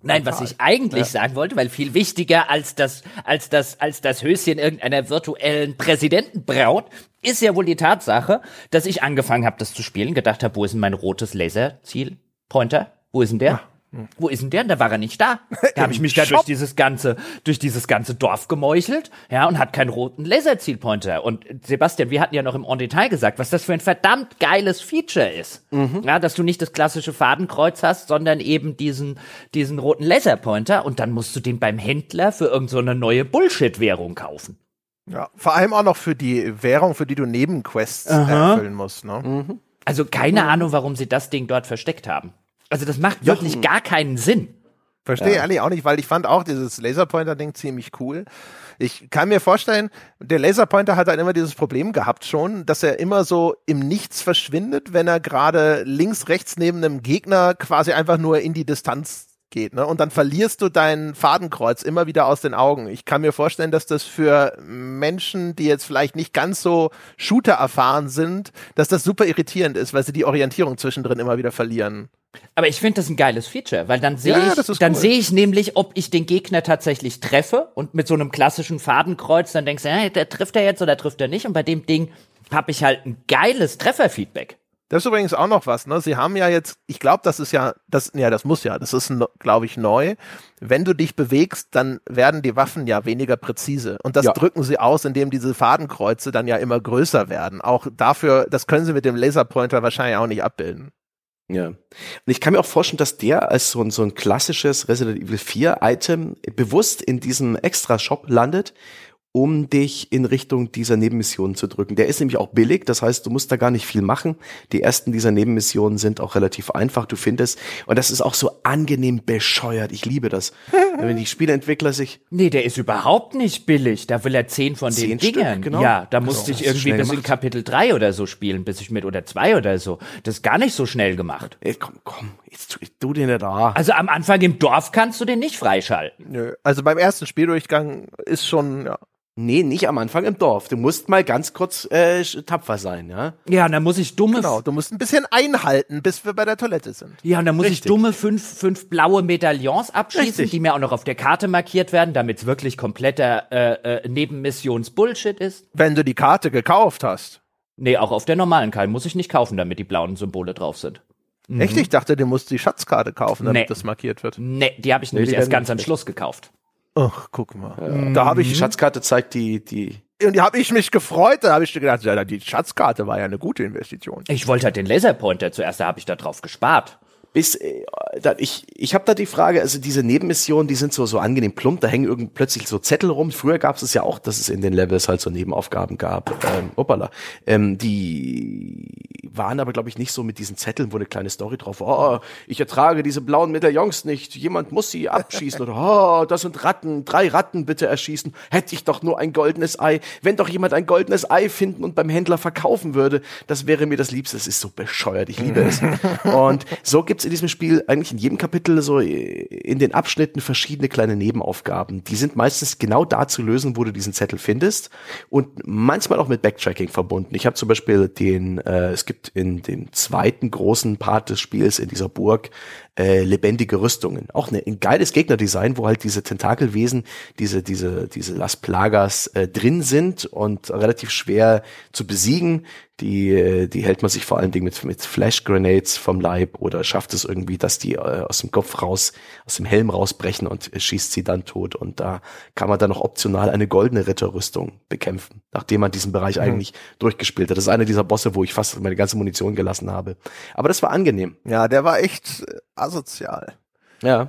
Nein, was ich eigentlich ja. sagen wollte, weil viel wichtiger als das, als das, als das Höschen irgendeiner virtuellen Präsidentenbraut ist ja wohl die Tatsache, dass ich angefangen habe, das zu spielen, gedacht habe, wo ist denn mein rotes Laserziel-Pointer? Wo ist denn der? Ja. Wo ist denn der? Und da war er nicht da. Da habe ich mich da durch dieses ganze, durch dieses ganze Dorf gemeuchelt, ja, und hat keinen roten Laserzielpointer. Und Sebastian, wir hatten ja noch im On Detail gesagt, was das für ein verdammt geiles Feature ist. Mhm. Ja, dass du nicht das klassische Fadenkreuz hast, sondern eben diesen, diesen roten Laserpointer und dann musst du den beim Händler für irgendeine so neue Bullshit-Währung kaufen. Ja, vor allem auch noch für die Währung, für die du Nebenquests erfüllen musst, ne? Mhm. Also keine mhm. Ahnung, warum sie das Ding dort versteckt haben. Also das macht Jochen. wirklich gar keinen Sinn. Verstehe ja. ehrlich auch nicht, weil ich fand auch dieses Laserpointer-Ding ziemlich cool. Ich kann mir vorstellen, der Laserpointer hat halt immer dieses Problem gehabt schon, dass er immer so im Nichts verschwindet, wenn er gerade links, rechts neben einem Gegner quasi einfach nur in die Distanz geht, ne? Und dann verlierst du dein Fadenkreuz immer wieder aus den Augen. Ich kann mir vorstellen, dass das für Menschen, die jetzt vielleicht nicht ganz so Shooter erfahren sind, dass das super irritierend ist, weil sie die Orientierung zwischendrin immer wieder verlieren. Aber ich finde das ein geiles Feature, weil dann sehe ja, ich, dann cool. sehe ich nämlich, ob ich den Gegner tatsächlich treffe und mit so einem klassischen Fadenkreuz dann denkst du, ja, der trifft er jetzt oder trifft er nicht und bei dem Ding habe ich halt ein geiles Trefferfeedback. Das ist übrigens auch noch was, ne? Sie haben ja jetzt, ich glaube, das ist ja, das, ja, das muss ja, das ist, glaube ich, neu. Wenn du dich bewegst, dann werden die Waffen ja weniger präzise. Und das ja. drücken sie aus, indem diese Fadenkreuze dann ja immer größer werden. Auch dafür, das können sie mit dem Laserpointer wahrscheinlich auch nicht abbilden. Ja. Und ich kann mir auch vorstellen, dass der als so ein, so ein klassisches Resident Evil 4 Item bewusst in diesem Extra-Shop landet um dich in Richtung dieser Nebenmissionen zu drücken. Der ist nämlich auch billig, das heißt, du musst da gar nicht viel machen. Die ersten dieser Nebenmissionen sind auch relativ einfach, du findest. Und das ist auch so angenehm bescheuert. Ich liebe das. Wenn die Spieleentwickler sich. Nee, der ist überhaupt nicht billig. Da will er zehn von zehn den Stück, Dingern. Genau. Ja, da musste genau, ich irgendwie bis in Kapitel drei oder so spielen, bis ich mit, oder zwei oder so. Das ist gar nicht so schnell gemacht. Ey, komm, komm, jetzt tu, tu den nicht da. Also am Anfang im Dorf kannst du den nicht freischalten. Nö, also beim ersten Spieldurchgang ist schon, ja, Nee, nicht am Anfang im Dorf. Du musst mal ganz kurz äh, tapfer sein, ja? Ja, und dann muss ich dumme. Genau, du musst ein bisschen einhalten, bis wir bei der Toilette sind. Ja, und dann muss Richtig. ich dumme fünf, fünf blaue Medaillons abschießen, Richtig. die mir auch noch auf der Karte markiert werden, damit es wirklich kompletter äh, äh, Nebenmissions-Bullshit ist. Wenn du die Karte gekauft hast. Nee, auch auf der normalen Karte muss ich nicht kaufen, damit die blauen Symbole drauf sind. Mhm. Echt? Ich dachte, du musst die Schatzkarte kaufen, damit nee. das markiert wird. Nee, die habe ich nee, nämlich erst ganz am Schluss gekauft. Ach, guck mal. Ja. Da habe ich die Schatzkarte zeigt die die und die habe ich mich gefreut, da habe ich gedacht, ja, die Schatzkarte war ja eine gute Investition. Ich wollte halt den Laserpointer zuerst, da habe ich da drauf gespart bis äh, da, ich ich habe da die Frage, also diese Nebenmissionen, die sind so so angenehm plump, da hängen irgendwie plötzlich so Zettel rum. Früher gab es ja auch, dass es in den Levels halt so Nebenaufgaben gab. Ähm, opala. Ähm, die waren aber glaube ich nicht so mit diesen Zetteln, wo eine kleine Story drauf war. Oh, ich ertrage diese blauen Medaillons nicht. Jemand muss sie abschießen oder oh, das sind Ratten, drei Ratten bitte erschießen. Hätte ich doch nur ein goldenes Ei. Wenn doch jemand ein goldenes Ei finden und beim Händler verkaufen würde, das wäre mir das Liebste. Das ist so bescheuert. Ich liebe es. Und so gibt's in diesem Spiel eigentlich in jedem Kapitel so in den Abschnitten verschiedene kleine Nebenaufgaben. Die sind meistens genau da zu lösen, wo du diesen Zettel findest und manchmal auch mit Backtracking verbunden. Ich habe zum Beispiel den, äh, es gibt in dem zweiten großen Part des Spiels in dieser Burg äh, lebendige Rüstungen. Auch eine, ein geiles Gegnerdesign, wo halt diese Tentakelwesen, diese, diese, diese Las Plagas äh, drin sind und relativ schwer zu besiegen. Die, äh, die hält man sich vor allen Dingen mit, mit Flash Grenades vom Leib oder schafft es irgendwie, dass die äh, aus dem Kopf raus, aus dem Helm rausbrechen und äh, schießt sie dann tot. Und da kann man dann noch optional eine goldene Ritterrüstung bekämpfen, nachdem man diesen Bereich mhm. eigentlich durchgespielt hat. Das ist einer dieser Bosse, wo ich fast meine ganze Munition gelassen habe. Aber das war angenehm. Ja, der war echt äh, asozial. Ja.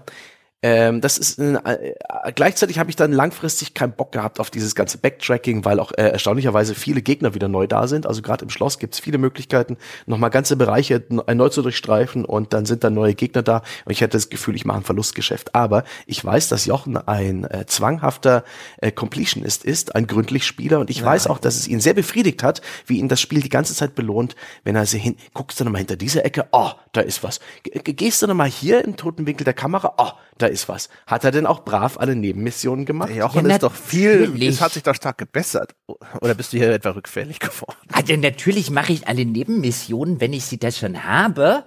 Ähm, das ist äh, äh, gleichzeitig habe ich dann langfristig keinen Bock gehabt auf dieses ganze Backtracking, weil auch äh, erstaunlicherweise viele Gegner wieder neu da sind. Also gerade im Schloss gibt es viele Möglichkeiten, nochmal ganze Bereiche neu zu durchstreifen und dann sind dann neue Gegner da. Und ich hätte das Gefühl, ich mache ein Verlustgeschäft. Aber ich weiß, dass Jochen ein äh, zwanghafter äh, Completionist ist, ein gründlich Spieler und ich Nein. weiß auch, dass es ihn sehr befriedigt hat, wie ihn das Spiel die ganze Zeit belohnt, wenn er sich hin, guckst du nochmal hinter dieser Ecke, oh, da ist was. G gehst du nochmal hier im toten Winkel der Kamera, oh, da ist was. Hat er denn auch brav alle Nebenmissionen gemacht? Ja, Jochen ja, ist doch viel, es hat sich doch stark gebessert. Oder bist du hier etwa rückfällig geworden? Also natürlich mache ich alle Nebenmissionen, wenn ich sie das schon habe.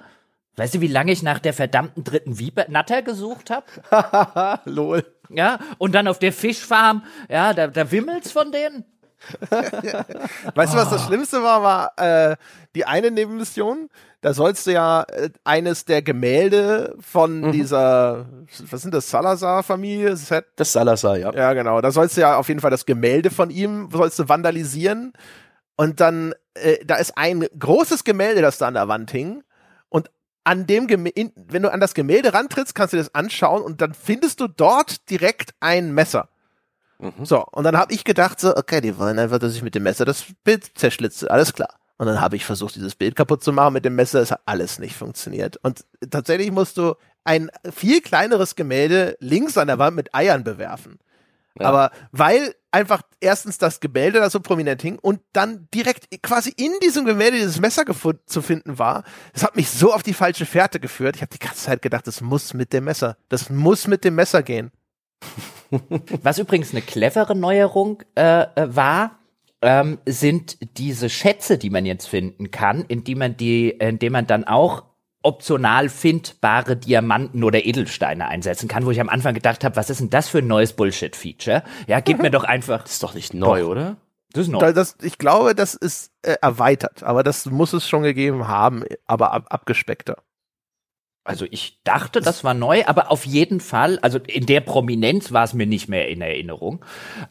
Weißt du, wie lange ich nach der verdammten dritten Natter gesucht habe? Lol. Ja, und dann auf der Fischfarm, ja, da, da wimmelt's von denen. weißt du, was das Schlimmste war? War äh, die eine Nebenmission. Da sollst du ja äh, eines der Gemälde von mhm. dieser, was sind das, Salazar-Familie? Das Salazar, ja. Ja, genau. Da sollst du ja auf jeden Fall das Gemälde von ihm, sollst du vandalisieren. Und dann, äh, da ist ein großes Gemälde, das da an der Wand hing. Und an dem Gemälde, wenn du an das Gemälde rantrittst, kannst du das anschauen und dann findest du dort direkt ein Messer. Mhm. So, und dann habe ich gedacht, so, okay, die wollen einfach, dass ich mit dem Messer das Bild zerschlitze. Alles klar. Und dann habe ich versucht, dieses Bild kaputt zu machen mit dem Messer. Es hat alles nicht funktioniert. Und tatsächlich musst du ein viel kleineres Gemälde links an der Wand mit Eiern bewerfen. Ja. Aber weil einfach erstens das Gemälde da so prominent hing und dann direkt quasi in diesem Gemälde dieses Messer zu finden war, das hat mich so auf die falsche Fährte geführt. Ich habe die ganze Zeit gedacht, das muss mit dem Messer. Das muss mit dem Messer gehen. Was übrigens eine clevere Neuerung äh, äh, war, ähm, sind diese Schätze, die man jetzt finden kann, indem man die, indem man dann auch optional findbare Diamanten oder Edelsteine einsetzen kann, wo ich am Anfang gedacht habe, was ist denn das für ein neues Bullshit-Feature? Ja, gib mir doch einfach. Das ist doch nicht neu, doch. oder? Das ist neu. Das, ich glaube, das ist äh, erweitert, aber das muss es schon gegeben haben, aber ab, abgespeckter. Also ich dachte, das war neu, aber auf jeden Fall, also in der Prominenz war es mir nicht mehr in Erinnerung.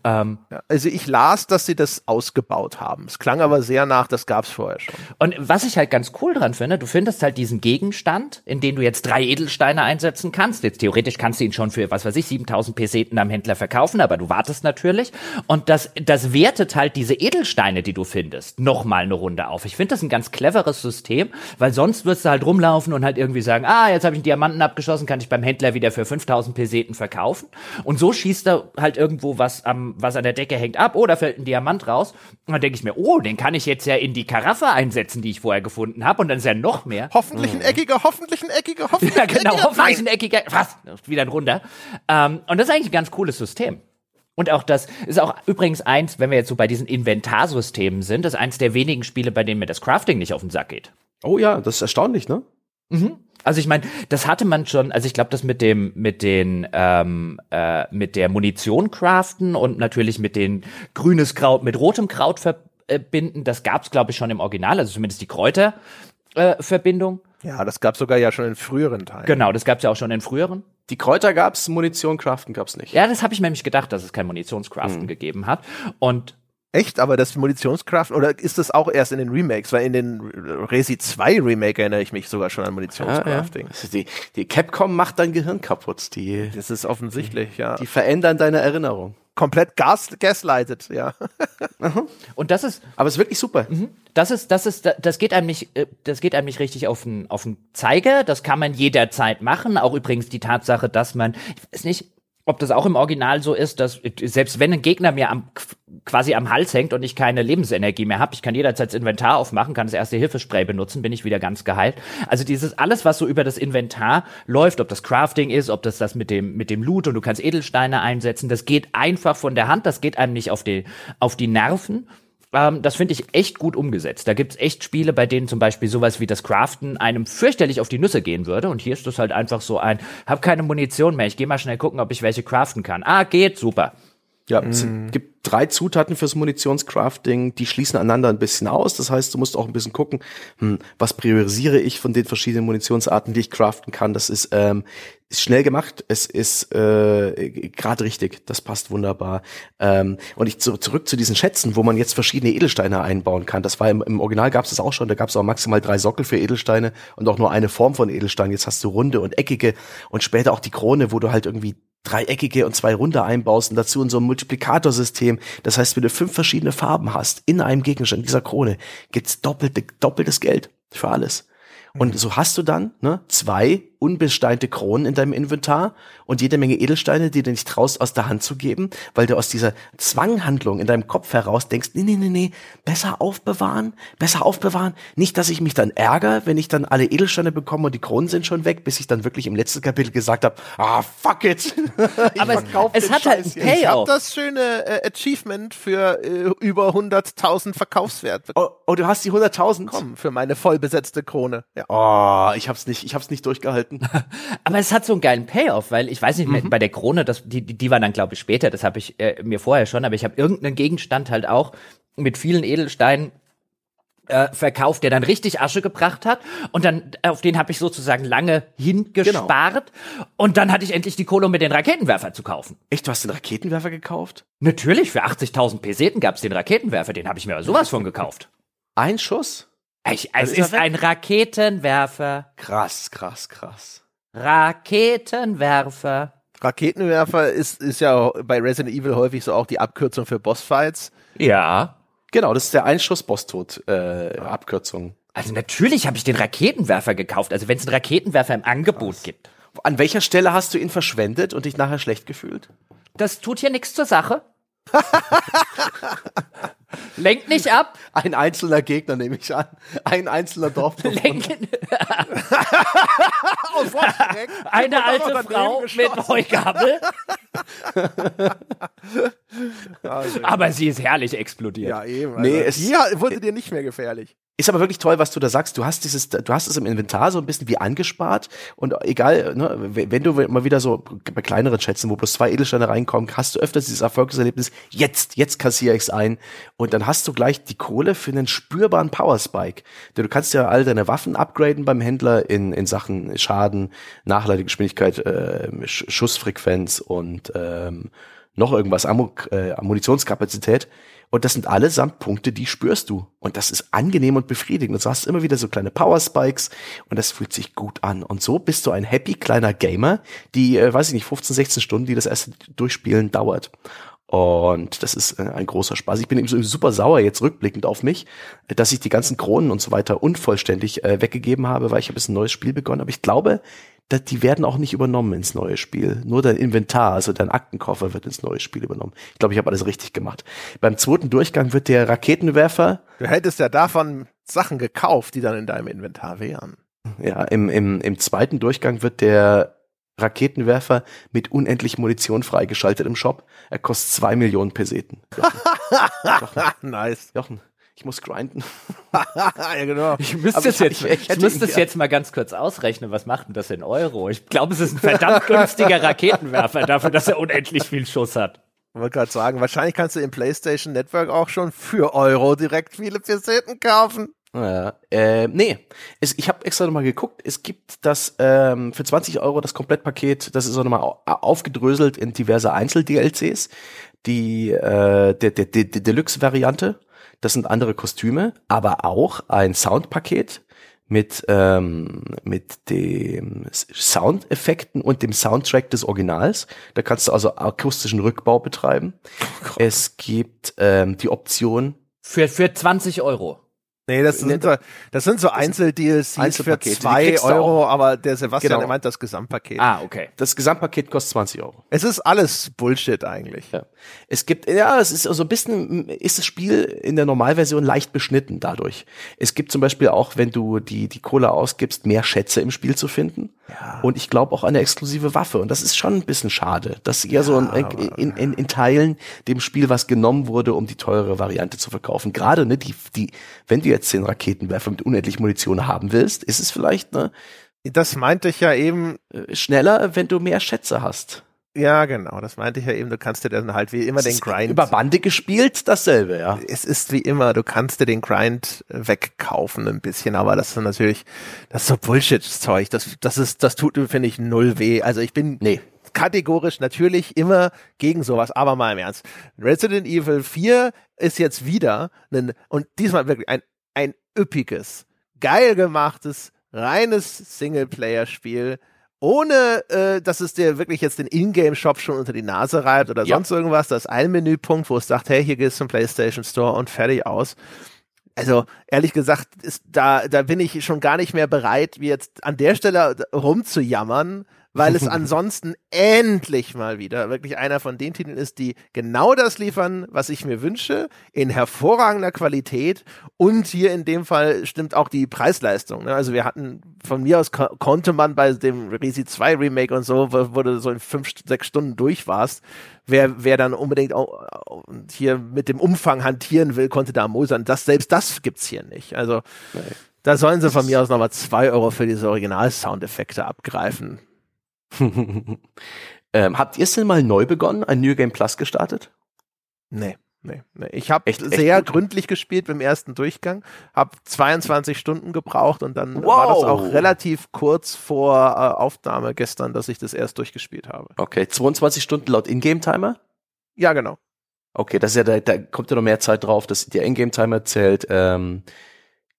Ähm, also ich las, dass sie das ausgebaut haben. Es klang aber sehr nach, das gab es vorher schon. Und was ich halt ganz cool dran finde, du findest halt diesen Gegenstand, in den du jetzt drei Edelsteine einsetzen kannst. Jetzt theoretisch kannst du ihn schon für, was weiß ich, 7000 Peseten am Händler verkaufen, aber du wartest natürlich. Und das, das wertet halt diese Edelsteine, die du findest, nochmal eine Runde auf. Ich finde das ein ganz cleveres System, weil sonst wirst du halt rumlaufen und halt irgendwie sagen, ah, ah, jetzt habe ich einen Diamanten abgeschossen, kann ich beim Händler wieder für 5000 Peseten verkaufen. Und so schießt er halt irgendwo was am, was an der Decke hängt ab, oh, da fällt ein Diamant raus. Und dann denke ich mir, oh, den kann ich jetzt ja in die Karaffe einsetzen, die ich vorher gefunden habe. Und dann ist ja noch mehr. Hoffentlich ein eckiger, hoffentlich ein eckiger, hoffentlich Ja, genau, eckiger. hoffentlich ein eckiger. Was? Wieder ein runder. Ähm, und das ist eigentlich ein ganz cooles System. Und auch das ist auch übrigens eins, wenn wir jetzt so bei diesen Inventarsystemen sind, das ist eins der wenigen Spiele, bei denen mir das Crafting nicht auf den Sack geht. Oh ja, das ist erstaunlich, ne? Mhm. Also ich meine, das hatte man schon, also ich glaube, das mit dem, mit den, ähm, äh, mit der Munition craften und natürlich mit den grünes Kraut mit rotem Kraut verbinden, das gab's, glaube ich, schon im Original, also zumindest die Kräuterverbindung. Äh, ja, das gab's sogar ja schon in früheren Teilen. Genau, das gab's ja auch schon in früheren. Die Kräuter gab's, Munition craften gab's nicht. Ja, das habe ich mir nämlich gedacht, dass es kein Munitionscraften mhm. gegeben hat. Und Echt? Aber das Munitionscraft oder ist das auch erst in den Remakes? Weil in den Resi 2 Remake erinnere ich mich sogar schon an Munitionscrafting. Ja, ja. Die, die, Capcom macht dein Gehirn kaputt. Die, das ist offensichtlich, ja. Die verändern deine Erinnerung. Komplett gas, gaslighted, ja. Und das ist. Aber es ist wirklich super. Mhm. Das ist, das ist, das geht einem nicht, äh, das geht einem nicht richtig auf den, auf den Zeiger. Das kann man jederzeit machen. Auch übrigens die Tatsache, dass man, ich weiß nicht, ob das auch im Original so ist, dass selbst wenn ein Gegner mir am, quasi am Hals hängt und ich keine Lebensenergie mehr habe, ich kann jederzeit das Inventar aufmachen, kann das erste Hilfespray benutzen, bin ich wieder ganz geheilt. Also dieses alles, was so über das Inventar läuft, ob das Crafting ist, ob das das mit dem mit dem Loot und du kannst Edelsteine einsetzen, das geht einfach von der Hand, das geht einem nicht auf die auf die Nerven ähm, das finde ich echt gut umgesetzt. Da gibt's echt Spiele, bei denen zum Beispiel sowas wie das Craften einem fürchterlich auf die Nüsse gehen würde. Und hier ist das halt einfach so ein, hab keine Munition mehr, ich gehe mal schnell gucken, ob ich welche craften kann. Ah, geht, super. Ja, es mm. gibt drei Zutaten fürs Munitionscrafting, die schließen einander ein bisschen aus. Das heißt, du musst auch ein bisschen gucken, hm, was priorisiere ich von den verschiedenen Munitionsarten, die ich craften kann. Das ist, ähm, ist schnell gemacht, es ist äh, gerade richtig, das passt wunderbar. Ähm, und ich zu, zurück zu diesen Schätzen, wo man jetzt verschiedene Edelsteine einbauen kann. Das war im, im Original gab es das auch schon, da gab es auch maximal drei Sockel für Edelsteine und auch nur eine Form von Edelstein. Jetzt hast du runde und eckige und später auch die Krone, wo du halt irgendwie dreieckige und zwei runde einbaust und dazu in so ein Multiplikatorsystem. Das heißt, wenn du fünf verschiedene Farben hast in einem Gegenstand, dieser Krone, gibt's doppelte, doppeltes Geld für alles. Und mhm. so hast du dann ne, zwei unbesteinte Kronen in deinem Inventar und jede Menge Edelsteine, die du nicht traust, aus der Hand zu geben, weil du aus dieser Zwanghandlung in deinem Kopf heraus denkst, nee, nee, nee, nee, besser aufbewahren, besser aufbewahren. Nicht, dass ich mich dann ärgere, wenn ich dann alle Edelsteine bekomme und die Kronen sind schon weg, bis ich dann wirklich im letzten Kapitel gesagt habe, ah, fuck it. Aber es, es hat halt ein Payoff. Ich habe das schöne äh, Achievement für äh, über 100.000 Verkaufswert. Oh, oh, du hast die 100.000? Komm, für meine vollbesetzte Krone. Ja. Oh, ich hab's nicht, ich hab's nicht durchgehalten halten. Aber es hat so einen geilen Payoff, weil ich weiß nicht, mhm. bei der Krone, das, die, die war dann, glaube ich, später, das habe ich äh, mir vorher schon, aber ich habe irgendeinen Gegenstand halt auch mit vielen Edelsteinen äh, verkauft, der dann richtig Asche gebracht hat. Und dann, auf den habe ich sozusagen lange hingespart. Genau. Und dann hatte ich endlich die Kohle, um mir den Raketenwerfer zu kaufen. Echt, du hast den Raketenwerfer gekauft? Natürlich, für 80.000 Peseten gab es den Raketenwerfer, den habe ich mir sowas von gekauft. Ein Schuss? Ich, es ist ein Raketenwerfer. Krass, krass, krass. Raketenwerfer. Raketenwerfer ist, ist ja bei Resident Evil häufig so auch die Abkürzung für Bossfights. Ja. Genau, das ist der Einschuss-Boss-Tod-Abkürzung. Äh, also natürlich habe ich den Raketenwerfer gekauft, also wenn es einen Raketenwerfer im Angebot Krass. gibt. An welcher Stelle hast du ihn verschwendet und dich nachher schlecht gefühlt? Das tut hier nichts zur Sache. Lenkt nicht ab. Ein einzelner Gegner nehme ich an. Ein einzelner Dorfbewohner. Eine alte Frau mit Heugabel. Also, Aber sie ist herrlich explodiert. Ja, eben. Also, nee, es, hier wurde dir nicht mehr gefährlich. Ist aber wirklich toll, was du da sagst. Du hast dieses, du hast es im Inventar so ein bisschen wie angespart und egal, ne, wenn du mal wieder so bei kleineren Schätzen, wo bloß zwei Edelsteine reinkommen, hast du öfters dieses Erfolgserlebnis. Jetzt, jetzt kassiere ich's ein und dann hast du gleich die Kohle für einen spürbaren Power Spike. Du kannst ja all deine Waffen upgraden beim Händler in in Sachen Schaden, Nachladegeschwindigkeit, äh, Schussfrequenz und ähm, noch irgendwas, Ammo, äh, Ammunitionskapazität. Und das sind allesamt Punkte, die spürst du. Und das ist angenehm und befriedigend. Und du hast immer wieder so kleine Power Spikes und das fühlt sich gut an. Und so bist du ein happy kleiner Gamer, die, äh, weiß ich nicht, 15, 16 Stunden, die das erste Durchspielen dauert. Und das ist äh, ein großer Spaß. Ich bin eben so super sauer jetzt rückblickend auf mich, dass ich die ganzen Kronen und so weiter unvollständig äh, weggegeben habe, weil ich habe ein neues Spiel begonnen. Aber ich glaube, die werden auch nicht übernommen ins neue Spiel. Nur dein Inventar, also dein Aktenkoffer wird ins neue Spiel übernommen. Ich glaube, ich habe alles richtig gemacht. Beim zweiten Durchgang wird der Raketenwerfer. Du hättest ja davon Sachen gekauft, die dann in deinem Inventar wären. Ja, im, im, im zweiten Durchgang wird der Raketenwerfer mit unendlich Munition freigeschaltet im Shop. Er kostet zwei Millionen Peseten. Jochen. nice. Jochen, ich muss grinden. ja, genau. Ich müsste es jetzt, ich, ich müsste es jetzt mal ganz kurz ausrechnen. Was macht denn das in Euro? Ich glaube, es ist ein verdammt günstiger Raketenwerfer dafür, dass er unendlich viel Schuss hat. Ich wollte gerade sagen, wahrscheinlich kannst du im PlayStation Network auch schon für Euro direkt viele Peseten kaufen. Ja, äh, nee, es, ich habe extra nochmal geguckt. Es gibt das ähm, für 20 Euro das Komplettpaket. Das ist auch nochmal aufgedröselt in diverse Einzel-DLCs. Die äh, der, der, der, der Deluxe-Variante das sind andere Kostüme, aber auch ein Soundpaket mit, ähm, mit dem Soundeffekten und dem Soundtrack des Originals. Da kannst du also akustischen Rückbau betreiben. Oh es gibt ähm, die Option. Für, für 20 Euro. Nee, das sind, so, das sind so Einzel-DLCs für zwei Euro, aber der Sebastian genau. meint das Gesamtpaket. Ah, okay. Das Gesamtpaket kostet 20 Euro. Es ist alles Bullshit eigentlich. Ja. Es gibt, ja, es ist so also ein bisschen, ist das Spiel in der Normalversion leicht beschnitten dadurch. Es gibt zum Beispiel auch, wenn du die, die Kohle ausgibst, mehr Schätze im Spiel zu finden. Ja. Und ich glaube auch eine exklusive Waffe. Und das ist schon ein bisschen schade, dass eher ja, so in, in, in, in Teilen dem Spiel was genommen wurde, um die teure Variante zu verkaufen. Gerade, ne, die, die, wenn du jetzt den Raketenwerfer mit unendlich Munition haben willst, ist es vielleicht, ne? Das meinte ich ja eben. Äh, schneller, wenn du mehr Schätze hast. Ja, genau, das meinte ich ja eben, du kannst dir dann halt wie immer es den Grind. Über Bande gespielt, dasselbe, ja. Es ist wie immer, du kannst dir den Grind wegkaufen ein bisschen, aber das ist natürlich, das ist so Bullshit-Zeug, das, das ist, das tut, finde ich, null weh. Also ich bin, nee, kategorisch natürlich immer gegen sowas, aber mal im Ernst. Resident Evil 4 ist jetzt wieder ein, und diesmal wirklich ein, ein üppiges, geil gemachtes, reines Singleplayer-Spiel, ohne äh, dass es dir wirklich jetzt den Ingame-Shop schon unter die Nase reibt oder ja. sonst irgendwas. Das ist ein Menüpunkt, wo es sagt, hey, hier gehst du zum PlayStation Store und fertig aus. Also ehrlich gesagt, ist da, da bin ich schon gar nicht mehr bereit, wie jetzt an der Stelle rumzujammern, weil es ansonsten endlich mal wieder wirklich einer von den Titeln ist, die genau das liefern, was ich mir wünsche, in hervorragender Qualität und hier in dem Fall stimmt auch die Preisleistung. Ne? Also wir hatten, von mir aus ko konnte man bei dem Resi 2 Remake und so, wo du so in fünf, sechs Stunden durch warst, wer, wer dann unbedingt auch hier mit dem Umfang hantieren will, konnte da mosern. Das, selbst das gibt's hier nicht. Also, da sollen sie von mir aus nochmal zwei Euro für diese Original-Soundeffekte abgreifen. ähm, habt ihr es denn mal neu begonnen, ein New Game Plus gestartet? Nee. Nee, nee. Ich habe sehr echt gründlich gespielt beim ersten Durchgang, habe 22 Stunden gebraucht und dann wow. war das auch relativ kurz vor äh, Aufnahme gestern, dass ich das erst durchgespielt habe. Okay, 22 Stunden laut Ingame-Timer? Ja, genau. Okay, das ist ja, da, da kommt ja noch mehr Zeit drauf, dass der Ingame-Timer zählt ähm,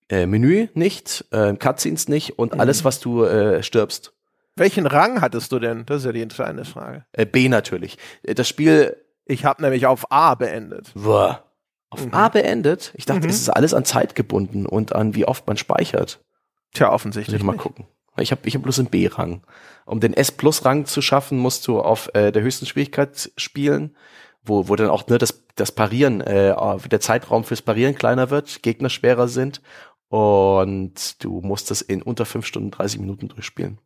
äh, Menü nicht, äh, Cutscenes nicht und mhm. alles, was du äh, stirbst. Welchen Rang hattest du denn? Das ist ja die entscheidende Frage. Äh, B natürlich. Äh, das Spiel. Ich habe nämlich auf A beendet. Boah. Auf mhm. A beendet? Ich dachte, mhm. es ist alles an Zeit gebunden und an wie oft man speichert. Tja, offensichtlich. Ich mal gucken. Ich habe ich hab bloß einen B-Rang. Um den S-Plus-Rang zu schaffen, musst du auf äh, der höchsten Schwierigkeit spielen, wo, wo dann auch ne, das, das Parieren, äh, der Zeitraum fürs Parieren kleiner wird, Gegner schwerer sind und du musst das in unter 5 Stunden 30 Minuten durchspielen.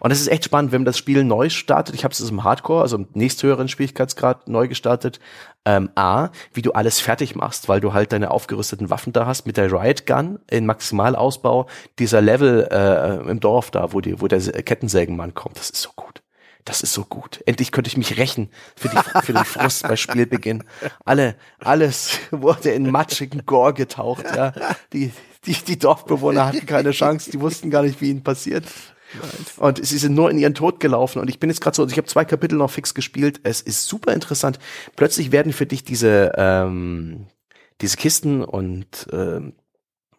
Und es ist echt spannend, wenn man das Spiel neu startet. Ich habe es im Hardcore, also im nächsthöheren Schwierigkeitsgrad neu gestartet. Ähm, A, wie du alles fertig machst, weil du halt deine aufgerüsteten Waffen da hast mit der Riot Gun in Maximalausbau. Dieser Level äh, im Dorf da, wo, die, wo der Kettensägenmann kommt, das ist so gut. Das ist so gut. Endlich könnte ich mich rächen für, die, für den Frust bei Spielbeginn. Alle, alles wurde in matschigen Gore getaucht. Ja. Die, die, die Dorfbewohner hatten keine Chance, die wussten gar nicht, wie ihnen passiert. Und sie sind nur in ihren Tod gelaufen. Und ich bin jetzt gerade so, also ich habe zwei Kapitel noch fix gespielt. Es ist super interessant. Plötzlich werden für dich diese, ähm, diese Kisten und ähm,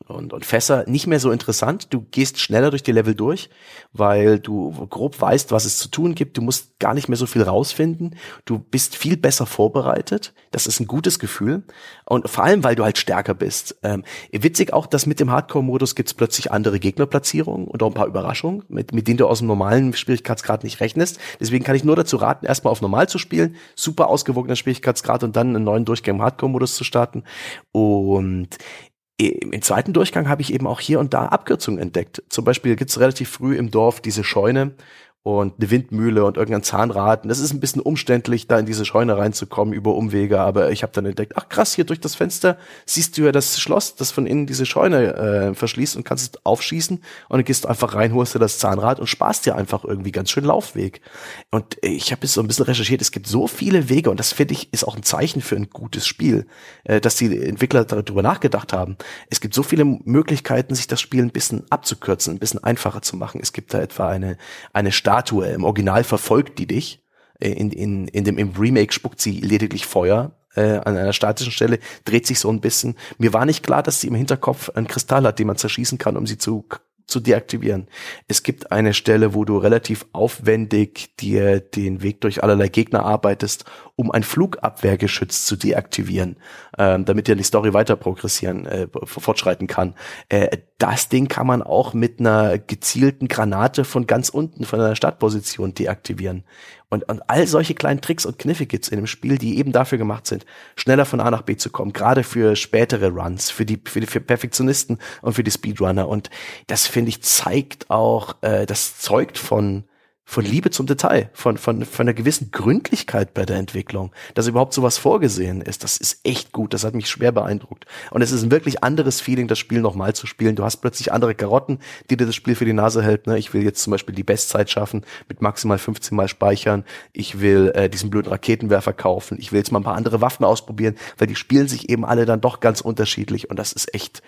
und, und Fässer nicht mehr so interessant. Du gehst schneller durch die Level durch, weil du grob weißt, was es zu tun gibt. Du musst gar nicht mehr so viel rausfinden. Du bist viel besser vorbereitet. Das ist ein gutes Gefühl. Und vor allem, weil du halt stärker bist. Ähm, witzig auch, dass mit dem Hardcore-Modus gibt es plötzlich andere Gegnerplatzierungen und auch ein paar Überraschungen, mit, mit denen du aus dem normalen Schwierigkeitsgrad nicht rechnest. Deswegen kann ich nur dazu raten, erstmal auf normal zu spielen, super ausgewogener Schwierigkeitsgrad und dann einen neuen Durchgang im Hardcore-Modus zu starten. Und im zweiten Durchgang habe ich eben auch hier und da Abkürzungen entdeckt. Zum Beispiel gibt es relativ früh im Dorf diese Scheune, und eine Windmühle und irgendein Zahnrad. Und das ist ein bisschen umständlich, da in diese Scheune reinzukommen über Umwege. Aber ich habe dann entdeckt, ach krass, hier durch das Fenster siehst du ja das Schloss, das von innen diese Scheune äh, verschließt und kannst es aufschießen. Und dann gehst du einfach rein, holst dir das Zahnrad und sparst dir einfach irgendwie ganz schön Laufweg. Und ich habe jetzt so ein bisschen recherchiert, es gibt so viele Wege und das finde ich ist auch ein Zeichen für ein gutes Spiel, äh, dass die Entwickler darüber nachgedacht haben. Es gibt so viele Möglichkeiten, sich das Spiel ein bisschen abzukürzen, ein bisschen einfacher zu machen. Es gibt da etwa eine, eine Stadt Statue. Im Original verfolgt die dich. Äh, in, in, in dem, Im Remake spuckt sie lediglich Feuer äh, an einer statischen Stelle, dreht sich so ein bisschen. Mir war nicht klar, dass sie im Hinterkopf einen Kristall hat, den man zerschießen kann, um sie zu zu deaktivieren. Es gibt eine Stelle, wo du relativ aufwendig dir den Weg durch allerlei Gegner arbeitest, um ein Flugabwehrgeschütz zu deaktivieren, ähm, damit dir die Story weiter progressieren, äh, fortschreiten kann. Äh, das Ding kann man auch mit einer gezielten Granate von ganz unten, von einer Startposition deaktivieren. Und, und all solche kleinen Tricks und Kniffe gibt's in dem Spiel, die eben dafür gemacht sind, schneller von A nach B zu kommen, gerade für spätere Runs, für die, für die für Perfektionisten und für die Speedrunner. Und das finde ich zeigt auch, äh, das zeugt von von Liebe zum Detail, von, von, von einer gewissen Gründlichkeit bei der Entwicklung, dass überhaupt sowas vorgesehen ist. Das ist echt gut. Das hat mich schwer beeindruckt. Und es ist ein wirklich anderes Feeling, das Spiel nochmal zu spielen. Du hast plötzlich andere Karotten, die dir das Spiel für die Nase hält. Ne? Ich will jetzt zum Beispiel die Bestzeit schaffen, mit maximal 15 Mal speichern. Ich will äh, diesen blöden Raketenwerfer kaufen. Ich will jetzt mal ein paar andere Waffen ausprobieren, weil die spielen sich eben alle dann doch ganz unterschiedlich. Und das ist echt,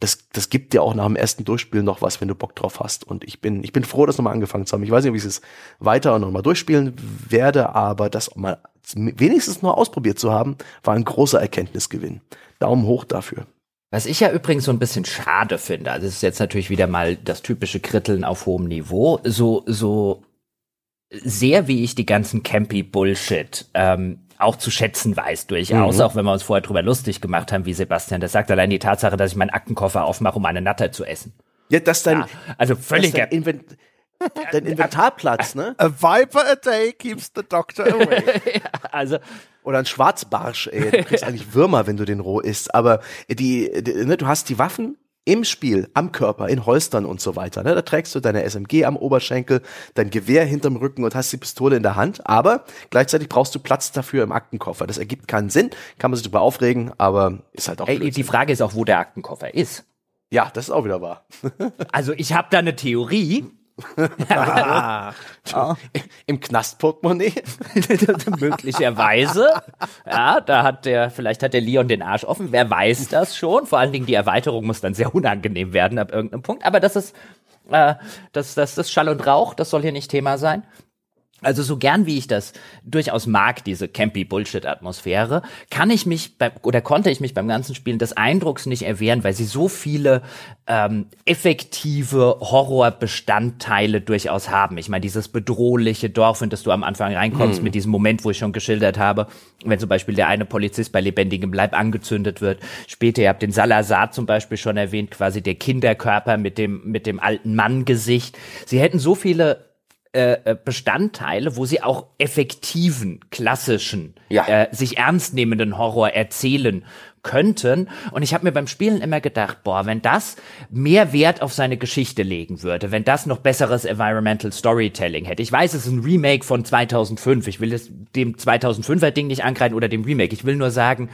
das, das gibt dir auch nach dem ersten Durchspielen noch was, wenn du Bock drauf hast. Und ich bin, ich bin froh, das nochmal angefangen zu haben. Ich weiß nicht, ob ich es weiter und nochmal durchspielen werde, aber das mal wenigstens nur ausprobiert zu haben, war ein großer Erkenntnisgewinn. Daumen hoch dafür. Was ich ja übrigens so ein bisschen schade finde, also es ist jetzt natürlich wieder mal das typische Kritteln auf hohem Niveau, so, so sehr wie ich die ganzen Campy Bullshit ähm, auch zu schätzen weiß durchaus, mhm. auch wenn wir uns vorher drüber lustig gemacht haben, wie Sebastian das sagt, allein die Tatsache, dass ich meinen Aktenkoffer aufmache, um eine Natter zu essen. Ja, das dein, ja, also völlig dein, Invent dein Inventarplatz, ne? A viper a day keeps the doctor away. ja, also oder ein Schwarzbarsch, ey. Du kriegst eigentlich Würmer, wenn du den roh isst. Aber die, die ne, du hast die Waffen im Spiel, am Körper, in Holstern und so weiter. Ne? Da trägst du deine SMG am Oberschenkel, dein Gewehr hinterm Rücken und hast die Pistole in der Hand, aber gleichzeitig brauchst du Platz dafür im Aktenkoffer. Das ergibt keinen Sinn, kann man sich darüber aufregen, aber ist halt auch Ey, Die Frage ist auch, wo der Aktenkoffer ist. Ja, das ist auch wieder wahr. also ich habe da eine Theorie, ah. Im Knastportemonnaie? Möglicherweise. Ja, da hat der, vielleicht hat der Leon den Arsch offen. Wer weiß das schon? Vor allen Dingen die Erweiterung muss dann sehr unangenehm werden ab irgendeinem Punkt. Aber das ist, äh, das, das, das Schall und Rauch, das soll hier nicht Thema sein. Also so gern wie ich das durchaus mag, diese campy Bullshit-Atmosphäre, kann ich mich beim, oder konnte ich mich beim ganzen Spielen des Eindrucks nicht erwehren, weil sie so viele ähm, effektive Horrorbestandteile durchaus haben. Ich meine, dieses bedrohliche Dorf, in das du am Anfang reinkommst, hm. mit diesem Moment, wo ich schon geschildert habe, wenn zum Beispiel der eine Polizist bei lebendigem Leib angezündet wird. Später, ihr habt den Salazar zum Beispiel schon erwähnt, quasi der Kinderkörper mit dem, mit dem alten Mann-Gesicht. Sie hätten so viele äh, äh, Bestandteile, wo sie auch effektiven, klassischen, ja. äh, sich ernst nehmenden Horror erzählen könnten. Und ich habe mir beim Spielen immer gedacht, boah, wenn das mehr Wert auf seine Geschichte legen würde, wenn das noch besseres Environmental Storytelling hätte. Ich weiß, es ist ein Remake von 2005. Ich will es dem 2005er Ding nicht angreifen oder dem Remake. Ich will nur sagen,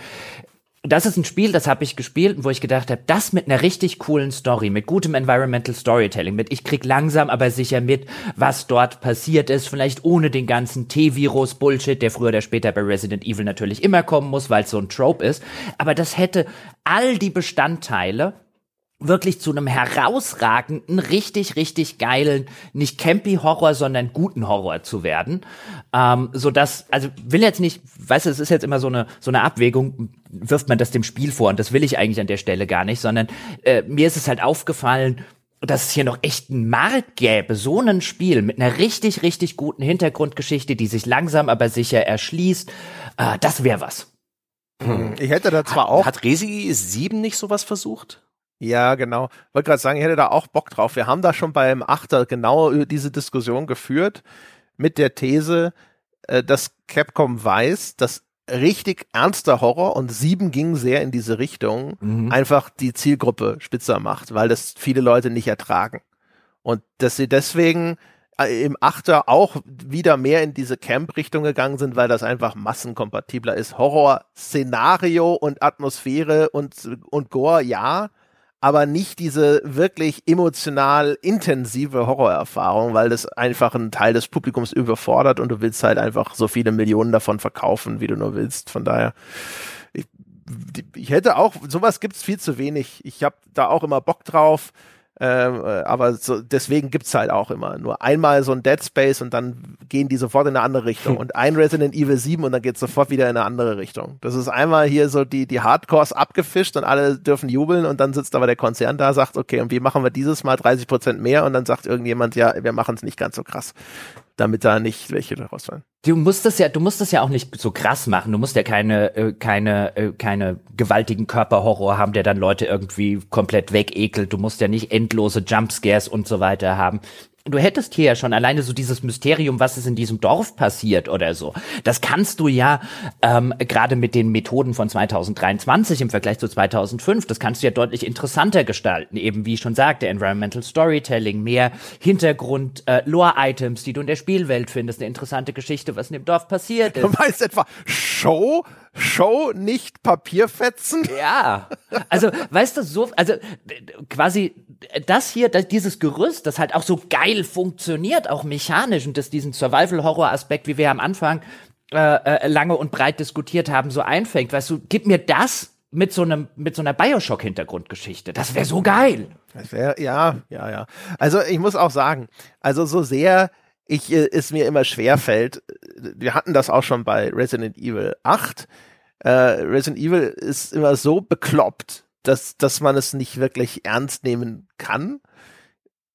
das ist ein Spiel, das habe ich gespielt, wo ich gedacht habe, das mit einer richtig coolen Story, mit gutem Environmental Storytelling, mit ich krieg langsam aber sicher mit, was dort passiert ist, vielleicht ohne den ganzen T-Virus Bullshit, der früher oder später bei Resident Evil natürlich immer kommen muss, weil es so ein Trope ist, aber das hätte all die Bestandteile wirklich zu einem herausragenden, richtig, richtig geilen, nicht campy Horror, sondern guten Horror zu werden. Ähm, so dass, also will jetzt nicht, weißt du, es ist jetzt immer so eine, so eine Abwägung, wirft man das dem Spiel vor und das will ich eigentlich an der Stelle gar nicht, sondern äh, mir ist es halt aufgefallen, dass es hier noch echt einen Markt gäbe, so ein Spiel mit einer richtig, richtig guten Hintergrundgeschichte, die sich langsam aber sicher erschließt, äh, das wäre was. Hm. Ich hätte da zwar hat, auch. Hat Resi 7 nicht sowas versucht? Ja, genau. Wollte gerade sagen, ich hätte da auch Bock drauf. Wir haben da schon beim Achter genau diese Diskussion geführt mit der These, äh, dass Capcom weiß, dass richtig ernster Horror und sieben ging sehr in diese Richtung, mhm. einfach die Zielgruppe spitzer macht, weil das viele Leute nicht ertragen. Und dass sie deswegen äh, im Achter auch wieder mehr in diese Camp-Richtung gegangen sind, weil das einfach massenkompatibler ist. Horror, Szenario und Atmosphäre und, und Gore, ja, aber nicht diese wirklich emotional intensive Horrorerfahrung, weil das einfach einen Teil des Publikums überfordert und du willst halt einfach so viele Millionen davon verkaufen, wie du nur willst. Von daher, ich, ich hätte auch, sowas gibt's viel zu wenig. Ich habe da auch immer Bock drauf. Ähm, äh, aber so, deswegen gibt's halt auch immer nur einmal so ein Dead Space und dann gehen die sofort in eine andere Richtung. Und ein Resident Evil 7 und dann geht's sofort wieder in eine andere Richtung. Das ist einmal hier so die, die Hardcores abgefischt und alle dürfen jubeln und dann sitzt aber der Konzern da, sagt, okay, und wie machen wir dieses Mal 30 Prozent mehr? Und dann sagt irgendjemand, ja, wir machen es nicht ganz so krass damit da nicht welche daraus fallen. Du musst das ja, du musst das ja auch nicht so krass machen. Du musst ja keine, äh, keine, äh, keine gewaltigen Körperhorror haben, der dann Leute irgendwie komplett wegekelt. Du musst ja nicht endlose Jumpscares und so weiter haben du hättest hier ja schon alleine so dieses Mysterium, was ist in diesem Dorf passiert oder so. Das kannst du ja ähm, gerade mit den Methoden von 2023 im Vergleich zu 2005, das kannst du ja deutlich interessanter gestalten. Eben wie ich schon sagte, Environmental Storytelling, mehr Hintergrund, äh, Lore-Items, die du in der Spielwelt findest, eine interessante Geschichte, was in dem Dorf passiert ist. Du meinst etwa Show? Show, nicht Papierfetzen? Ja. Also, weißt du, so, also quasi das hier, das, dieses Gerüst, das halt auch so geil funktioniert, auch mechanisch und das diesen Survival-Horror-Aspekt, wie wir am Anfang äh, äh, lange und breit diskutiert haben, so einfängt. Weißt du, gib mir das mit so einem mit so einer Bioshock Hintergrundgeschichte. Das wäre so geil. Das wäre ja, ja, ja. Also ich muss auch sagen, also so sehr ich äh, es mir immer schwer fällt. Wir hatten das auch schon bei Resident Evil 8. Äh, Resident Evil ist immer so bekloppt, dass, dass man es nicht wirklich ernst nehmen kann.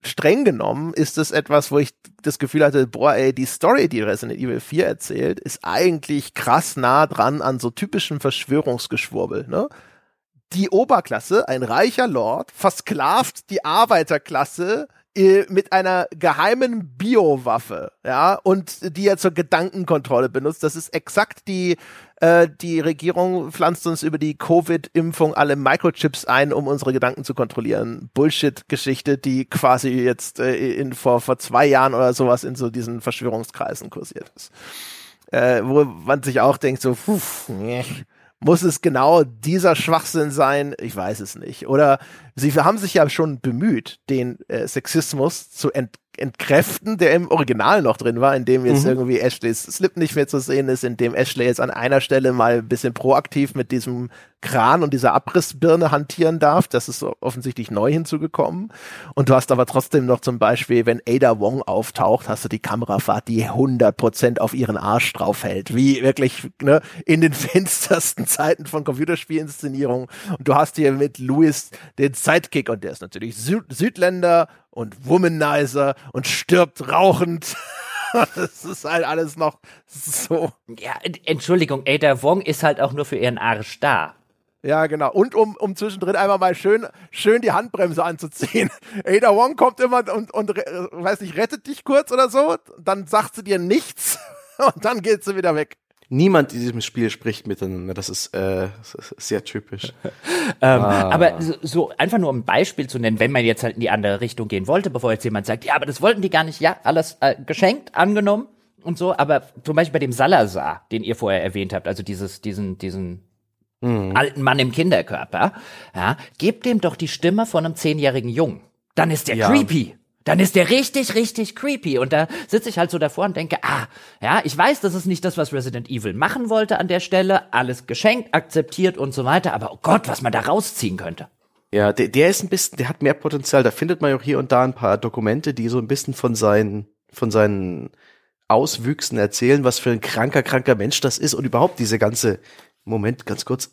Streng genommen ist es etwas, wo ich das Gefühl hatte, boah, ey, die Story, die Resident Evil 4 erzählt, ist eigentlich krass nah dran an so typischen Verschwörungsgeschwurbel, ne? Die Oberklasse, ein reicher Lord, versklavt die Arbeiterklasse mit einer geheimen Biowaffe, ja, und die er zur Gedankenkontrolle benutzt. Das ist exakt die, äh, die Regierung pflanzt uns über die Covid-Impfung alle Microchips ein, um unsere Gedanken zu kontrollieren. Bullshit-Geschichte, die quasi jetzt äh, in, vor, vor zwei Jahren oder sowas in so diesen Verschwörungskreisen kursiert ist. Äh, wo man sich auch denkt, so, puh, nee muss es genau dieser Schwachsinn sein? Ich weiß es nicht. Oder sie haben sich ja schon bemüht, den äh, Sexismus zu ent entkräften, der im Original noch drin war, in dem jetzt mhm. irgendwie Ashleys Slip nicht mehr zu sehen ist, in dem Ashley jetzt an einer Stelle mal ein bisschen proaktiv mit diesem Kran und dieser Abrissbirne hantieren darf. Das ist offensichtlich neu hinzugekommen. Und du hast aber trotzdem noch zum Beispiel, wenn Ada Wong auftaucht, hast du die Kamerafahrt, die 100% auf ihren Arsch draufhält. Wie wirklich ne, in den finstersten Zeiten von Computerspielinszenierung. Und du hast hier mit Louis den Sidekick und der ist natürlich Süd Südländer und Womanizer und stirbt rauchend. das ist halt alles noch so. Ja, Entschuldigung, Ada Wong ist halt auch nur für ihren Arsch da. Ja, genau. Und um, um zwischendrin einmal mal schön, schön die Handbremse anzuziehen. Ada Wong kommt immer und, und weiß nicht, rettet dich kurz oder so. Dann sagt sie dir nichts und dann geht sie wieder weg. Niemand in diesem Spiel spricht miteinander. Das ist, äh, sehr typisch. ähm, ah. Aber so, so, einfach nur um ein Beispiel zu nennen, wenn man jetzt halt in die andere Richtung gehen wollte, bevor jetzt jemand sagt, ja, aber das wollten die gar nicht. Ja, alles äh, geschenkt, angenommen und so. Aber zum Beispiel bei dem Salazar, den ihr vorher erwähnt habt, also dieses, diesen, diesen mhm. alten Mann im Kinderkörper, ja, gebt dem doch die Stimme von einem zehnjährigen Jungen. Dann ist der ja. creepy. Dann ist der richtig, richtig creepy. Und da sitze ich halt so davor und denke, ah, ja, ich weiß, das ist nicht das, was Resident Evil machen wollte an der Stelle. Alles geschenkt, akzeptiert und so weiter. Aber oh Gott, was man da rausziehen könnte. Ja, der, der ist ein bisschen, der hat mehr Potenzial. Da findet man auch hier und da ein paar Dokumente, die so ein bisschen von seinen, von seinen Auswüchsen erzählen, was für ein kranker, kranker Mensch das ist und überhaupt diese ganze, Moment, ganz kurz.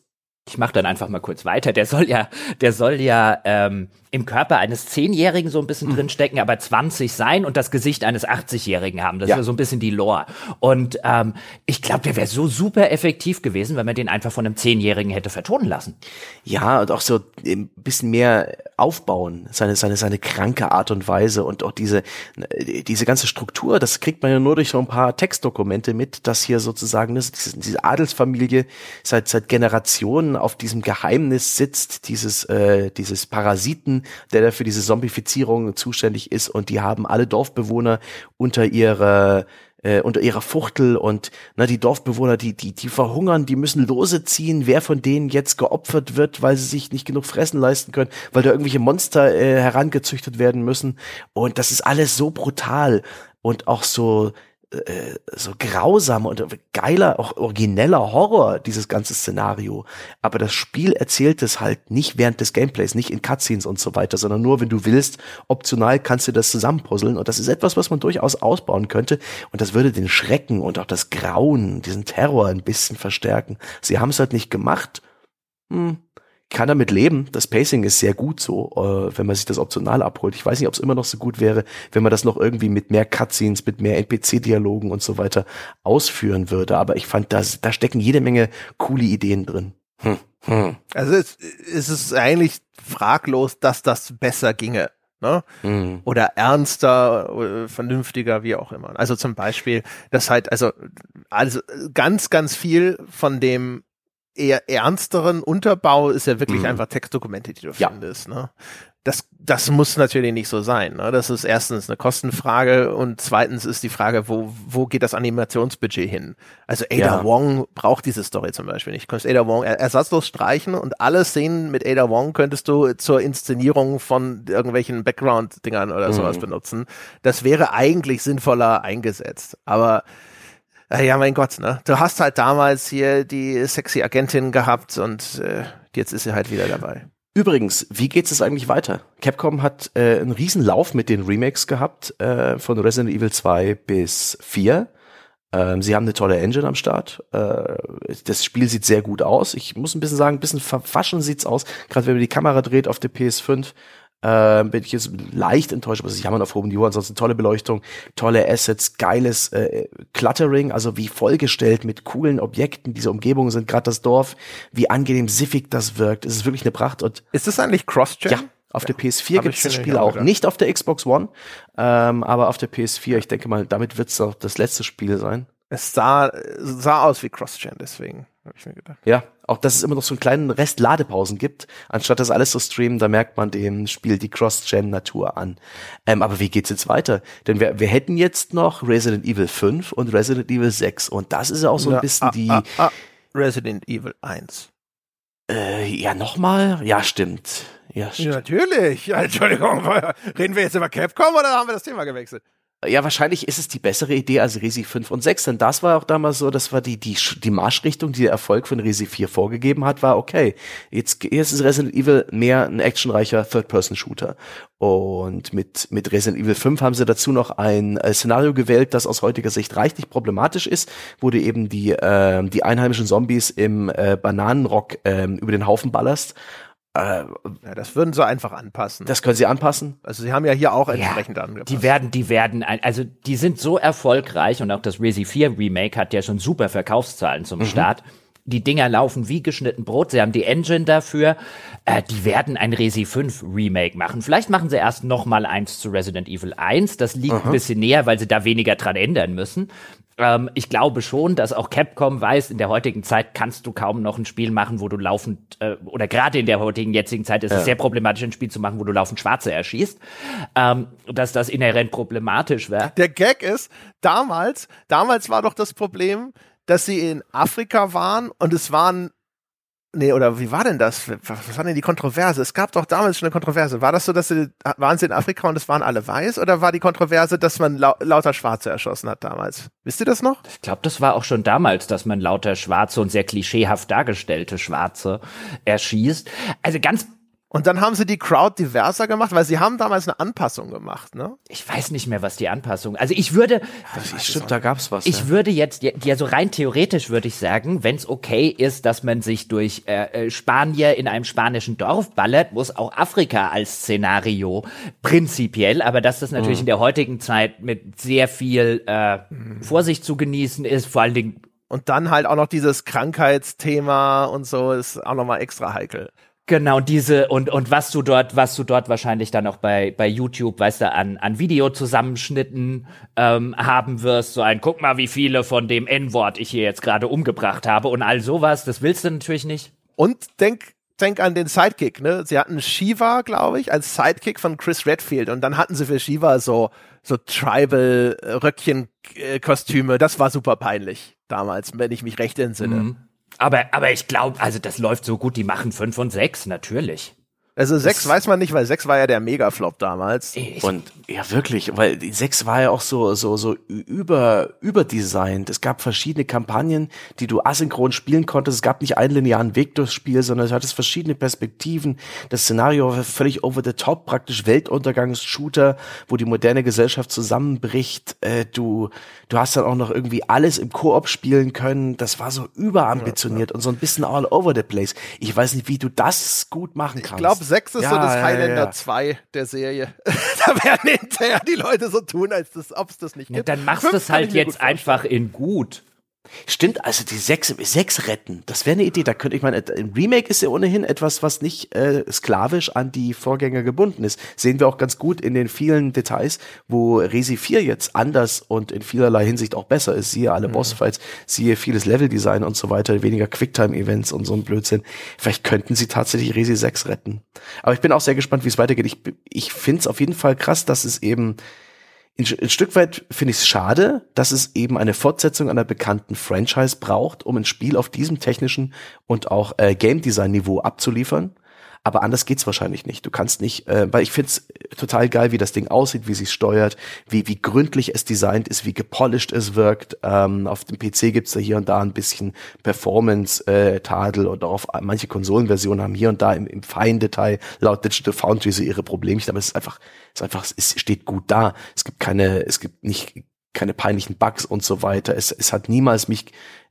Ich mache dann einfach mal kurz weiter. Der soll ja, der soll ja ähm, im Körper eines Zehnjährigen so ein bisschen mhm. drinstecken, aber 20 sein und das Gesicht eines 80-Jährigen haben. Das ja. ist ja so ein bisschen die Lore. Und ähm, ich glaube, der wäre so super effektiv gewesen, wenn man den einfach von einem Zehnjährigen hätte vertonen lassen. Ja, und auch so ein bisschen mehr aufbauen, seine, seine, seine kranke Art und Weise und auch diese, diese ganze Struktur, das kriegt man ja nur durch so ein paar Textdokumente mit, dass hier sozusagen das, diese Adelsfamilie seit, seit Generationen auf diesem Geheimnis sitzt, dieses, äh, dieses Parasiten der da für diese Zombifizierung zuständig ist. Und die haben alle Dorfbewohner unter ihrer äh, unter ihrer Fuchtel. Und na die Dorfbewohner, die die die verhungern, die müssen Lose ziehen, wer von denen jetzt geopfert wird, weil sie sich nicht genug fressen leisten können, weil da irgendwelche Monster äh, herangezüchtet werden müssen. Und das ist alles so brutal und auch so äh, so grausam und geiler, auch origineller Horror, dieses ganze Szenario. Aber das Spiel erzählt es halt nicht während des Gameplays, nicht in Cutscenes und so weiter, sondern nur, wenn du willst, optional kannst du das zusammenpuzzeln. Und das ist etwas, was man durchaus ausbauen könnte. Und das würde den Schrecken und auch das Grauen, diesen Terror ein bisschen verstärken. Sie haben es halt nicht gemacht. Hm, kann damit leben. Das Pacing ist sehr gut so, äh, wenn man sich das optional abholt. Ich weiß nicht, ob es immer noch so gut wäre, wenn man das noch irgendwie mit mehr Cutscenes, mit mehr NPC-Dialogen und so weiter ausführen würde. Aber ich fand, da, da stecken jede Menge coole Ideen drin. Hm. Hm. Also es, es ist eigentlich fraglos, dass das besser ginge. Ne? Mhm. Oder ernster, äh, vernünftiger, wie auch immer. Also zum Beispiel, das halt, also, also ganz, ganz viel von dem eher ernsteren Unterbau ist ja wirklich mhm. einfach Textdokumente, die du ja. findest. Ne? Das, das muss natürlich nicht so sein. Ne? Das ist erstens eine Kostenfrage und zweitens ist die Frage, wo, wo geht das Animationsbudget hin? Also Ada ja. Wong braucht diese Story zum Beispiel nicht. Du könntest Ada Wong ersatzlos streichen und alle Szenen mit Ada Wong könntest du zur Inszenierung von irgendwelchen Background-Dingern oder mhm. sowas benutzen. Das wäre eigentlich sinnvoller eingesetzt. Aber äh, ja, mein Gott, ne? Du hast halt damals hier die sexy Agentin gehabt und äh, jetzt ist sie halt wieder dabei. Übrigens, wie geht es eigentlich weiter? Capcom hat äh, einen riesen Lauf mit den Remakes gehabt, äh, von Resident Evil 2 bis 4. Ähm, sie haben eine tolle Engine am Start. Äh, das Spiel sieht sehr gut aus. Ich muss ein bisschen sagen, ein bisschen verwaschen sieht's aus. Gerade wenn man die Kamera dreht auf der PS5, äh, bin ich jetzt leicht enttäuscht, aber sie haben auf hohem Niveau. Ansonsten tolle Beleuchtung, tolle Assets, geiles äh, Cluttering, also wie vollgestellt mit coolen Objekten diese Umgebungen sind, gerade das Dorf, wie angenehm siffig das wirkt. Es ist wirklich eine Pracht. Und ist das eigentlich Cross-Gen? Ja. Auf ja, der PS4 gibt es das Spiel auch. Nicht auf der Xbox One, ähm, aber auf der PS4, ich denke mal, damit wird es auch das letzte Spiel sein. Es sah, sah aus wie Cross-Gen, deswegen habe ich mir gedacht. Ja, auch dass es immer noch so einen kleinen Rest Ladepausen gibt, anstatt das alles zu streamen, da merkt man dem Spiel die Cross-Gen-Natur an. Ähm, aber wie geht's jetzt weiter? Denn wir, wir hätten jetzt noch Resident Evil 5 und Resident Evil 6 und das ist ja auch so ein ja, bisschen ah, die ah, ah, Resident Evil 1. Äh, ja, nochmal? Ja, stimmt. Ja, stimmt. Ja, natürlich. Entschuldigung, reden wir jetzt über Capcom oder haben wir das Thema gewechselt? Ja, wahrscheinlich ist es die bessere Idee als Resi 5 und 6, denn das war auch damals so, das war die, die, die Marschrichtung, die der Erfolg von Resi 4 vorgegeben hat, war okay. Jetzt, jetzt ist Resident Evil mehr ein actionreicher Third-Person-Shooter. Und mit, mit Resident Evil 5 haben sie dazu noch ein äh, Szenario gewählt, das aus heutiger Sicht reichlich problematisch ist, wo du eben die, äh, die einheimischen Zombies im äh, Bananenrock äh, über den Haufen ballerst äh, ja, das würden sie einfach anpassen. Das können sie anpassen. Also sie haben ja hier auch entsprechend ja, angepasst. Die werden, die werden, also die sind so erfolgreich und auch das Resi 4 Remake hat ja schon super Verkaufszahlen zum mhm. Start. die Dinger laufen wie geschnitten Brot. Sie haben die Engine dafür. Äh, die werden ein Resi 5 Remake machen. Vielleicht machen sie erst noch mal eins zu Resident Evil 1. Das liegt Aha. ein bisschen näher, weil sie da weniger dran ändern müssen. Ähm, ich glaube schon, dass auch Capcom weiß, in der heutigen Zeit kannst du kaum noch ein Spiel machen, wo du laufend, äh, oder gerade in der heutigen jetzigen Zeit ist ja. es sehr problematisch, ein Spiel zu machen, wo du laufend Schwarze erschießt. Ähm, dass das inhärent problematisch wäre. Der Gag ist, damals, damals war doch das Problem, dass sie in Afrika waren und es waren Nee, oder wie war denn das? Was war denn die Kontroverse? Es gab doch damals schon eine Kontroverse. War das so, dass sie, waren sie in Afrika und es waren alle weiß? Oder war die Kontroverse, dass man lau lauter Schwarze erschossen hat damals? Wisst ihr das noch? Ich glaube, das war auch schon damals, dass man lauter Schwarze und sehr klischeehaft dargestellte Schwarze erschießt. Also ganz und dann haben sie die Crowd diverser gemacht, weil sie haben damals eine Anpassung gemacht, ne? Ich weiß nicht mehr, was die Anpassung. Also ich würde. Ja, stimmt, da gab's was. Ich ja. würde jetzt, ja, so rein theoretisch würde ich sagen, wenn es okay ist, dass man sich durch äh, äh, Spanier in einem spanischen Dorf ballert, muss auch Afrika als Szenario prinzipiell, aber dass das natürlich mhm. in der heutigen Zeit mit sehr viel äh, mhm. Vorsicht zu genießen ist, vor allen Dingen. Und dann halt auch noch dieses Krankheitsthema und so ist auch nochmal extra heikel. Genau, diese und und was du dort, was du dort wahrscheinlich dann auch bei bei YouTube, weißt du, an an Videozusammenschnitten ähm, haben wirst, so ein guck mal, wie viele von dem N-Wort ich hier jetzt gerade umgebracht habe und all sowas, das willst du natürlich nicht. Und denk denk an den Sidekick, ne? Sie hatten Shiva, glaube ich, als Sidekick von Chris Redfield und dann hatten sie für Shiva so so Tribal Röckchen Kostüme, das war super peinlich damals, wenn ich mich recht entsinne. Mhm. Aber, aber ich glaube, also das läuft so gut, die machen fünf und sechs, natürlich. Also sechs weiß man nicht, weil sechs war ja der Megaflop damals. Ich und ja, wirklich, weil die sechs war ja auch so, so, so über, überdesignt. Es gab verschiedene Kampagnen, die du asynchron spielen konntest. Es gab nicht einen linearen Weg durchs Spiel, sondern es hattest verschiedene Perspektiven. Das Szenario war völlig over the top, praktisch Weltuntergangs-Shooter, wo die moderne Gesellschaft zusammenbricht. Äh, du, du hast dann auch noch irgendwie alles im Koop spielen können. Das war so überambitioniert ja, ja. und so ein bisschen all over the place. Ich weiß nicht, wie du das gut machen kannst. Ich glaube, 6 ist ja, so das Highlander ja, 2 der Serie. da werden hinterher die Leute so tun, als ob es das nicht gibt. dann machst du es halt jetzt einfach in gut. Stimmt, also die sechs, sechs retten, das wäre eine Idee. Da könnte ich meine, ein Remake ist ja ohnehin etwas, was nicht äh, sklavisch an die Vorgänger gebunden ist. Sehen wir auch ganz gut in den vielen Details, wo Resi 4 jetzt anders und in vielerlei Hinsicht auch besser ist. Siehe alle mhm. Bossfights, siehe vieles Leveldesign und so weiter, weniger Quicktime-Events und so ein Blödsinn. Vielleicht könnten sie tatsächlich Resi 6 retten. Aber ich bin auch sehr gespannt, wie es weitergeht. Ich, ich finde es auf jeden Fall krass, dass es eben ein, Stück weit finde ich es schade, dass es eben eine Fortsetzung einer bekannten Franchise braucht, um ein Spiel auf diesem technischen und auch äh, Game Design Niveau abzuliefern. Aber anders geht's wahrscheinlich nicht. Du kannst nicht, äh, weil ich find's total geil, wie das Ding aussieht, wie sich's steuert, wie, wie gründlich es designt ist, wie gepolished es wirkt. Ähm, auf dem PC gibt's da hier und da ein bisschen Performance-Tadel äh, auch auf manche Konsolenversionen haben hier und da im, im feinen Detail laut Digital Foundry so ihre Problemchen, aber es ist einfach, es ist einfach, es steht gut da. Es gibt keine, es gibt nicht keine peinlichen Bugs und so weiter. Es, es hat niemals mich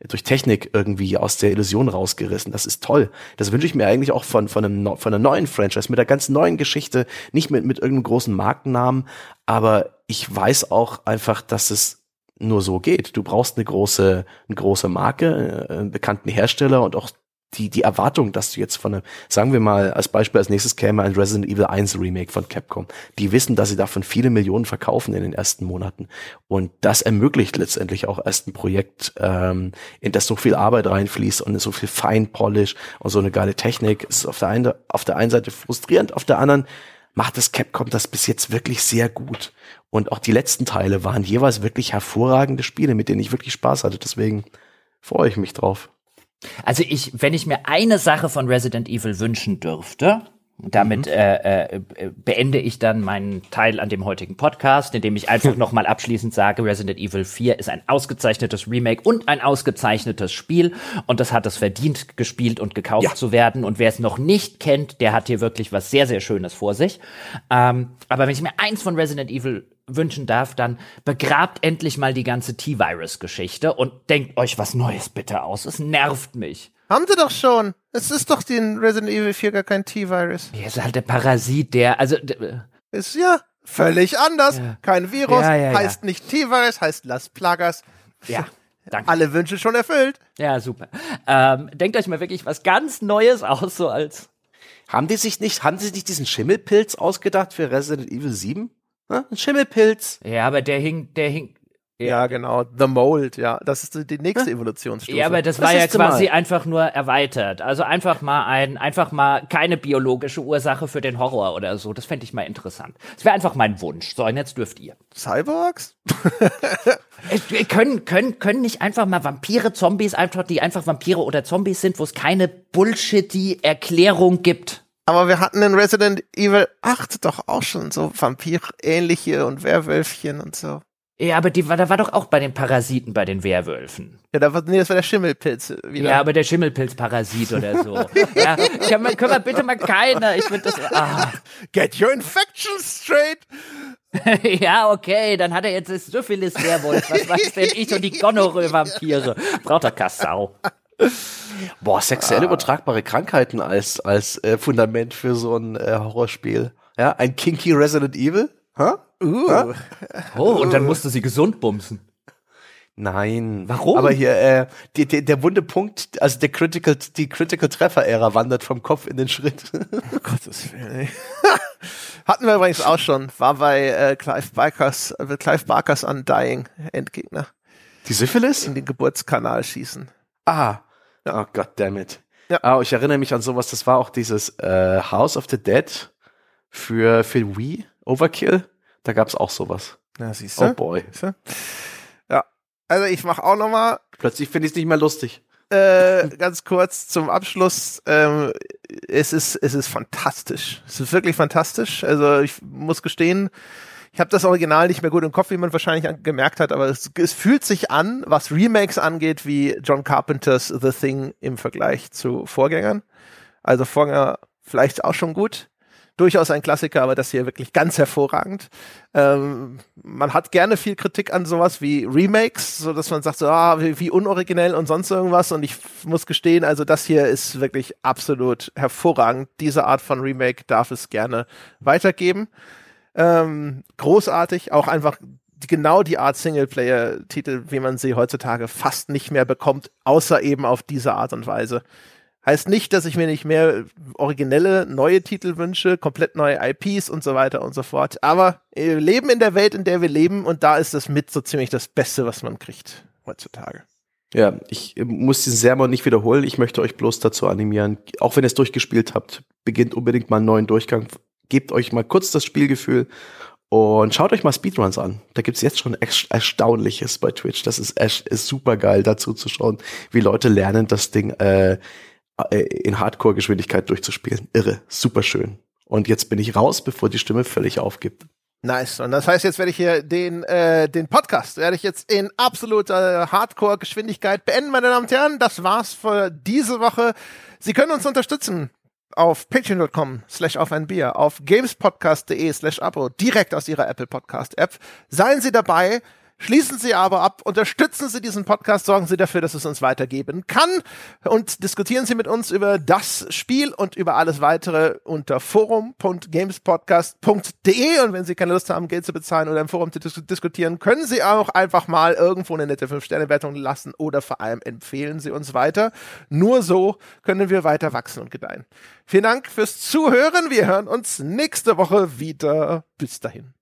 durch Technik irgendwie aus der Illusion rausgerissen. Das ist toll. Das wünsche ich mir eigentlich auch von, von, einem, von einer neuen Franchise, mit einer ganz neuen Geschichte, nicht mit, mit irgendeinem großen Markennamen, aber ich weiß auch einfach, dass es nur so geht. Du brauchst eine große, eine große Marke, äh, einen bekannten Hersteller und auch die, die Erwartung, dass du jetzt von einem, sagen wir mal, als Beispiel als nächstes käme ein Resident Evil 1 Remake von Capcom. Die wissen, dass sie davon viele Millionen verkaufen in den ersten Monaten. Und das ermöglicht letztendlich auch erst ein Projekt, ähm, in das so viel Arbeit reinfließt und so viel Feinpolish und so eine geile Technik. Es ist auf der einen, auf der einen Seite frustrierend, auf der anderen macht das Capcom das bis jetzt wirklich sehr gut. Und auch die letzten Teile waren jeweils wirklich hervorragende Spiele, mit denen ich wirklich Spaß hatte. Deswegen freue ich mich drauf. Also ich, wenn ich mir eine Sache von Resident Evil wünschen dürfte, damit mhm. äh, äh, beende ich dann meinen Teil an dem heutigen Podcast, indem ich einfach nochmal abschließend sage, Resident Evil 4 ist ein ausgezeichnetes Remake und ein ausgezeichnetes Spiel und das hat es verdient, gespielt und gekauft ja. zu werden. Und wer es noch nicht kennt, der hat hier wirklich was sehr, sehr Schönes vor sich. Ähm, aber wenn ich mir eins von Resident Evil wünschen darf, dann begrabt endlich mal die ganze T-Virus-Geschichte und denkt euch was Neues bitte aus. Es nervt mich. Haben sie doch schon. Es ist doch in Resident Evil 4 gar kein T-Virus. Ja, ist halt der Parasit, der, also. Ist ja völlig anders. Ja. Kein Virus, ja, ja, heißt nicht T-Virus, heißt Las Plagas. Ja. Danke. Alle Wünsche schon erfüllt. Ja, super. Ähm, denkt euch mal wirklich was ganz Neues aus, so als. Haben die sich nicht, haben sie sich diesen Schimmelpilz ausgedacht für Resident Evil 7? Ein Schimmelpilz. Ja, aber der hing, der hing, ja. ja, genau. The Mold, ja. Das ist die nächste Evolutionsstufe. Ja, aber das, das war ja quasi mal. einfach nur erweitert. Also einfach mal ein, einfach mal keine biologische Ursache für den Horror oder so. Das fände ich mal interessant. Das wäre einfach mein Wunsch. So, und jetzt dürft ihr. Cyborgs? können, können, können nicht einfach mal Vampire, Zombies, einfach, die einfach Vampire oder Zombies sind, wo es keine Bullshitty Erklärung gibt. Aber wir hatten in Resident Evil 8 doch auch schon so Vampir-ähnliche und Werwölfchen und so. Ja, aber die, da war doch auch bei den Parasiten bei den Werwölfen. Ja, da war, nee, das war der Schimmelpilz wieder. Ja, aber der Schimmelpilz-Parasit oder so. ja, können wir, können wir bitte mal keiner. Ich finde das. Ah. Get your infections straight. ja, okay, dann hat er jetzt Syphilis-Werwolf. Was weiß denn ich und die Gonorrhoe-Vampire? Braucht er Kassau. Boah, sexuell ah. übertragbare Krankheiten als, als äh, Fundament für so ein äh, Horrorspiel. Ja, ein kinky Resident Evil? Hä? Uh. Oh, und dann musste sie gesund bumsen. Nein. Warum? Aber hier, äh, die, die, der wunde Punkt, also der Critical, die Critical Treffer Ära wandert vom Kopf in den Schritt. oh Gottes Willen. Hatten wir übrigens auch schon. War bei äh, Clive Barkers, äh, Clive Barkers Undying Endgegner. Die Syphilis? In den Geburtskanal schießen. Ah. Ja. Oh God damn it. Ja. Ah, ich erinnere mich an sowas, das war auch dieses äh, House of the Dead für, für Wii, Overkill. Da gab es auch sowas. Ja, siehst du? Oh boy. Siehste? Ja, also ich mache auch noch mal. Plötzlich finde ich es nicht mehr lustig. Äh, ganz kurz zum Abschluss. Ähm, es ist es ist fantastisch. Es ist wirklich fantastisch. Also ich muss gestehen, ich habe das Original nicht mehr gut im Kopf, wie man wahrscheinlich gemerkt hat, aber es, es, fühlt sich an, was Remakes angeht, wie John Carpenters The Thing im Vergleich zu Vorgängern. Also Vorgänger vielleicht auch schon gut durchaus ein Klassiker, aber das hier wirklich ganz hervorragend. Ähm, man hat gerne viel Kritik an sowas wie Remakes, so dass man sagt, so, ah, wie, wie, unoriginell und sonst irgendwas. Und ich muss gestehen, also das hier ist wirklich absolut hervorragend. Diese Art von Remake darf es gerne weitergeben. Ähm, großartig, auch einfach genau die Art Singleplayer-Titel, wie man sie heutzutage fast nicht mehr bekommt, außer eben auf diese Art und Weise. Heißt nicht, dass ich mir nicht mehr originelle, neue Titel wünsche, komplett neue IPs und so weiter und so fort. Aber wir leben in der Welt, in der wir leben und da ist das mit so ziemlich das Beste, was man kriegt heutzutage. Ja, ich muss diesen Sermon nicht wiederholen. Ich möchte euch bloß dazu animieren, auch wenn ihr es durchgespielt habt, beginnt unbedingt mal einen neuen Durchgang. Gebt euch mal kurz das Spielgefühl und schaut euch mal Speedruns an. Da gibt's jetzt schon Erstaunliches bei Twitch. Das ist, ist super geil, dazu zu schauen, wie Leute lernen, das Ding äh, äh, in Hardcore-Geschwindigkeit durchzuspielen. Irre, super schön. Und jetzt bin ich raus, bevor die Stimme völlig aufgibt. Nice. Und das heißt, jetzt werde ich hier den, äh, den Podcast, werde ich jetzt in absoluter Hardcore-Geschwindigkeit beenden, meine Damen und Herren. Das war's für diese Woche. Sie können uns unterstützen auf patreon.com slash auf ein Bier, auf gamespodcast.de slash abo, direkt aus Ihrer Apple Podcast App. Seien Sie dabei. Schließen Sie aber ab, unterstützen Sie diesen Podcast, sorgen Sie dafür, dass es uns weitergeben kann und diskutieren Sie mit uns über das Spiel und über alles weitere unter forum.gamespodcast.de und wenn Sie keine Lust haben, Geld zu bezahlen oder im Forum zu dis diskutieren, können Sie auch einfach mal irgendwo eine nette 5-Sterne-Wertung lassen oder vor allem empfehlen Sie uns weiter. Nur so können wir weiter wachsen und gedeihen. Vielen Dank fürs Zuhören. Wir hören uns nächste Woche wieder. Bis dahin.